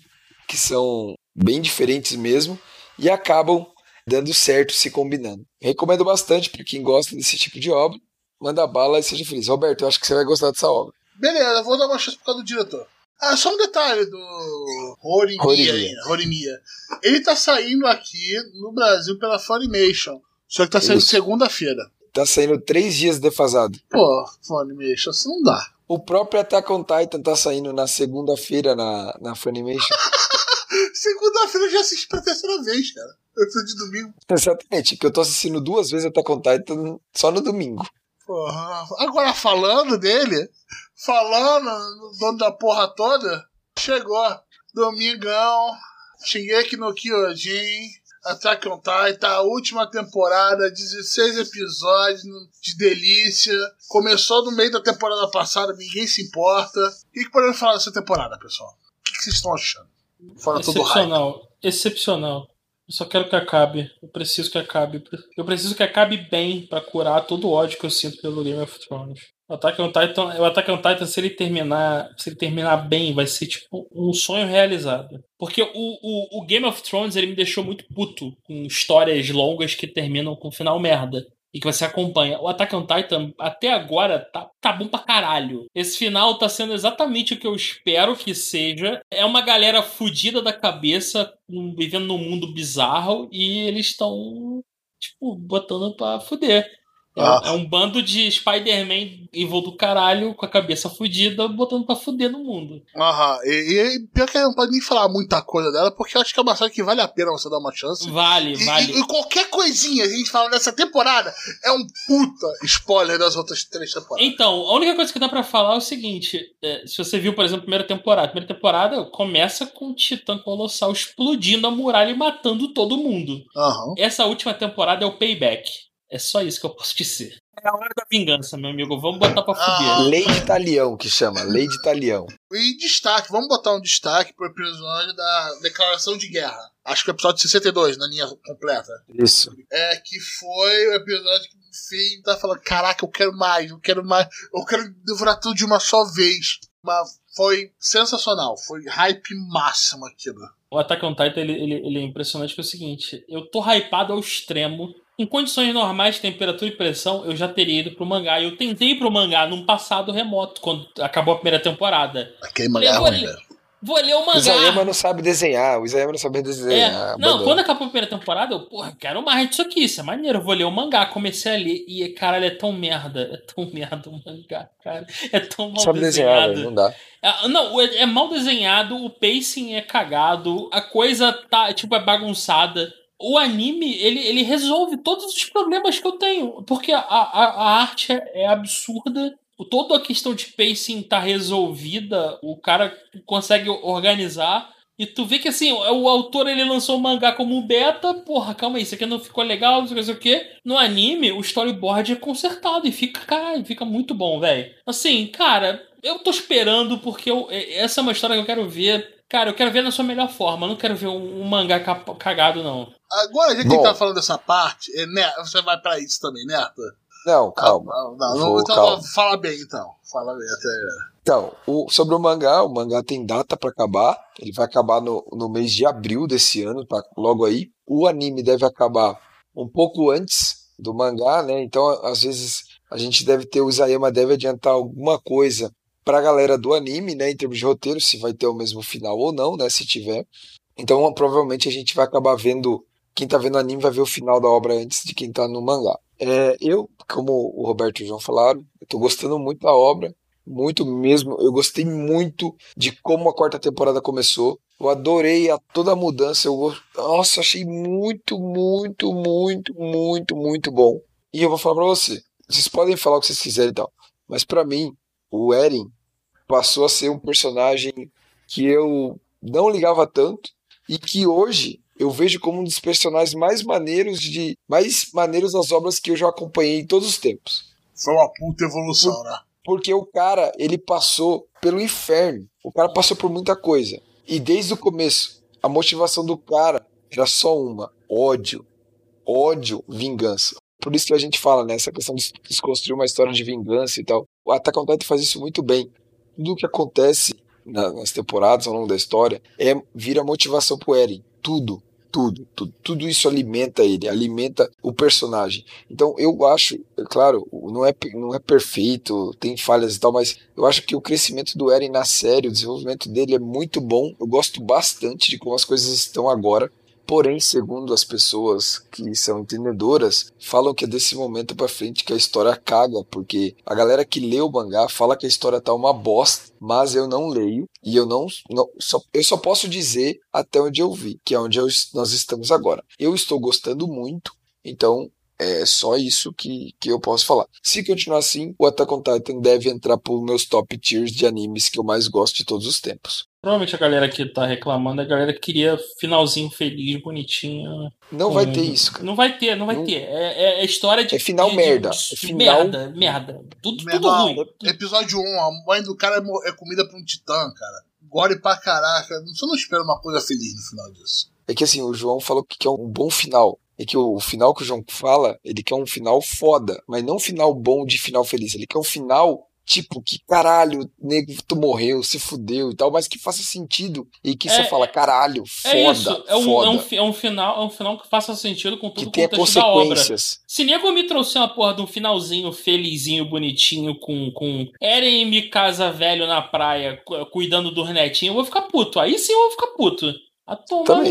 que são bem diferentes mesmo e acabam dando certo se combinando. Recomendo bastante para quem gosta desse tipo de obra. Manda bala e seja feliz. Roberto, eu acho que você vai gostar dessa obra. Beleza, vou dar uma chance por causa do diretor. Ah, só um detalhe do Horimiya. Horimiya. aí, Horimiya. Ele tá saindo aqui no Brasil pela Funimation. Só que tá saindo segunda-feira. tá saindo três dias defasado. Pô, Funimation, isso não dá. O próprio Attack on Titan tá saindo na segunda-feira na, na Funimation. *laughs* Segunda-feira eu já assisti pra terceira vez, cara. Eu preciso de domingo. Exatamente, que eu tô assistindo duas vezes Attack on Titan só no domingo. Porra. Agora falando dele, falando no dono da porra toda, chegou. Domingão, Shingeki no Kyojin, Attack on Titan, a última temporada, 16 episódios de delícia. Começou no meio da temporada passada, ninguém se importa. O que, que podemos falar dessa temporada, pessoal? O que, que vocês estão achando? Fora todo. Excepcional. Excepcional. Eu só quero que acabe. Eu preciso que acabe. Eu preciso que acabe bem pra curar todo o ódio que eu sinto pelo Game of Thrones. O Attack on Titan, o Attack on Titan se ele terminar, se ele terminar bem, vai ser tipo um sonho realizado. Porque o, o, o Game of Thrones ele me deixou muito puto com histórias longas que terminam com final merda e que você acompanha. O Attack on Titan, até agora, tá, tá bom pra caralho. Esse final tá sendo exatamente o que eu espero que seja. É uma galera fudida da cabeça, um- vivendo num mundo bizarro, e eles estão, tipo, botando pra fuder. É, Ah. é um bando de Spider-Man evil do caralho, com a cabeça fudida, botando pra fuder no mundo. Aham, e, e pior que não pode nem falar muita coisa dela, porque eu acho que é uma série que vale a pena você dar uma chance. Vale, E, vale. e- e qualquer coisinha que a gente fala nessa temporada é um puta spoiler das outras três temporadas. Então, a única coisa que dá pra falar é o seguinte: é, se você viu, por exemplo, a primeira temporada, a primeira temporada começa com o Titã Colossal explodindo a muralha e matando todo mundo. Aham. Essa última temporada é o payback. É só isso que eu posso dizer. É a hora da vingança, meu amigo. Vamos botar pra Ah. fuder. Lei de Talião, que chama, Lei de Talião. E destaque, vamos botar um destaque pro episódio da Declaração de Guerra. Acho que é o episódio 62, na linha completa. Isso. É, que foi o episódio que me fez tá falando, caraca, eu quero mais, eu quero mais, eu quero devorar tudo de uma só vez. Mas foi sensacional, foi hype máximo aquilo. O Attack on Titan ele, ele, ele é impressionante que é o seguinte: eu tô hypado ao extremo. Em condições normais de temperatura e pressão, eu já teria ido pro mangá. E eu tentei ir pro mangá num passado remoto, quando acabou a primeira temporada. Aquele mangá é Eu vou ler. Vou ler o O mangá. Isayama não sabe desenhar, o Isayama não sabe É, desenhar. não, abandonou. quando acabou a primeira temporada, eu, porra, quero mais disso aqui, isso é maneiro, eu vou ler o mangá. Comecei a ler e, caralho, é tão merda, é tão merda o mangá, cara. É tão mal sabe desenhar, desenhado. velho, não dá. É, não, é, é mal desenhado, o pacing é cagado, a coisa tá, tipo, é bagunçada. O anime, ele, ele resolve todos os problemas que eu tenho, porque a, a, a arte é, é absurda, toda a questão de pacing tá resolvida, o cara consegue organizar, e tu vê que assim, o, autor ele lançou o mangá como um beta, porra, calma aí, isso aqui não ficou legal, não sei o que. No anime, o storyboard é consertado e fica, caralho, fica muito bom, velho. Assim, cara, eu tô esperando porque eu- essa é uma história que eu quero ver. Cara, eu quero ver na sua melhor forma, eu não quero ver um, um mangá cagado, não. Agora, já que Bom. a gente tá falando dessa parte, é, né, você vai pra isso também, Neto? Não, calma. Não, não, Vou, então calma. fala bem então. Fala bem até. Então, o- sobre o mangá, o mangá tem data pra acabar. Ele vai acabar no, no mês de abril desse ano, tá logo aí. O anime deve acabar um pouco antes do mangá, né? Então, às vezes, a gente deve ter, o Isayama deve adiantar alguma coisa pra galera do anime, né? Em termos de roteiro, se vai ter o mesmo final ou não, né? Se tiver. Então, provavelmente a gente vai acabar vendo. Quem tá vendo anime vai ver o final da obra antes de quem tá no mangá. É, eu, como o Roberto e o João falaram, eu tô gostando muito da obra. Muito mesmo. Eu gostei muito de como a quarta temporada começou. Eu adorei a, toda a mudança. Eu, nossa, achei muito, muito, muito, muito, muito bom. E eu vou falar pra você. Vocês podem falar o que vocês quiserem e tal. Mas pra mim, o Eren passou a ser um personagem que eu não ligava tanto e que hoje eu vejo como um dos personagens mais maneiros de mais maneiros das obras que eu já acompanhei em todos os tempos. Foi uma puta evolução, né? Porque o cara, ele passou pelo inferno. O cara passou por muita coisa. E desde o começo, a motivação do cara era só uma: ódio. Ódio, vingança. Por isso que a gente fala, né? Essa questão de desconstruir uma história de vingança e tal. O Attack on Titan faz isso muito bem. Tudo o que acontece na- nas temporadas, ao longo da história, é vira motivação pro Eren. Tudo. Tudo, tudo, tudo isso alimenta ele, alimenta o personagem. Então eu acho, é claro, não é, não é perfeito, tem falhas e tal, mas eu acho que o crescimento do Eren na série, o desenvolvimento dele é muito bom. Eu gosto bastante de como as coisas estão agora. Porém, segundo as pessoas que são entendedoras, falam que é desse momento pra frente que a história caga, porque a galera que lê o mangá fala que a história tá uma bosta, mas eu não leio e eu não, não só, eu só posso dizer até onde eu vi, que é onde eu- nós estamos agora. Eu estou gostando muito, então é só isso que, que eu posso falar. Se continuar assim, o Attack on Titan deve entrar por meus top tiers de animes que eu mais gosto de todos os tempos. Provavelmente a galera que tá reclamando, a galera que queria finalzinho feliz, bonitinho. Não vai ter isso, cara. Não vai ter, não vai Não- ter. É, é- é história de. É final de- merda. de- É final- Merda, merda. Tudo, Meu tudo ruim. Episódio 1, a mãe do cara é é comida pra um titã, cara. Gore pra caraca. Você não espera uma coisa feliz no final disso. É que assim, o João falou que quer um bom final. É que o, o final que o João fala, ele quer um final foda, mas não um final bom de final feliz. Ele quer um final tipo que caralho, nego, tu morreu, se fudeu e tal, mas que faça sentido e que É, você fala caralho, foda, É isso. É um, foda. é, um, é um final, é um final que faça sentido com que todo o tenha contexto da obra. consequências. Se nego me trouxer uma porra de um finalzinho felizinho, bonitinho, com, com Eren e Mikasa velho na praia, cu- cuidando dos netinhos, eu vou ficar puto. Aí sim eu vou ficar puto. A tomar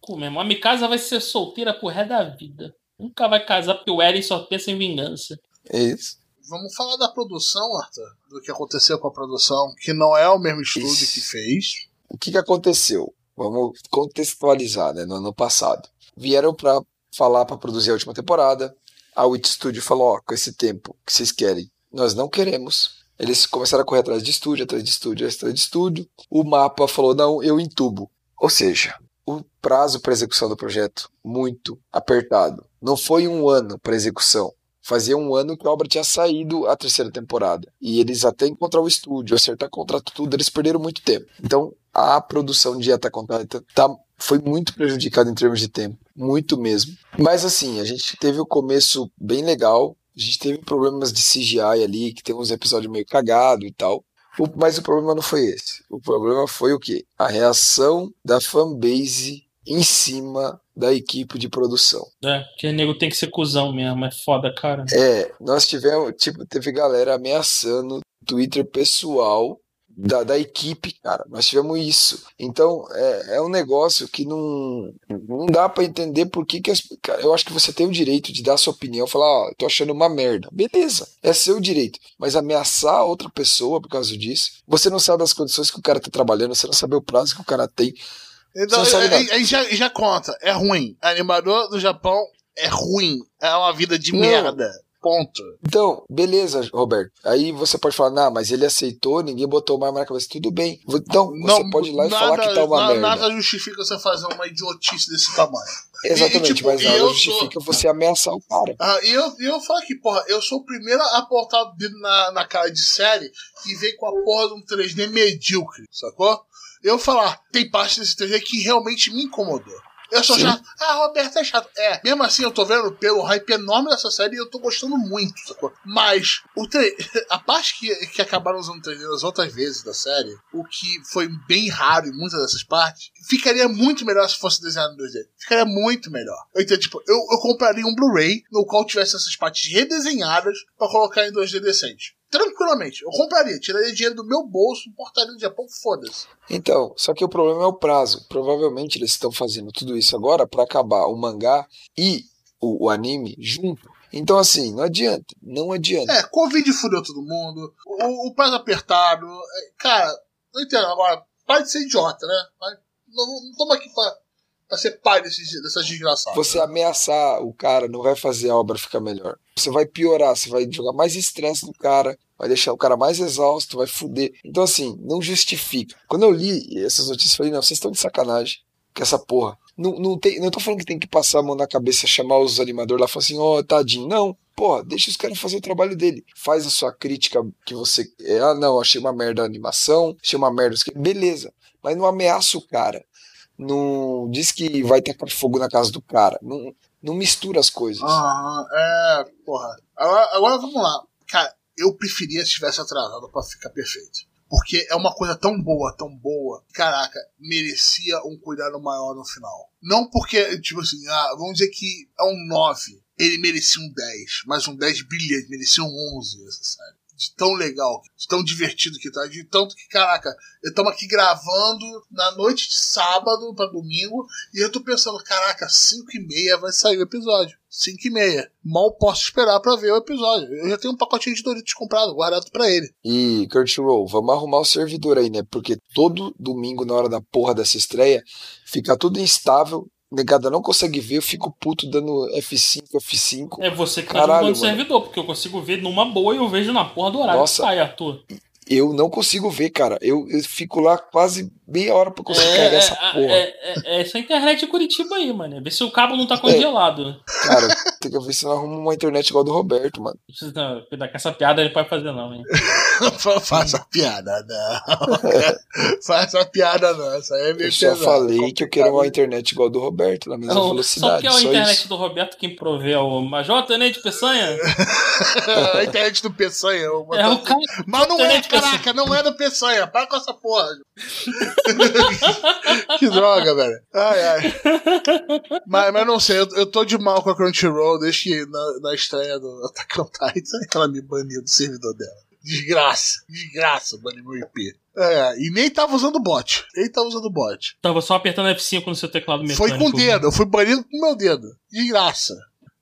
cu, meu irmão. A Mikasa vai ser solteira pro resto da vida. Nunca vai casar porque o Eren só pensa em vingança. É isso. Vamos falar da produção, Arthur. Do que aconteceu com a produção, que não é o mesmo estúdio Isso. que fez. O que, que aconteceu? Vamos contextualizar, né? No ano passado. Vieram pra falar pra produzir a última temporada. A Wit Studio falou: ó, com esse tempo que vocês querem, nós não queremos. Eles começaram a correr atrás de estúdio, atrás de estúdio, atrás de estúdio. O mapa falou: não, eu entubo. Ou seja, o prazo para execução do projeto muito apertado. Não foi um ano para execução. Fazia um ano que a obra tinha saído a terceira temporada. E eles até encontrar o estúdio, acertar contrato, tudo, eles perderam muito tempo. Então, a produção de Attack on Titan tá, foi muito prejudicada em termos de tempo. Muito mesmo. Mas assim, a gente teve o começo bem legal. A gente teve problemas de CGI ali, que tem uns episódios meio cagado e tal. O- mas o problema não foi esse. O problema foi o quê? A reação da fanbase em cima da equipe de produção. É, porque nego tem que ser cuzão mesmo. É foda, cara. É, nós tivemos, tipo, teve galera ameaçando Twitter pessoal da, da equipe, cara. Nós tivemos isso. Então, é, é um negócio que não, não dá pra entender por que, que as. Cara, eu acho que você tem o direito de dar sua opinião, falar, ó, eu tô achando uma merda. Beleza, é seu direito. Mas ameaçar outra pessoa por causa disso, você não sabe as condições que o cara tá trabalhando, você não sabe o prazo que o cara tem. Então, não sabe aí, nada. já, já conta. É ruim. Animador do Japão é ruim. É uma vida de Não. merda. Ponto. Então, beleza, Roberto. Aí você pode falar, não, mas ele aceitou, ninguém botou mais na cabeça. Tudo bem. Então, você pode ir lá e falar que tá uma na- merda. Nada justifica você fazer uma idiotice desse tamanho. Exatamente, E, tipo, mas e nada eu sou- justifica você ameaçar o cara. Ah, e eu, e eu falo que, porra, eu sou o primeiro a apontar o dedo na, na cara de série que vem com a porra de um 3D medíocre, sacou? Eu falar, tem parte desse 3D que realmente me incomodou. Eu sou Sim. chato. Ah, Roberto é chato. É, mesmo assim eu tô vendo pelo hype enorme dessa série e eu tô gostando muito, sacou? Mas o 3 *laughs* a parte que, que acabaram usando 3D nas outras vezes da série, o que foi bem raro em muitas dessas partes, ficaria muito melhor se fosse desenhado em 2D. Ficaria muito melhor. Entendo, tipo, eu, eu compraria um Blu-ray no qual tivesse essas partes redesenhadas pra colocar em 2D decente. Tranquilamente, eu compraria, tiraria dinheiro do meu bolso, importaria no Japão, foda-se. Então, só que o problema é o prazo. Provavelmente eles estão fazendo tudo isso agora pra acabar o mangá e o, o anime junto. Então, assim, não adianta. Não adianta. É, Covid fudeu todo mundo, o, o prazo apertado. é, cara, não entendo. Agora, para de ser idiota, né? Não, não estamos aqui pra, pra ser pai desses, dessas desgraçadas. Você ameaçar o cara não vai fazer a obra ficar melhor. Você vai piorar, você vai jogar mais estresse no cara, vai deixar o cara mais exausto, vai fuder. Então, assim, não justifica. Quando eu li essas notícias, eu falei, não, vocês estão de sacanagem com essa porra. Não, não, tem, não tô falando que tem que passar a mão na cabeça, chamar os animadores lá e falar assim, ó, oh, tadinho. Não, porra, deixa os caras fazer o trabalho dele. Faz a sua crítica que você. é, Ah, não, achei uma merda a animação, achei uma merda. Beleza, mas não ameaça o cara. Não diz que vai tacar fogo na casa do cara. Não, não mistura as coisas. Aham, é, porra. Agora, agora vamos lá. Cara, eu preferia se tivesse atrasado pra ficar perfeito. Porque é uma coisa tão boa, tão boa. Caraca, merecia um cuidado maior no final. Não porque, tipo assim, ah, vamos dizer que é um 9. Ele merecia um 10. Mas um 10 brilhante, merecia um 11 essa série. De tão legal, de tão divertido que tá. De tanto que, caraca, estamos aqui gravando na noite de sábado pra domingo e eu tô pensando, caraca, 5 e meia vai sair o episódio. 5 e meia. Mal posso esperar pra ver o episódio. Eu já tenho um pacotinho de Doritos comprado, guardado pra ele. E, Crunchyroll, vamos arrumar o servidor aí, né? Porque todo domingo, na hora da porra dessa estreia, fica tudo instável. Negada não consegue ver, eu fico puto dando F5, F5. É você que tá jogando servidor, porque eu consigo ver numa boa e eu vejo na porra do horário Nossa. que sai, Arthur. Eu não consigo ver, cara. Eu, eu fico lá quase meia hora pra conseguir carregar essa é, porra. é, é, é essa internet de Curitiba aí, mano. Vê se o cabo não tá congelado. Cara, tem que ver se não arruma uma internet igual a do Roberto, mano. Não, cuidado com essa piada ele pode fazer, não, hein? *laughs* Faça a piada, não. *laughs* Faça a piada, não. Essa aí é meio Eu só pesado, falei que eu quero uma internet igual a do Roberto, na mesma Não, só velocidade. porque é a Só, internet isso. do Roberto quem provê é o Major Tenente Peçanha. a internet do Peçanha. *laughs* eu É o cara. Mas não é, caraca, não é do Peçanha. Para com essa porra. *laughs* que droga, velho. Ai, ai. Mas, mas não sei, eu, eu tô de mal com a Crunchyroll desde que na, na estreia do Attack on Titan ela me baniu do servidor dela. Desgraça, desgraça, baniu meu IP. É, e nem tava usando bot. Nem tava usando bot. Tava só apertando F5 no seu teclado mecânico. Foi com o dedo, eu fui banido com o meu dedo. Desgraça.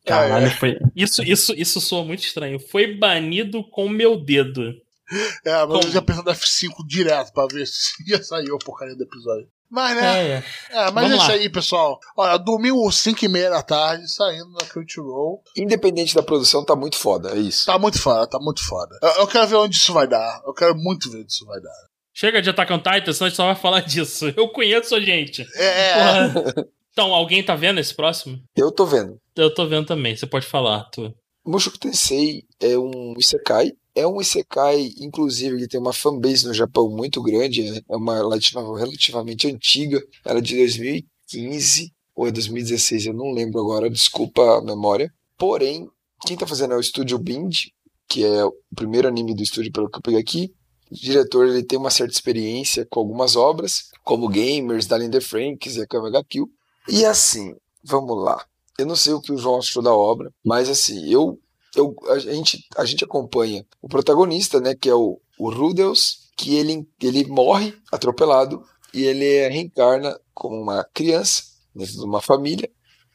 Caralho, É, foi. Isso, isso, isso soa muito estranho. Foi banido com o meu dedo. *laughs* é, mas Como? eu já apertando F5 direto pra ver *laughs* se ia sair a porcaria do episódio. Mas né, É, É, mas Vamos é isso aí, pessoal. Olha, domingo 5 e meia da tarde, saindo na Crunchyroll. Independente da produção, tá muito foda, é isso. Tá muito foda, tá muito foda. Eu, eu quero ver onde isso vai dar. Eu quero muito ver onde isso vai dar. Chega de Attack on Titan, senão a gente só vai falar *laughs* disso. Eu conheço a gente. É, é, Porra. Então, alguém tá vendo esse próximo? Eu tô vendo. Eu tô vendo também, você pode falar, Arthur. Mushoku Tensei é um isekai. É um isekai, inclusive, que tem uma fanbase no Japão muito grande. É uma light novel relativamente antiga. Ela é de 2015 ou é 2016, eu não lembro agora. Desculpa a memória. Porém, quem tá fazendo é o Estúdio Bind, que é o primeiro anime do estúdio, pelo que eu peguei aqui. O diretor ele tem uma certa experiência com algumas obras, como Gamers, Darling the Franks e a Kamega Kill. E assim, vamos lá. Eu não sei o que o João achou da obra, mas assim, eu, eu a, gente, a gente acompanha o protagonista, né, que é o, o Rudels, que ele, ele morre atropelado e ele reencarna como uma criança dentro de uma família,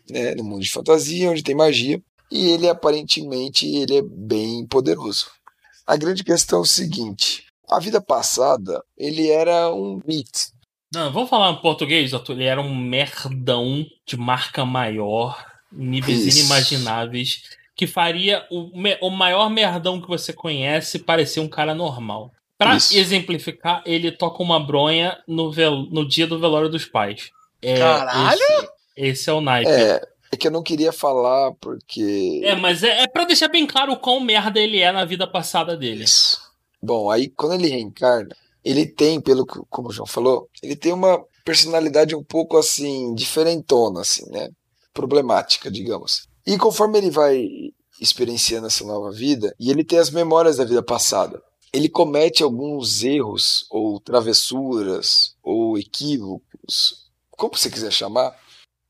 né, no mundo de fantasia, onde tem magia, e ele aparentemente ele é bem poderoso. A grande questão é o seguinte: a vida passada ele era um mito, Não, vamos falar em português, Arthur. Ele era um merdão de marca maior, níveis Isso. inimagináveis, que faria o, o maior merdão que você conhece parecer um cara normal. Pra Isso. exemplificar, ele toca uma bronha no, vel- no dia do velório dos pais. É, Caralho! Esse, esse é o naipe. É, é que eu não queria falar porque. É, mas é, é pra deixar bem claro o quão merda ele é na vida passada dele. Isso. Bom, aí quando ele reencarna, ele tem, pelo que como o João falou, ele tem uma personalidade um pouco assim, diferentona, assim, né? Problemática, digamos. E conforme ele vai experienciando essa nova vida, e ele tem as memórias da vida passada, ele comete alguns erros, ou travessuras, ou equívocos, como você quiser chamar,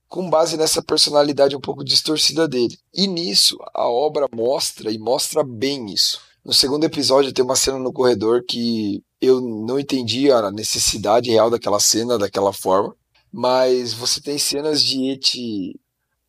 com base nessa personalidade um pouco distorcida dele. E nisso, a obra mostra e mostra bem isso. No segundo episódio tem uma cena no corredor que eu não entendi a necessidade real daquela cena daquela forma, mas você tem cenas de Eti,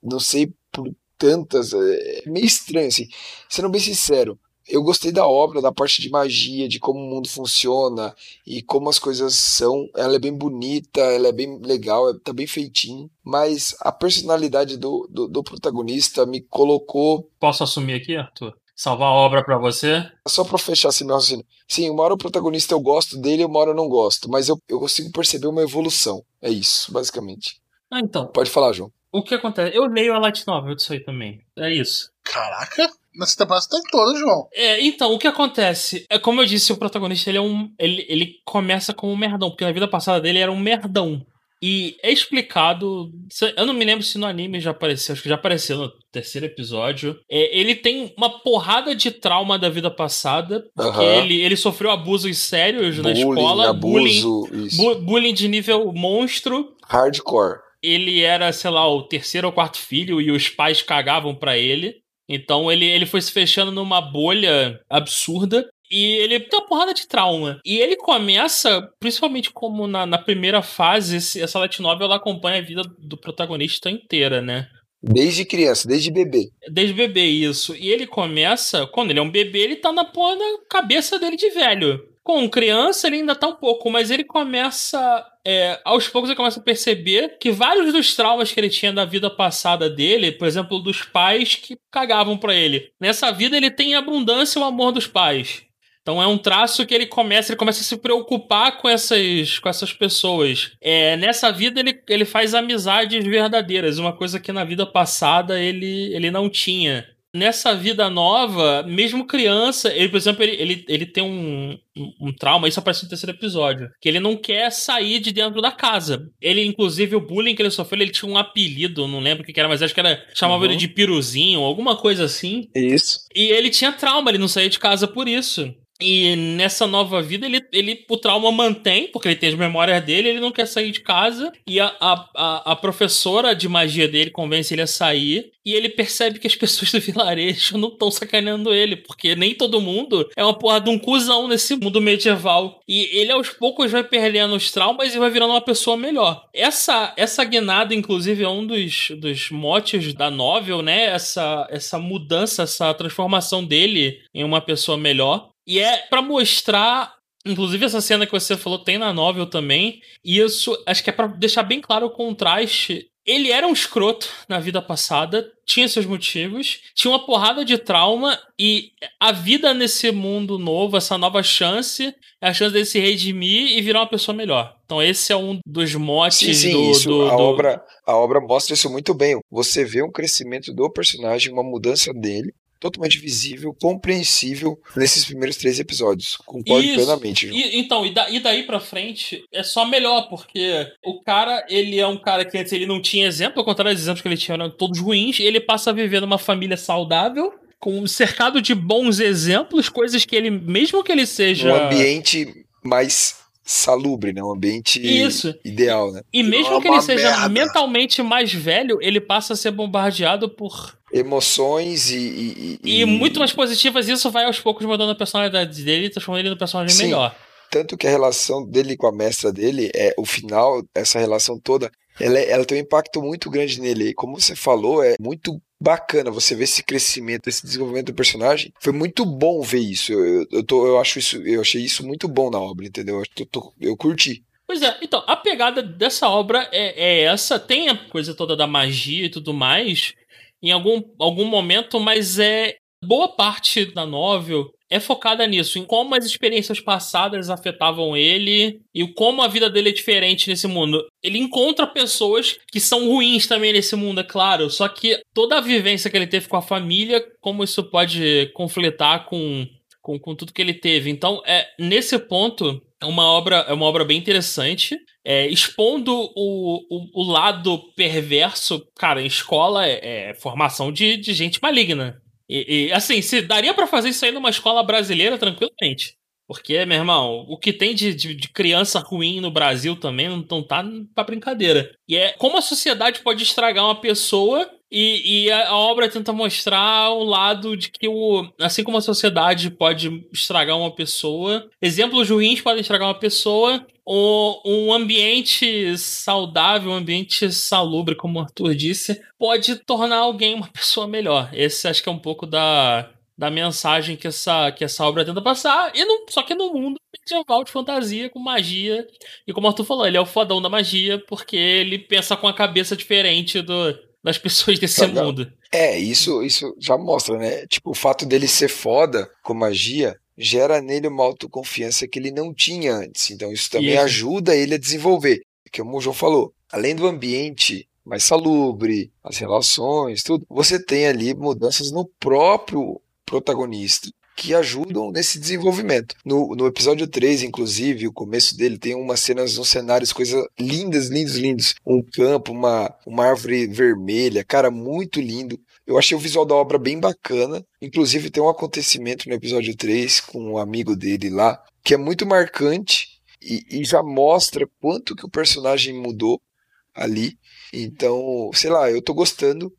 não sei por tantas, é meio estranho assim. Sendo bem sincero, eu gostei da obra, da parte de magia, de como o mundo funciona e como as coisas são. Ela é bem bonita, ela é bem legal, é- tá bem feitinho, mas a personalidade do, do, do protagonista me colocou Posso assumir aqui, Arthur? Salvar a obra pra você? só pra fechar assim meu raciocínio. Sim, uma hora o protagonista eu gosto dele, uma hora eu não gosto. Mas eu, eu consigo perceber uma evolução. É isso, basicamente. Ah, então. Pode falar, João. O que acontece? Eu leio a Light Novel disso aí também. É isso. Caraca, nessa temporada tá em toda, João. É, então, o que acontece? É como eu disse, o protagonista ele é um. Ele, ele começa como um merdão, porque na vida passada dele era um merdão. E é explicado. Eu não me lembro se no anime já apareceu, acho que já apareceu no terceiro episódio. É, ele tem uma porrada de trauma da vida passada, porque Aham. ele, ele sofreu abusos sérios na Bullying, escola, bullying, abuso, isso. bu- bullying de nível monstro. Hardcore. Ele era, sei lá, o terceiro ou quarto filho e os pais cagavam pra ele. Então ele, ele foi se fechando numa bolha absurda. E ele tem uma porrada de trauma. E ele começa, principalmente como na, na primeira fase, essa light novel ela acompanha a vida do protagonista inteira, né? Desde criança, desde bebê. Desde bebê, isso. E ele começa, quando ele é um bebê, ele tá na porra da cabeça dele de velho. Com criança, ele ainda tá um pouco, mas ele começa. É, aos poucos, ele começa a perceber que vários dos traumas que ele tinha da vida passada dele, por exemplo, dos pais que cagavam pra ele. Nessa vida, ele tem abundância e o amor dos pais. Então é um traço que ele começa, ele começa a se preocupar com essas, com essas pessoas. É, nessa vida ele, ele faz amizades verdadeiras, uma coisa que na vida passada ele, ele não tinha. Nessa vida nova, mesmo criança, ele, por exemplo, ele, ele, ele tem um, um, um trauma, isso aparece no terceiro episódio, que ele não quer sair de dentro da casa. Ele, inclusive, o bullying que ele sofreu, ele tinha um apelido, não lembro o que era, mas acho que era, chamava Uhum. ele de piruzinho, alguma coisa assim. Isso. E ele tinha trauma, ele não saía de casa por isso. E nessa nova vida, ele, ele o trauma mantém, porque ele tem as memórias dele, ele não quer sair de casa. E a, a, a, professora de magia dele convence ele a sair. E ele percebe que as *laughs* pessoas do vilarejo não estão sacaneando ele, porque nem todo mundo é uma porra de um cuzão nesse mundo medieval. E ele aos poucos vai perdendo os traumas e vai virando uma pessoa melhor. Essa essa guinada, inclusive, é um dos, dos motes da novel, né? Essa, essa mudança, essa transformação dele em uma pessoa melhor. E é pra mostrar. Inclusive, essa cena que você falou tem na novel também. E isso, acho que é pra deixar bem claro o contraste. Ele era um escroto na vida passada, tinha seus motivos, tinha uma porrada de trauma, e a vida nesse mundo novo, essa nova chance, é a chance dele se redimir e virar uma pessoa melhor. Então, esse é um dos motes Sim, sim, do. isso, do- a, do- Obra, a obra mostra isso muito bem. Você vê um crescimento do personagem, uma mudança dele, totalmente visível, compreensível nesses primeiros três episódios. Concordo Isso. plenamente. E, então, e, da- e daí pra frente é só melhor, porque o cara, ele é um cara que antes ele não tinha exemplo, ao contrário dos exemplos que ele tinha eram todos ruins, ele passa a viver numa família saudável, com cercado de bons exemplos, coisas que ele, mesmo que ele seja. Num ambiente mais salubre, né? Um ambiente Isso. ideal, né? E mesmo é que ele seja merda. mentalmente mais velho, ele passa a ser bombardeado por. Emoções e... E, E, muito mais positivas, isso vai aos poucos mudando a personalidade dele, transformando ele num personagem Sim. melhor. Tanto que a relação dele com a mestra dele, é o final, essa relação toda, ela, é- ela tem um impacto muito grande nele. E como você falou, é muito bacana você ver esse crescimento, esse desenvolvimento do personagem. Foi muito bom ver isso. Eu, eu, eu tô, eu acho isso, eu achei isso muito bom na obra, entendeu? Eu, tô- eu curti. Pois é, então, a pegada dessa obra é, é essa. Tem a coisa toda da magia e tudo mais, em algum, algum momento, mas é. Boa parte da novel é focada nisso, em como as experiências passadas afetavam ele e como a vida dele é diferente nesse mundo. Ele encontra pessoas que são ruins também nesse mundo, é claro, só que toda a vivência que ele teve com a família, como isso pode conflitar com, com, com tudo que ele teve. Então, é nesse ponto, é uma obra, é uma obra bem interessante. É, expondo o, o, o lado perverso, cara, em escola é, é formação de, de gente maligna. E, e, assim, se daria pra fazer isso aí numa escola brasileira tranquilamente. Porque, meu irmão, o que tem de, de, de criança ruim no Brasil também não, não tá pra brincadeira. E é como a sociedade pode estragar uma pessoa e, e a, obra tenta mostrar o lado de que, o, assim como a sociedade pode estragar uma pessoa, exemplos ruins podem estragar uma pessoa, o- um ambiente saudável, um ambiente salubre, como o Arthur disse, pode tornar alguém uma pessoa melhor. Esse acho que é um pouco da, da mensagem que essa, que essa obra tenta passar, e não, só que no mundo medieval de fantasia, com magia. E como o Arthur falou, ele é o fodão da magia, porque ele pensa com a cabeça diferente do, das pessoas desse mundo. É, isso, isso já mostra, né? Tipo, o fato dele ser foda com magia gera nele uma autoconfiança que ele não tinha antes. Então, isso também ajuda ele a desenvolver. Que o João falou, além do ambiente mais salubre, as relações, tudo, você tem ali mudanças no próprio protagonista que ajudam nesse desenvolvimento. No, no episódio 3, inclusive, o começo dele tem umas cenas, uns cenários, coisas lindas, lindos, lindos. Um campo, uma, uma árvore vermelha, cara, muito lindo. Eu achei o visual da obra bem bacana. Inclusive, tem um acontecimento no episódio 3 com um amigo dele lá, que é muito marcante e, e já mostra quanto que o personagem mudou ali. Então, sei lá, eu tô gostando.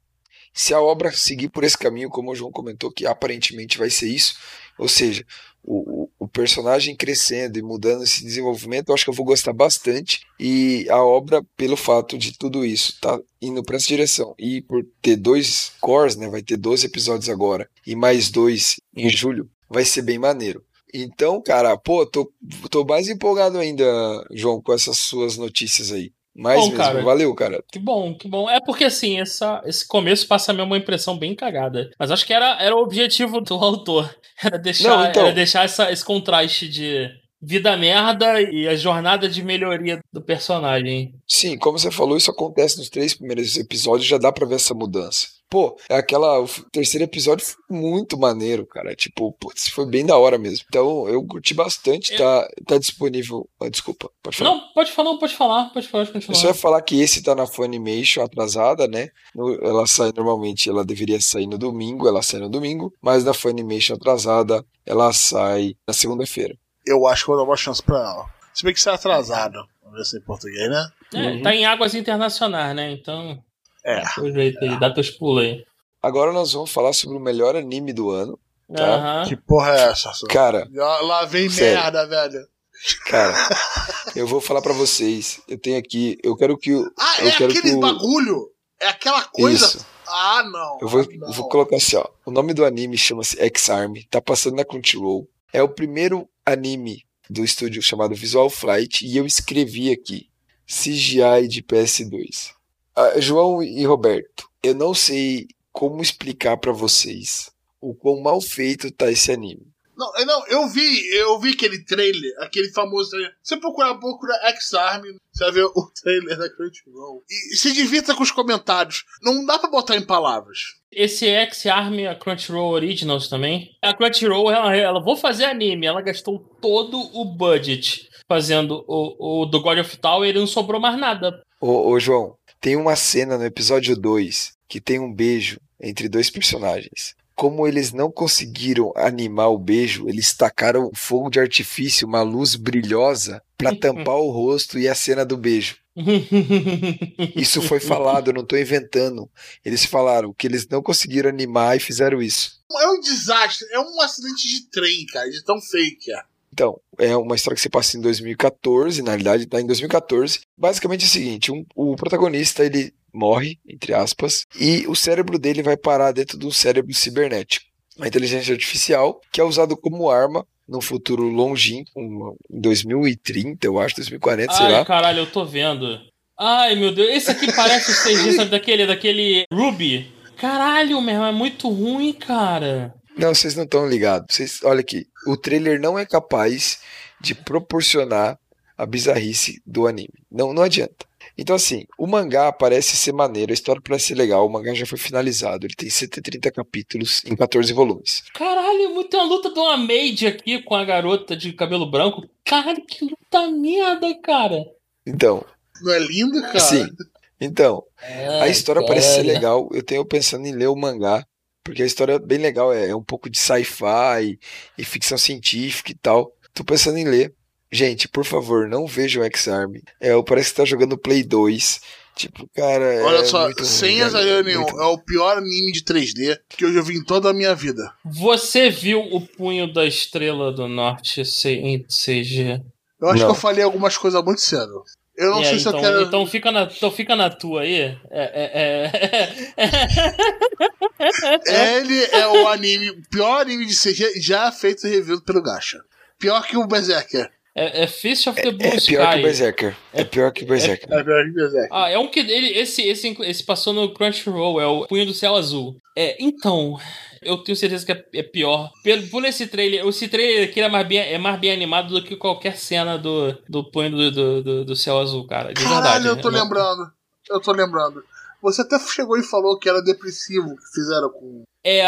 Se a obra seguir por esse caminho, como o João comentou, que aparentemente vai ser isso, ou seja, o, personagem crescendo e mudando esse desenvolvimento, eu acho que eu vou gostar bastante. E a obra, pelo fato de tudo isso, tá indo para essa direção. E por ter dois cores, né? Vai ter 12 episódios agora e mais dois em julho, vai ser bem maneiro. Então, cara, pô, tô, tô mais empolgado ainda, João, com essas suas notícias aí. Mais Bom, mesmo, cara. valeu, cara. Que bom, que bom. É porque assim, essa, esse começo passa mesmo uma impressão bem cagada. Mas acho que era, era o objetivo do *laughs* autor. Era deixar, Não, então. era deixar essa, esse contraste de vida merda e a jornada de melhoria do personagem. Sim, como você falou, isso acontece nos três primeiros episódios, já dá pra ver essa mudança. Pô, é aquela. O terceiro episódio foi muito maneiro, cara. Tipo, putz, foi bem da hora mesmo. Então, eu curti bastante. Tá, tá disponível. Ah, desculpa, pode falar. Não, pode falar, não, pode falar, pode falar, pode Eu continuar. só ia falar que esse tá na Funimation atrasada, né? Ela sai normalmente, ela deveria sair no domingo, ela sai no domingo, mas na Funimation atrasada, ela sai na segunda-feira. Eu acho que vou dar uma chance pra ela. Se bem que isso é atrasado. Vamos ver se é em português, né? É, Tá em águas internacionais, né? Então, É. aproveita aí, dá teus pulos aí. Agora nós vamos falar sobre o melhor anime do ano. Tá. Aham. Que porra é essa? Su? Cara, Lá lá vem Sério. merda, velho. cara, eu vou falar pra vocês. Eu tenho aqui, eu quero que o. Ah, Eu é quero aquele que o- bagulho? É aquela coisa? Isso. Ah, não. Eu vou, Ah, não. vou colocar assim, ó. O nome do anime chama-se X-Arm, tá passando na Crunchyroll. É o primeiro anime do estúdio chamado Visual Flight e eu escrevi aqui CGI de PS2. Ah, João e Roberto, eu não sei como explicar pra vocês o quão mal feito tá esse anime. Não, eu- não, eu vi, eu vi aquele trailer, aquele famoso trailer. Você procurar pouco da X-Arm, você vai ver o *laughs* trailer da Crunchyroll. E, e se divirta com os comentários. Não dá pra botar em palavras. Esse X-Arm, a Crunchyroll Originals também. A Crunchyroll, ela, ela vou fazer anime. Ela gastou todo o budget fazendo o, o do God of Tower e não sobrou mais nada. Ô, ô, João, tem uma cena no episódio 2 que tem um beijo entre dois personagens. Como eles não conseguiram animar o beijo, eles tacaram fogo de artifício, uma luz brilhosa, pra tampar o rosto e a cena do beijo. *laughs* Isso foi falado, eu não tô inventando. Eles falaram que eles não conseguiram animar e fizeram isso. É um desastre, é um acidente de trem, cara, de tão fake que é. Então, é uma história que se passa em 2014, na realidade tá em 2014. Basicamente é o seguinte, um- o protagonista, ele morre, entre aspas, e o cérebro dele vai parar dentro do cérebro cibernético. Uma inteligência artificial que é usado como arma num futuro longínquo, um- em 2030, eu acho, 2040, sei Ai, lá. caralho, eu tô vendo. Ai, meu Deus. Esse aqui parece o CG, *laughs* sabe, daquele, daquele Ruby. Caralho, meu irmão, é muito ruim, cara. Não, vocês não estão ligados. Vocês, olha aqui, o trailer não é capaz de proporcionar a bizarrice do anime. Não, não adianta. Então, assim, o mangá parece ser maneiro, a história parece ser legal, o mangá já foi finalizado, ele tem 130 capítulos em 14 volumes. Caralho, muito uma luta de uma maid aqui com a garota de cabelo branco. Caralho, que luta merda, cara. Então, Não é lindo, cara? sim. Então, a Ai, história parece ser cara. legal. Eu tenho pensando em ler o mangá, porque a história é bem legal, é, é um pouco de sci-fi e ficção científica e tal. Tô pensando em ler. Gente, por favor, não vejam X-Arm. É, parece que tá jogando Play 2. Tipo, cara. Olha é só, sem exagero é nenhum, muito- é o pior anime de 3D que eu já vi em toda a minha vida. Você viu o punho da estrela do norte em CG? Eu acho Não. que eu falei algumas coisas muito cedo. Eu não É, sei se então, eu quero. então, fica na, então fica na tua aí. É, é, é. *laughs* Ele é o anime, o pior anime de CG já feito e reviewado pelo Gacha. Pior que o Berserker. É, é Fist of the Blue É Sky. pior que o Berserker. É pior que o Berserker. É pior que Berserker. Ah, é um que ele, esse, esse, esse passou no Crunchyroll, é o Punho do Céu Azul. É, então, eu tenho certeza que é, é pior. Pelo, por esse trailer, esse trailer aqui é mais bem, é mais bem animado do que qualquer cena do, do Punho do, do, do, do Céu Azul, cara. De Caralho, verdade. eu tô né? lembrando. Eu tô lembrando. Você até chegou e falou que era depressivo que fizeram com. É,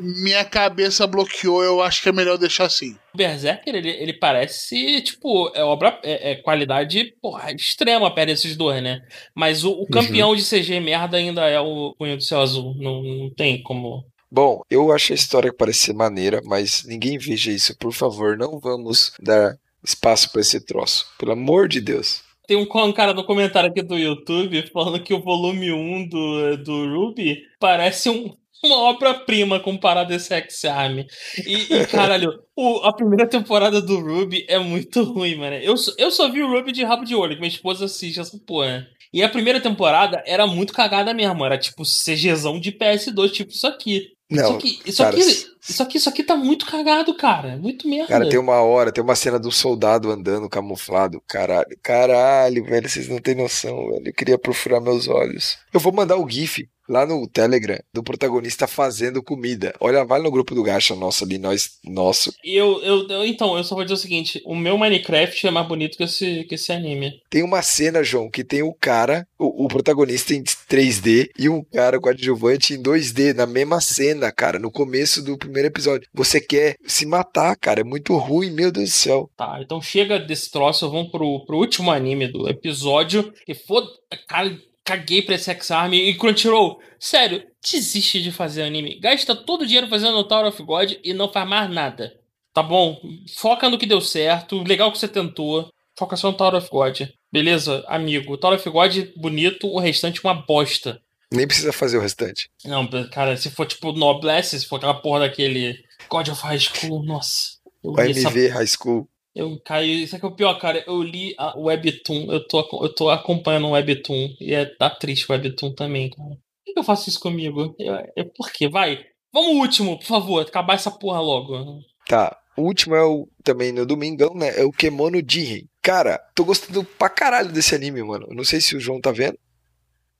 Minha cabeça bloqueou, eu acho que é melhor deixar assim. o Berserker, ele, ele parece, tipo, é obra, é, é qualidade, porra, extrema perto desses dois, né? Mas o, o campeão de CG merda ainda é o Punho do Céu Azul. Não, não tem como. Bom, eu acho a história que parece ser maneira, mas ninguém veja isso, por favor. Não vamos dar espaço pra esse troço. Pelo amor de Deus. Tem um, um cara no comentário aqui do YouTube falando que o volume 1 do, do Ruby parece um. Uma obra-prima comparado a esse X-Arm. E, e, caralho, o, a primeira temporada do Ruby é muito ruim, mano. Eu, só- eu só vi o Ruby de rabo de olho, que minha esposa assiste essa porra. E a primeira temporada era muito cagada mesmo. Era tipo CGzão de PS2, tipo isso aqui. Não, isso aqui, isso cara, aqui, isso aqui, isso aqui tá muito cagado, cara. Muito merda. Cara, tem uma hora, tem uma cena do soldado andando camuflado. Caralho, caralho, velho, vocês não têm noção, velho. Eu queria profurar meus olhos. Eu vou mandar o GIF lá no Telegram do protagonista fazendo comida. Olha, vai no grupo do Gacha nosso ali, nós, nosso. Eu, eu, eu- então, eu só vou dizer o seguinte: o meu Minecraft é mais bonito que esse, que esse anime. Tem uma cena, João, que tem o cara, o, o protagonista em 3D e um cara coadjuvante em 2D na mesma cena, cara, no começo do primeiro episódio. Você quer se matar, cara, é muito ruim, meu Deus do céu. Tá, então chega desse troço, vamos pro, pro último anime do episódio. E foda. Cara, caguei pra esse X-Arm e Crunchyroll. Sério, desiste de fazer anime. Gasta todo o dinheiro fazendo o Tower of God e não faz mais nada. Tá bom? Foca no que deu certo. Legal que você tentou. Foca só no Tower of God. Beleza, amigo? Tower of God bonito, o restante uma bosta. Nem precisa fazer o restante. Não, cara, se for tipo Noblesse, se for aquela porra daquele God of High School, nossa. Eu O li essa MV High School. Eu caí. Isso aqui é o pior, cara. Eu li a Webtoon. Eu tô, eu tô acompanhando o Webtoon. E é, tá triste o Webtoon também, cara. Por que eu faço isso comigo? Eu, é por quê? Vai. Vamos último, por favor. Acabar essa porra logo. Tá. O último é o também no domingão, né? É o Kemono Jiren. Cara, tô gostando pra caralho desse anime, mano. Eu Não sei se o João tá vendo.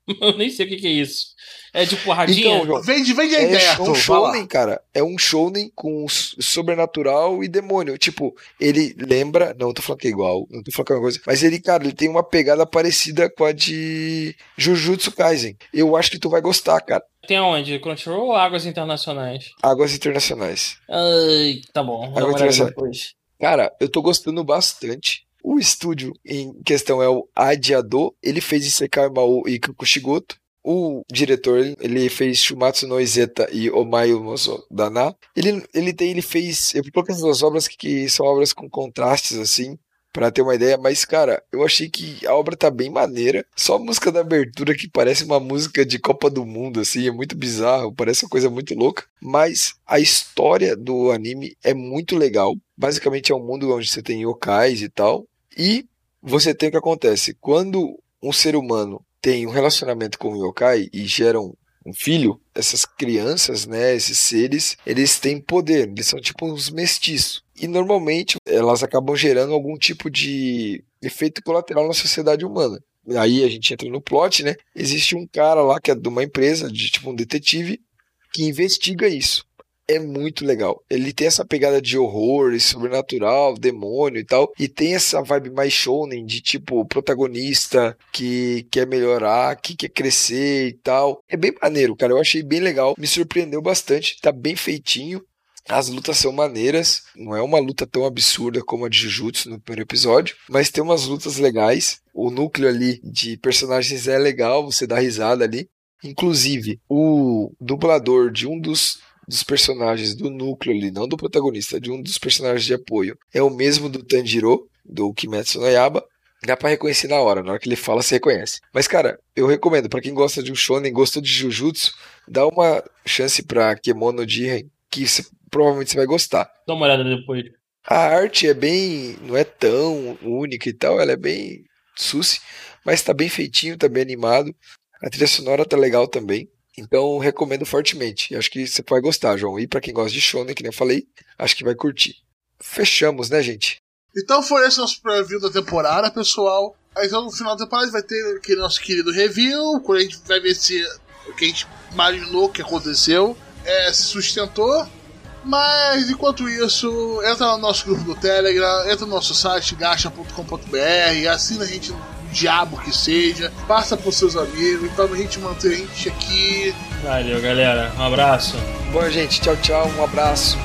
*laughs* Eu nem sei o que, que é isso. É de porradinha? Então, João, Vende, vende a é ideia, um vai lá. shounen, cara. É um shounen com sobrenatural e demônio. Tipo, ele lembra. Não, eu tô falando que é igual. Não tô falando que é uma coisa. Mas ele, cara, ele tem uma pegada parecida com a de Jujutsu Kaisen. Eu acho que tu vai gostar, cara. Tem aonde? Crunchyroll ou Águas Internacionais? Águas Internacionais. Ai, tá bom. Vou dar uma olhada Internacionais. depois. Cara, eu tô gostando bastante. O estúdio em questão é o Adiado. Ele fez Isekai Mao e Kukushigoto. O diretor, ele fez Shumatsu no Izeta e Omayu Moso Dana. Ele, ele tem, ele fez, eu coloquei essas duas obras que, que são obras com contrastes, assim, pra ter uma ideia, mas, cara, eu achei que a obra tá bem maneira. Só a música da abertura que parece uma música de Copa do Mundo, assim, é muito bizarro, parece uma coisa muito louca. Mas a história do anime é muito legal. Basicamente é um mundo onde você tem yokais e tal. E você tem o que acontece. Quando um ser humano tem um relacionamento com um yokai e gera um, um filho, essas crianças, né, esses seres, eles têm poder, eles são tipo uns mestiços. E normalmente elas acabam gerando algum tipo de efeito colateral na sociedade humana. Aí a gente entra no plot, né? Existe um cara lá que é de uma empresa, de tipo um detetive, que investiga isso. É muito legal. Ele tem essa pegada de horror, sobrenatural, demônio e tal. E tem essa vibe mais shounen de tipo protagonista que quer melhorar, que quer crescer e tal. É bem maneiro, cara. Eu achei bem legal. Me surpreendeu bastante. Tá bem feitinho. As lutas são maneiras. Não é uma luta tão absurda como a de Jujutsu no primeiro episódio. Mas tem umas lutas legais. O núcleo ali de personagens é legal. Você dá risada ali. Inclusive, o dublador de um dos, dos personagens do núcleo ali, não do protagonista, de um dos personagens de apoio, é o mesmo do Tanjiro, do Kimetsu no Yaiba. Dá pra reconhecer na hora, na hora que ele fala, você reconhece. Mas, cara, eu recomendo, pra quem gosta de um shonen, gostou de Jujutsu, dá uma chance pra Kemono Jiren, que provavelmente você vai gostar. Dá uma olhada depois. A arte é bem. não é tão única e tal, ela é bem suci, mas tá bem feitinho, tá bem animado. A trilha sonora tá legal também. Então recomendo fortemente. Acho que você vai gostar, João. E pra quem gosta de shonen, que nem eu falei, acho que vai curtir. Fechamos, né, gente? Então foi esse nosso preview da temporada, pessoal. Então no final da temporada vai ter aquele nosso querido review, quando a gente vai ver se o que a gente imaginou que aconteceu é, se sustentou. Mas enquanto isso, entra no nosso grupo do Telegram, entra no nosso site gacha.com.br, assina a gente diabo que seja, passa pros seus amigos, então a gente mantém a gente aqui. Valeu, galera. Um abraço. Bom, gente, tchau, tchau. Um abraço.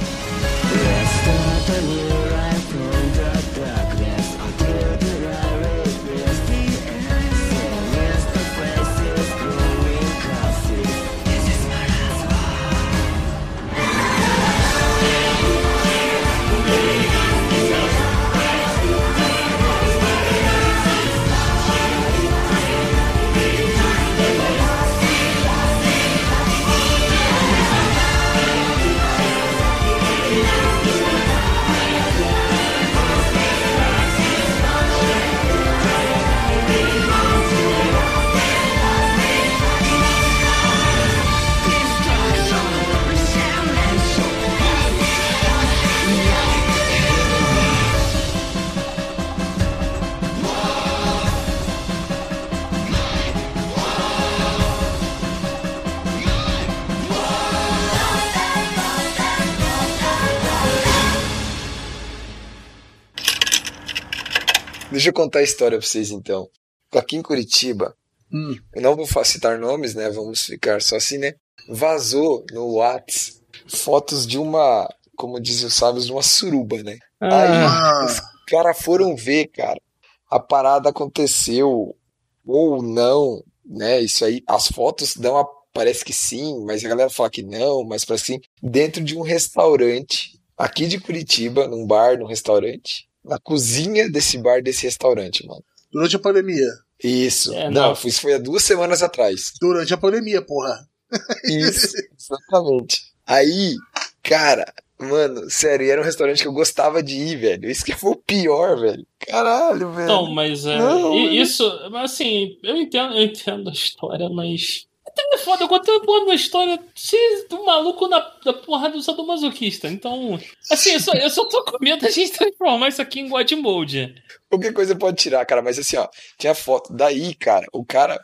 Deixa eu contar a história pra vocês então. Aqui em Curitiba, Hum. eu não vou citar nomes, né? Vamos ficar só assim, né? Vazou no Whats fotos de uma, como dizem os sábios, de uma suruba, né? Ah, Ah, Os caras foram ver, cara. A parada aconteceu ou não, né? Isso aí, as fotos dão a, parece que sim, mas a galera fala que não, mas parece que sim, dentro de um restaurante aqui de Curitiba, num bar, num restaurante, na cozinha desse bar, desse restaurante, mano. durante a pandemia. Isso. É, não, não. foi- isso foi há duas semanas atrás. Durante a pandemia, porra. Isso, *laughs* exatamente. Aí, cara, mano, sério, era um restaurante que eu gostava de ir, velho. Isso que foi o pior, velho. Caralho, velho. Então, mas é. Não, isso, mas assim, eu entendo, eu entendo a história, mas. É foda, eu contei a porra de uma história do maluco na, da porra do sadomasoquista. Então, assim, eu só, eu só tô com medo da gente transformar isso aqui em God Mode. Qualquer coisa pode tirar, cara, mas assim, ó, tinha foto. Daí, cara, o cara,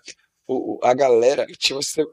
o, a galera, se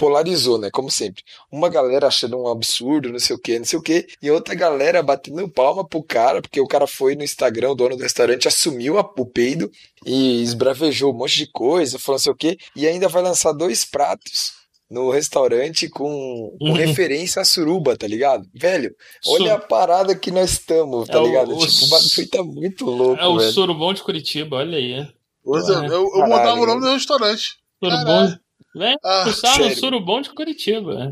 polarizou, né? Como sempre. Uma galera achando um absurdo, não sei o que, não sei o que, e outra galera batendo palma pro cara, porque o cara foi no Instagram, o dono do restaurante, assumiu a- o peido e esbravejou um monte de coisa, falou não sei o que, e ainda vai lançar dois pratos. No restaurante com, com Uhum. referência à suruba, tá ligado? Velho, olha Su- a parada que nós estamos, tá É ligado? o tipo, o bagulho tá muito louco, É o velho. surubom de Curitiba, olha aí. Pois é, Ué. eu, eu Caralho, mudava o nome do restaurante. Surubom. Caralho. Vem Ah, pulsar no sério. surubom de Curitiba.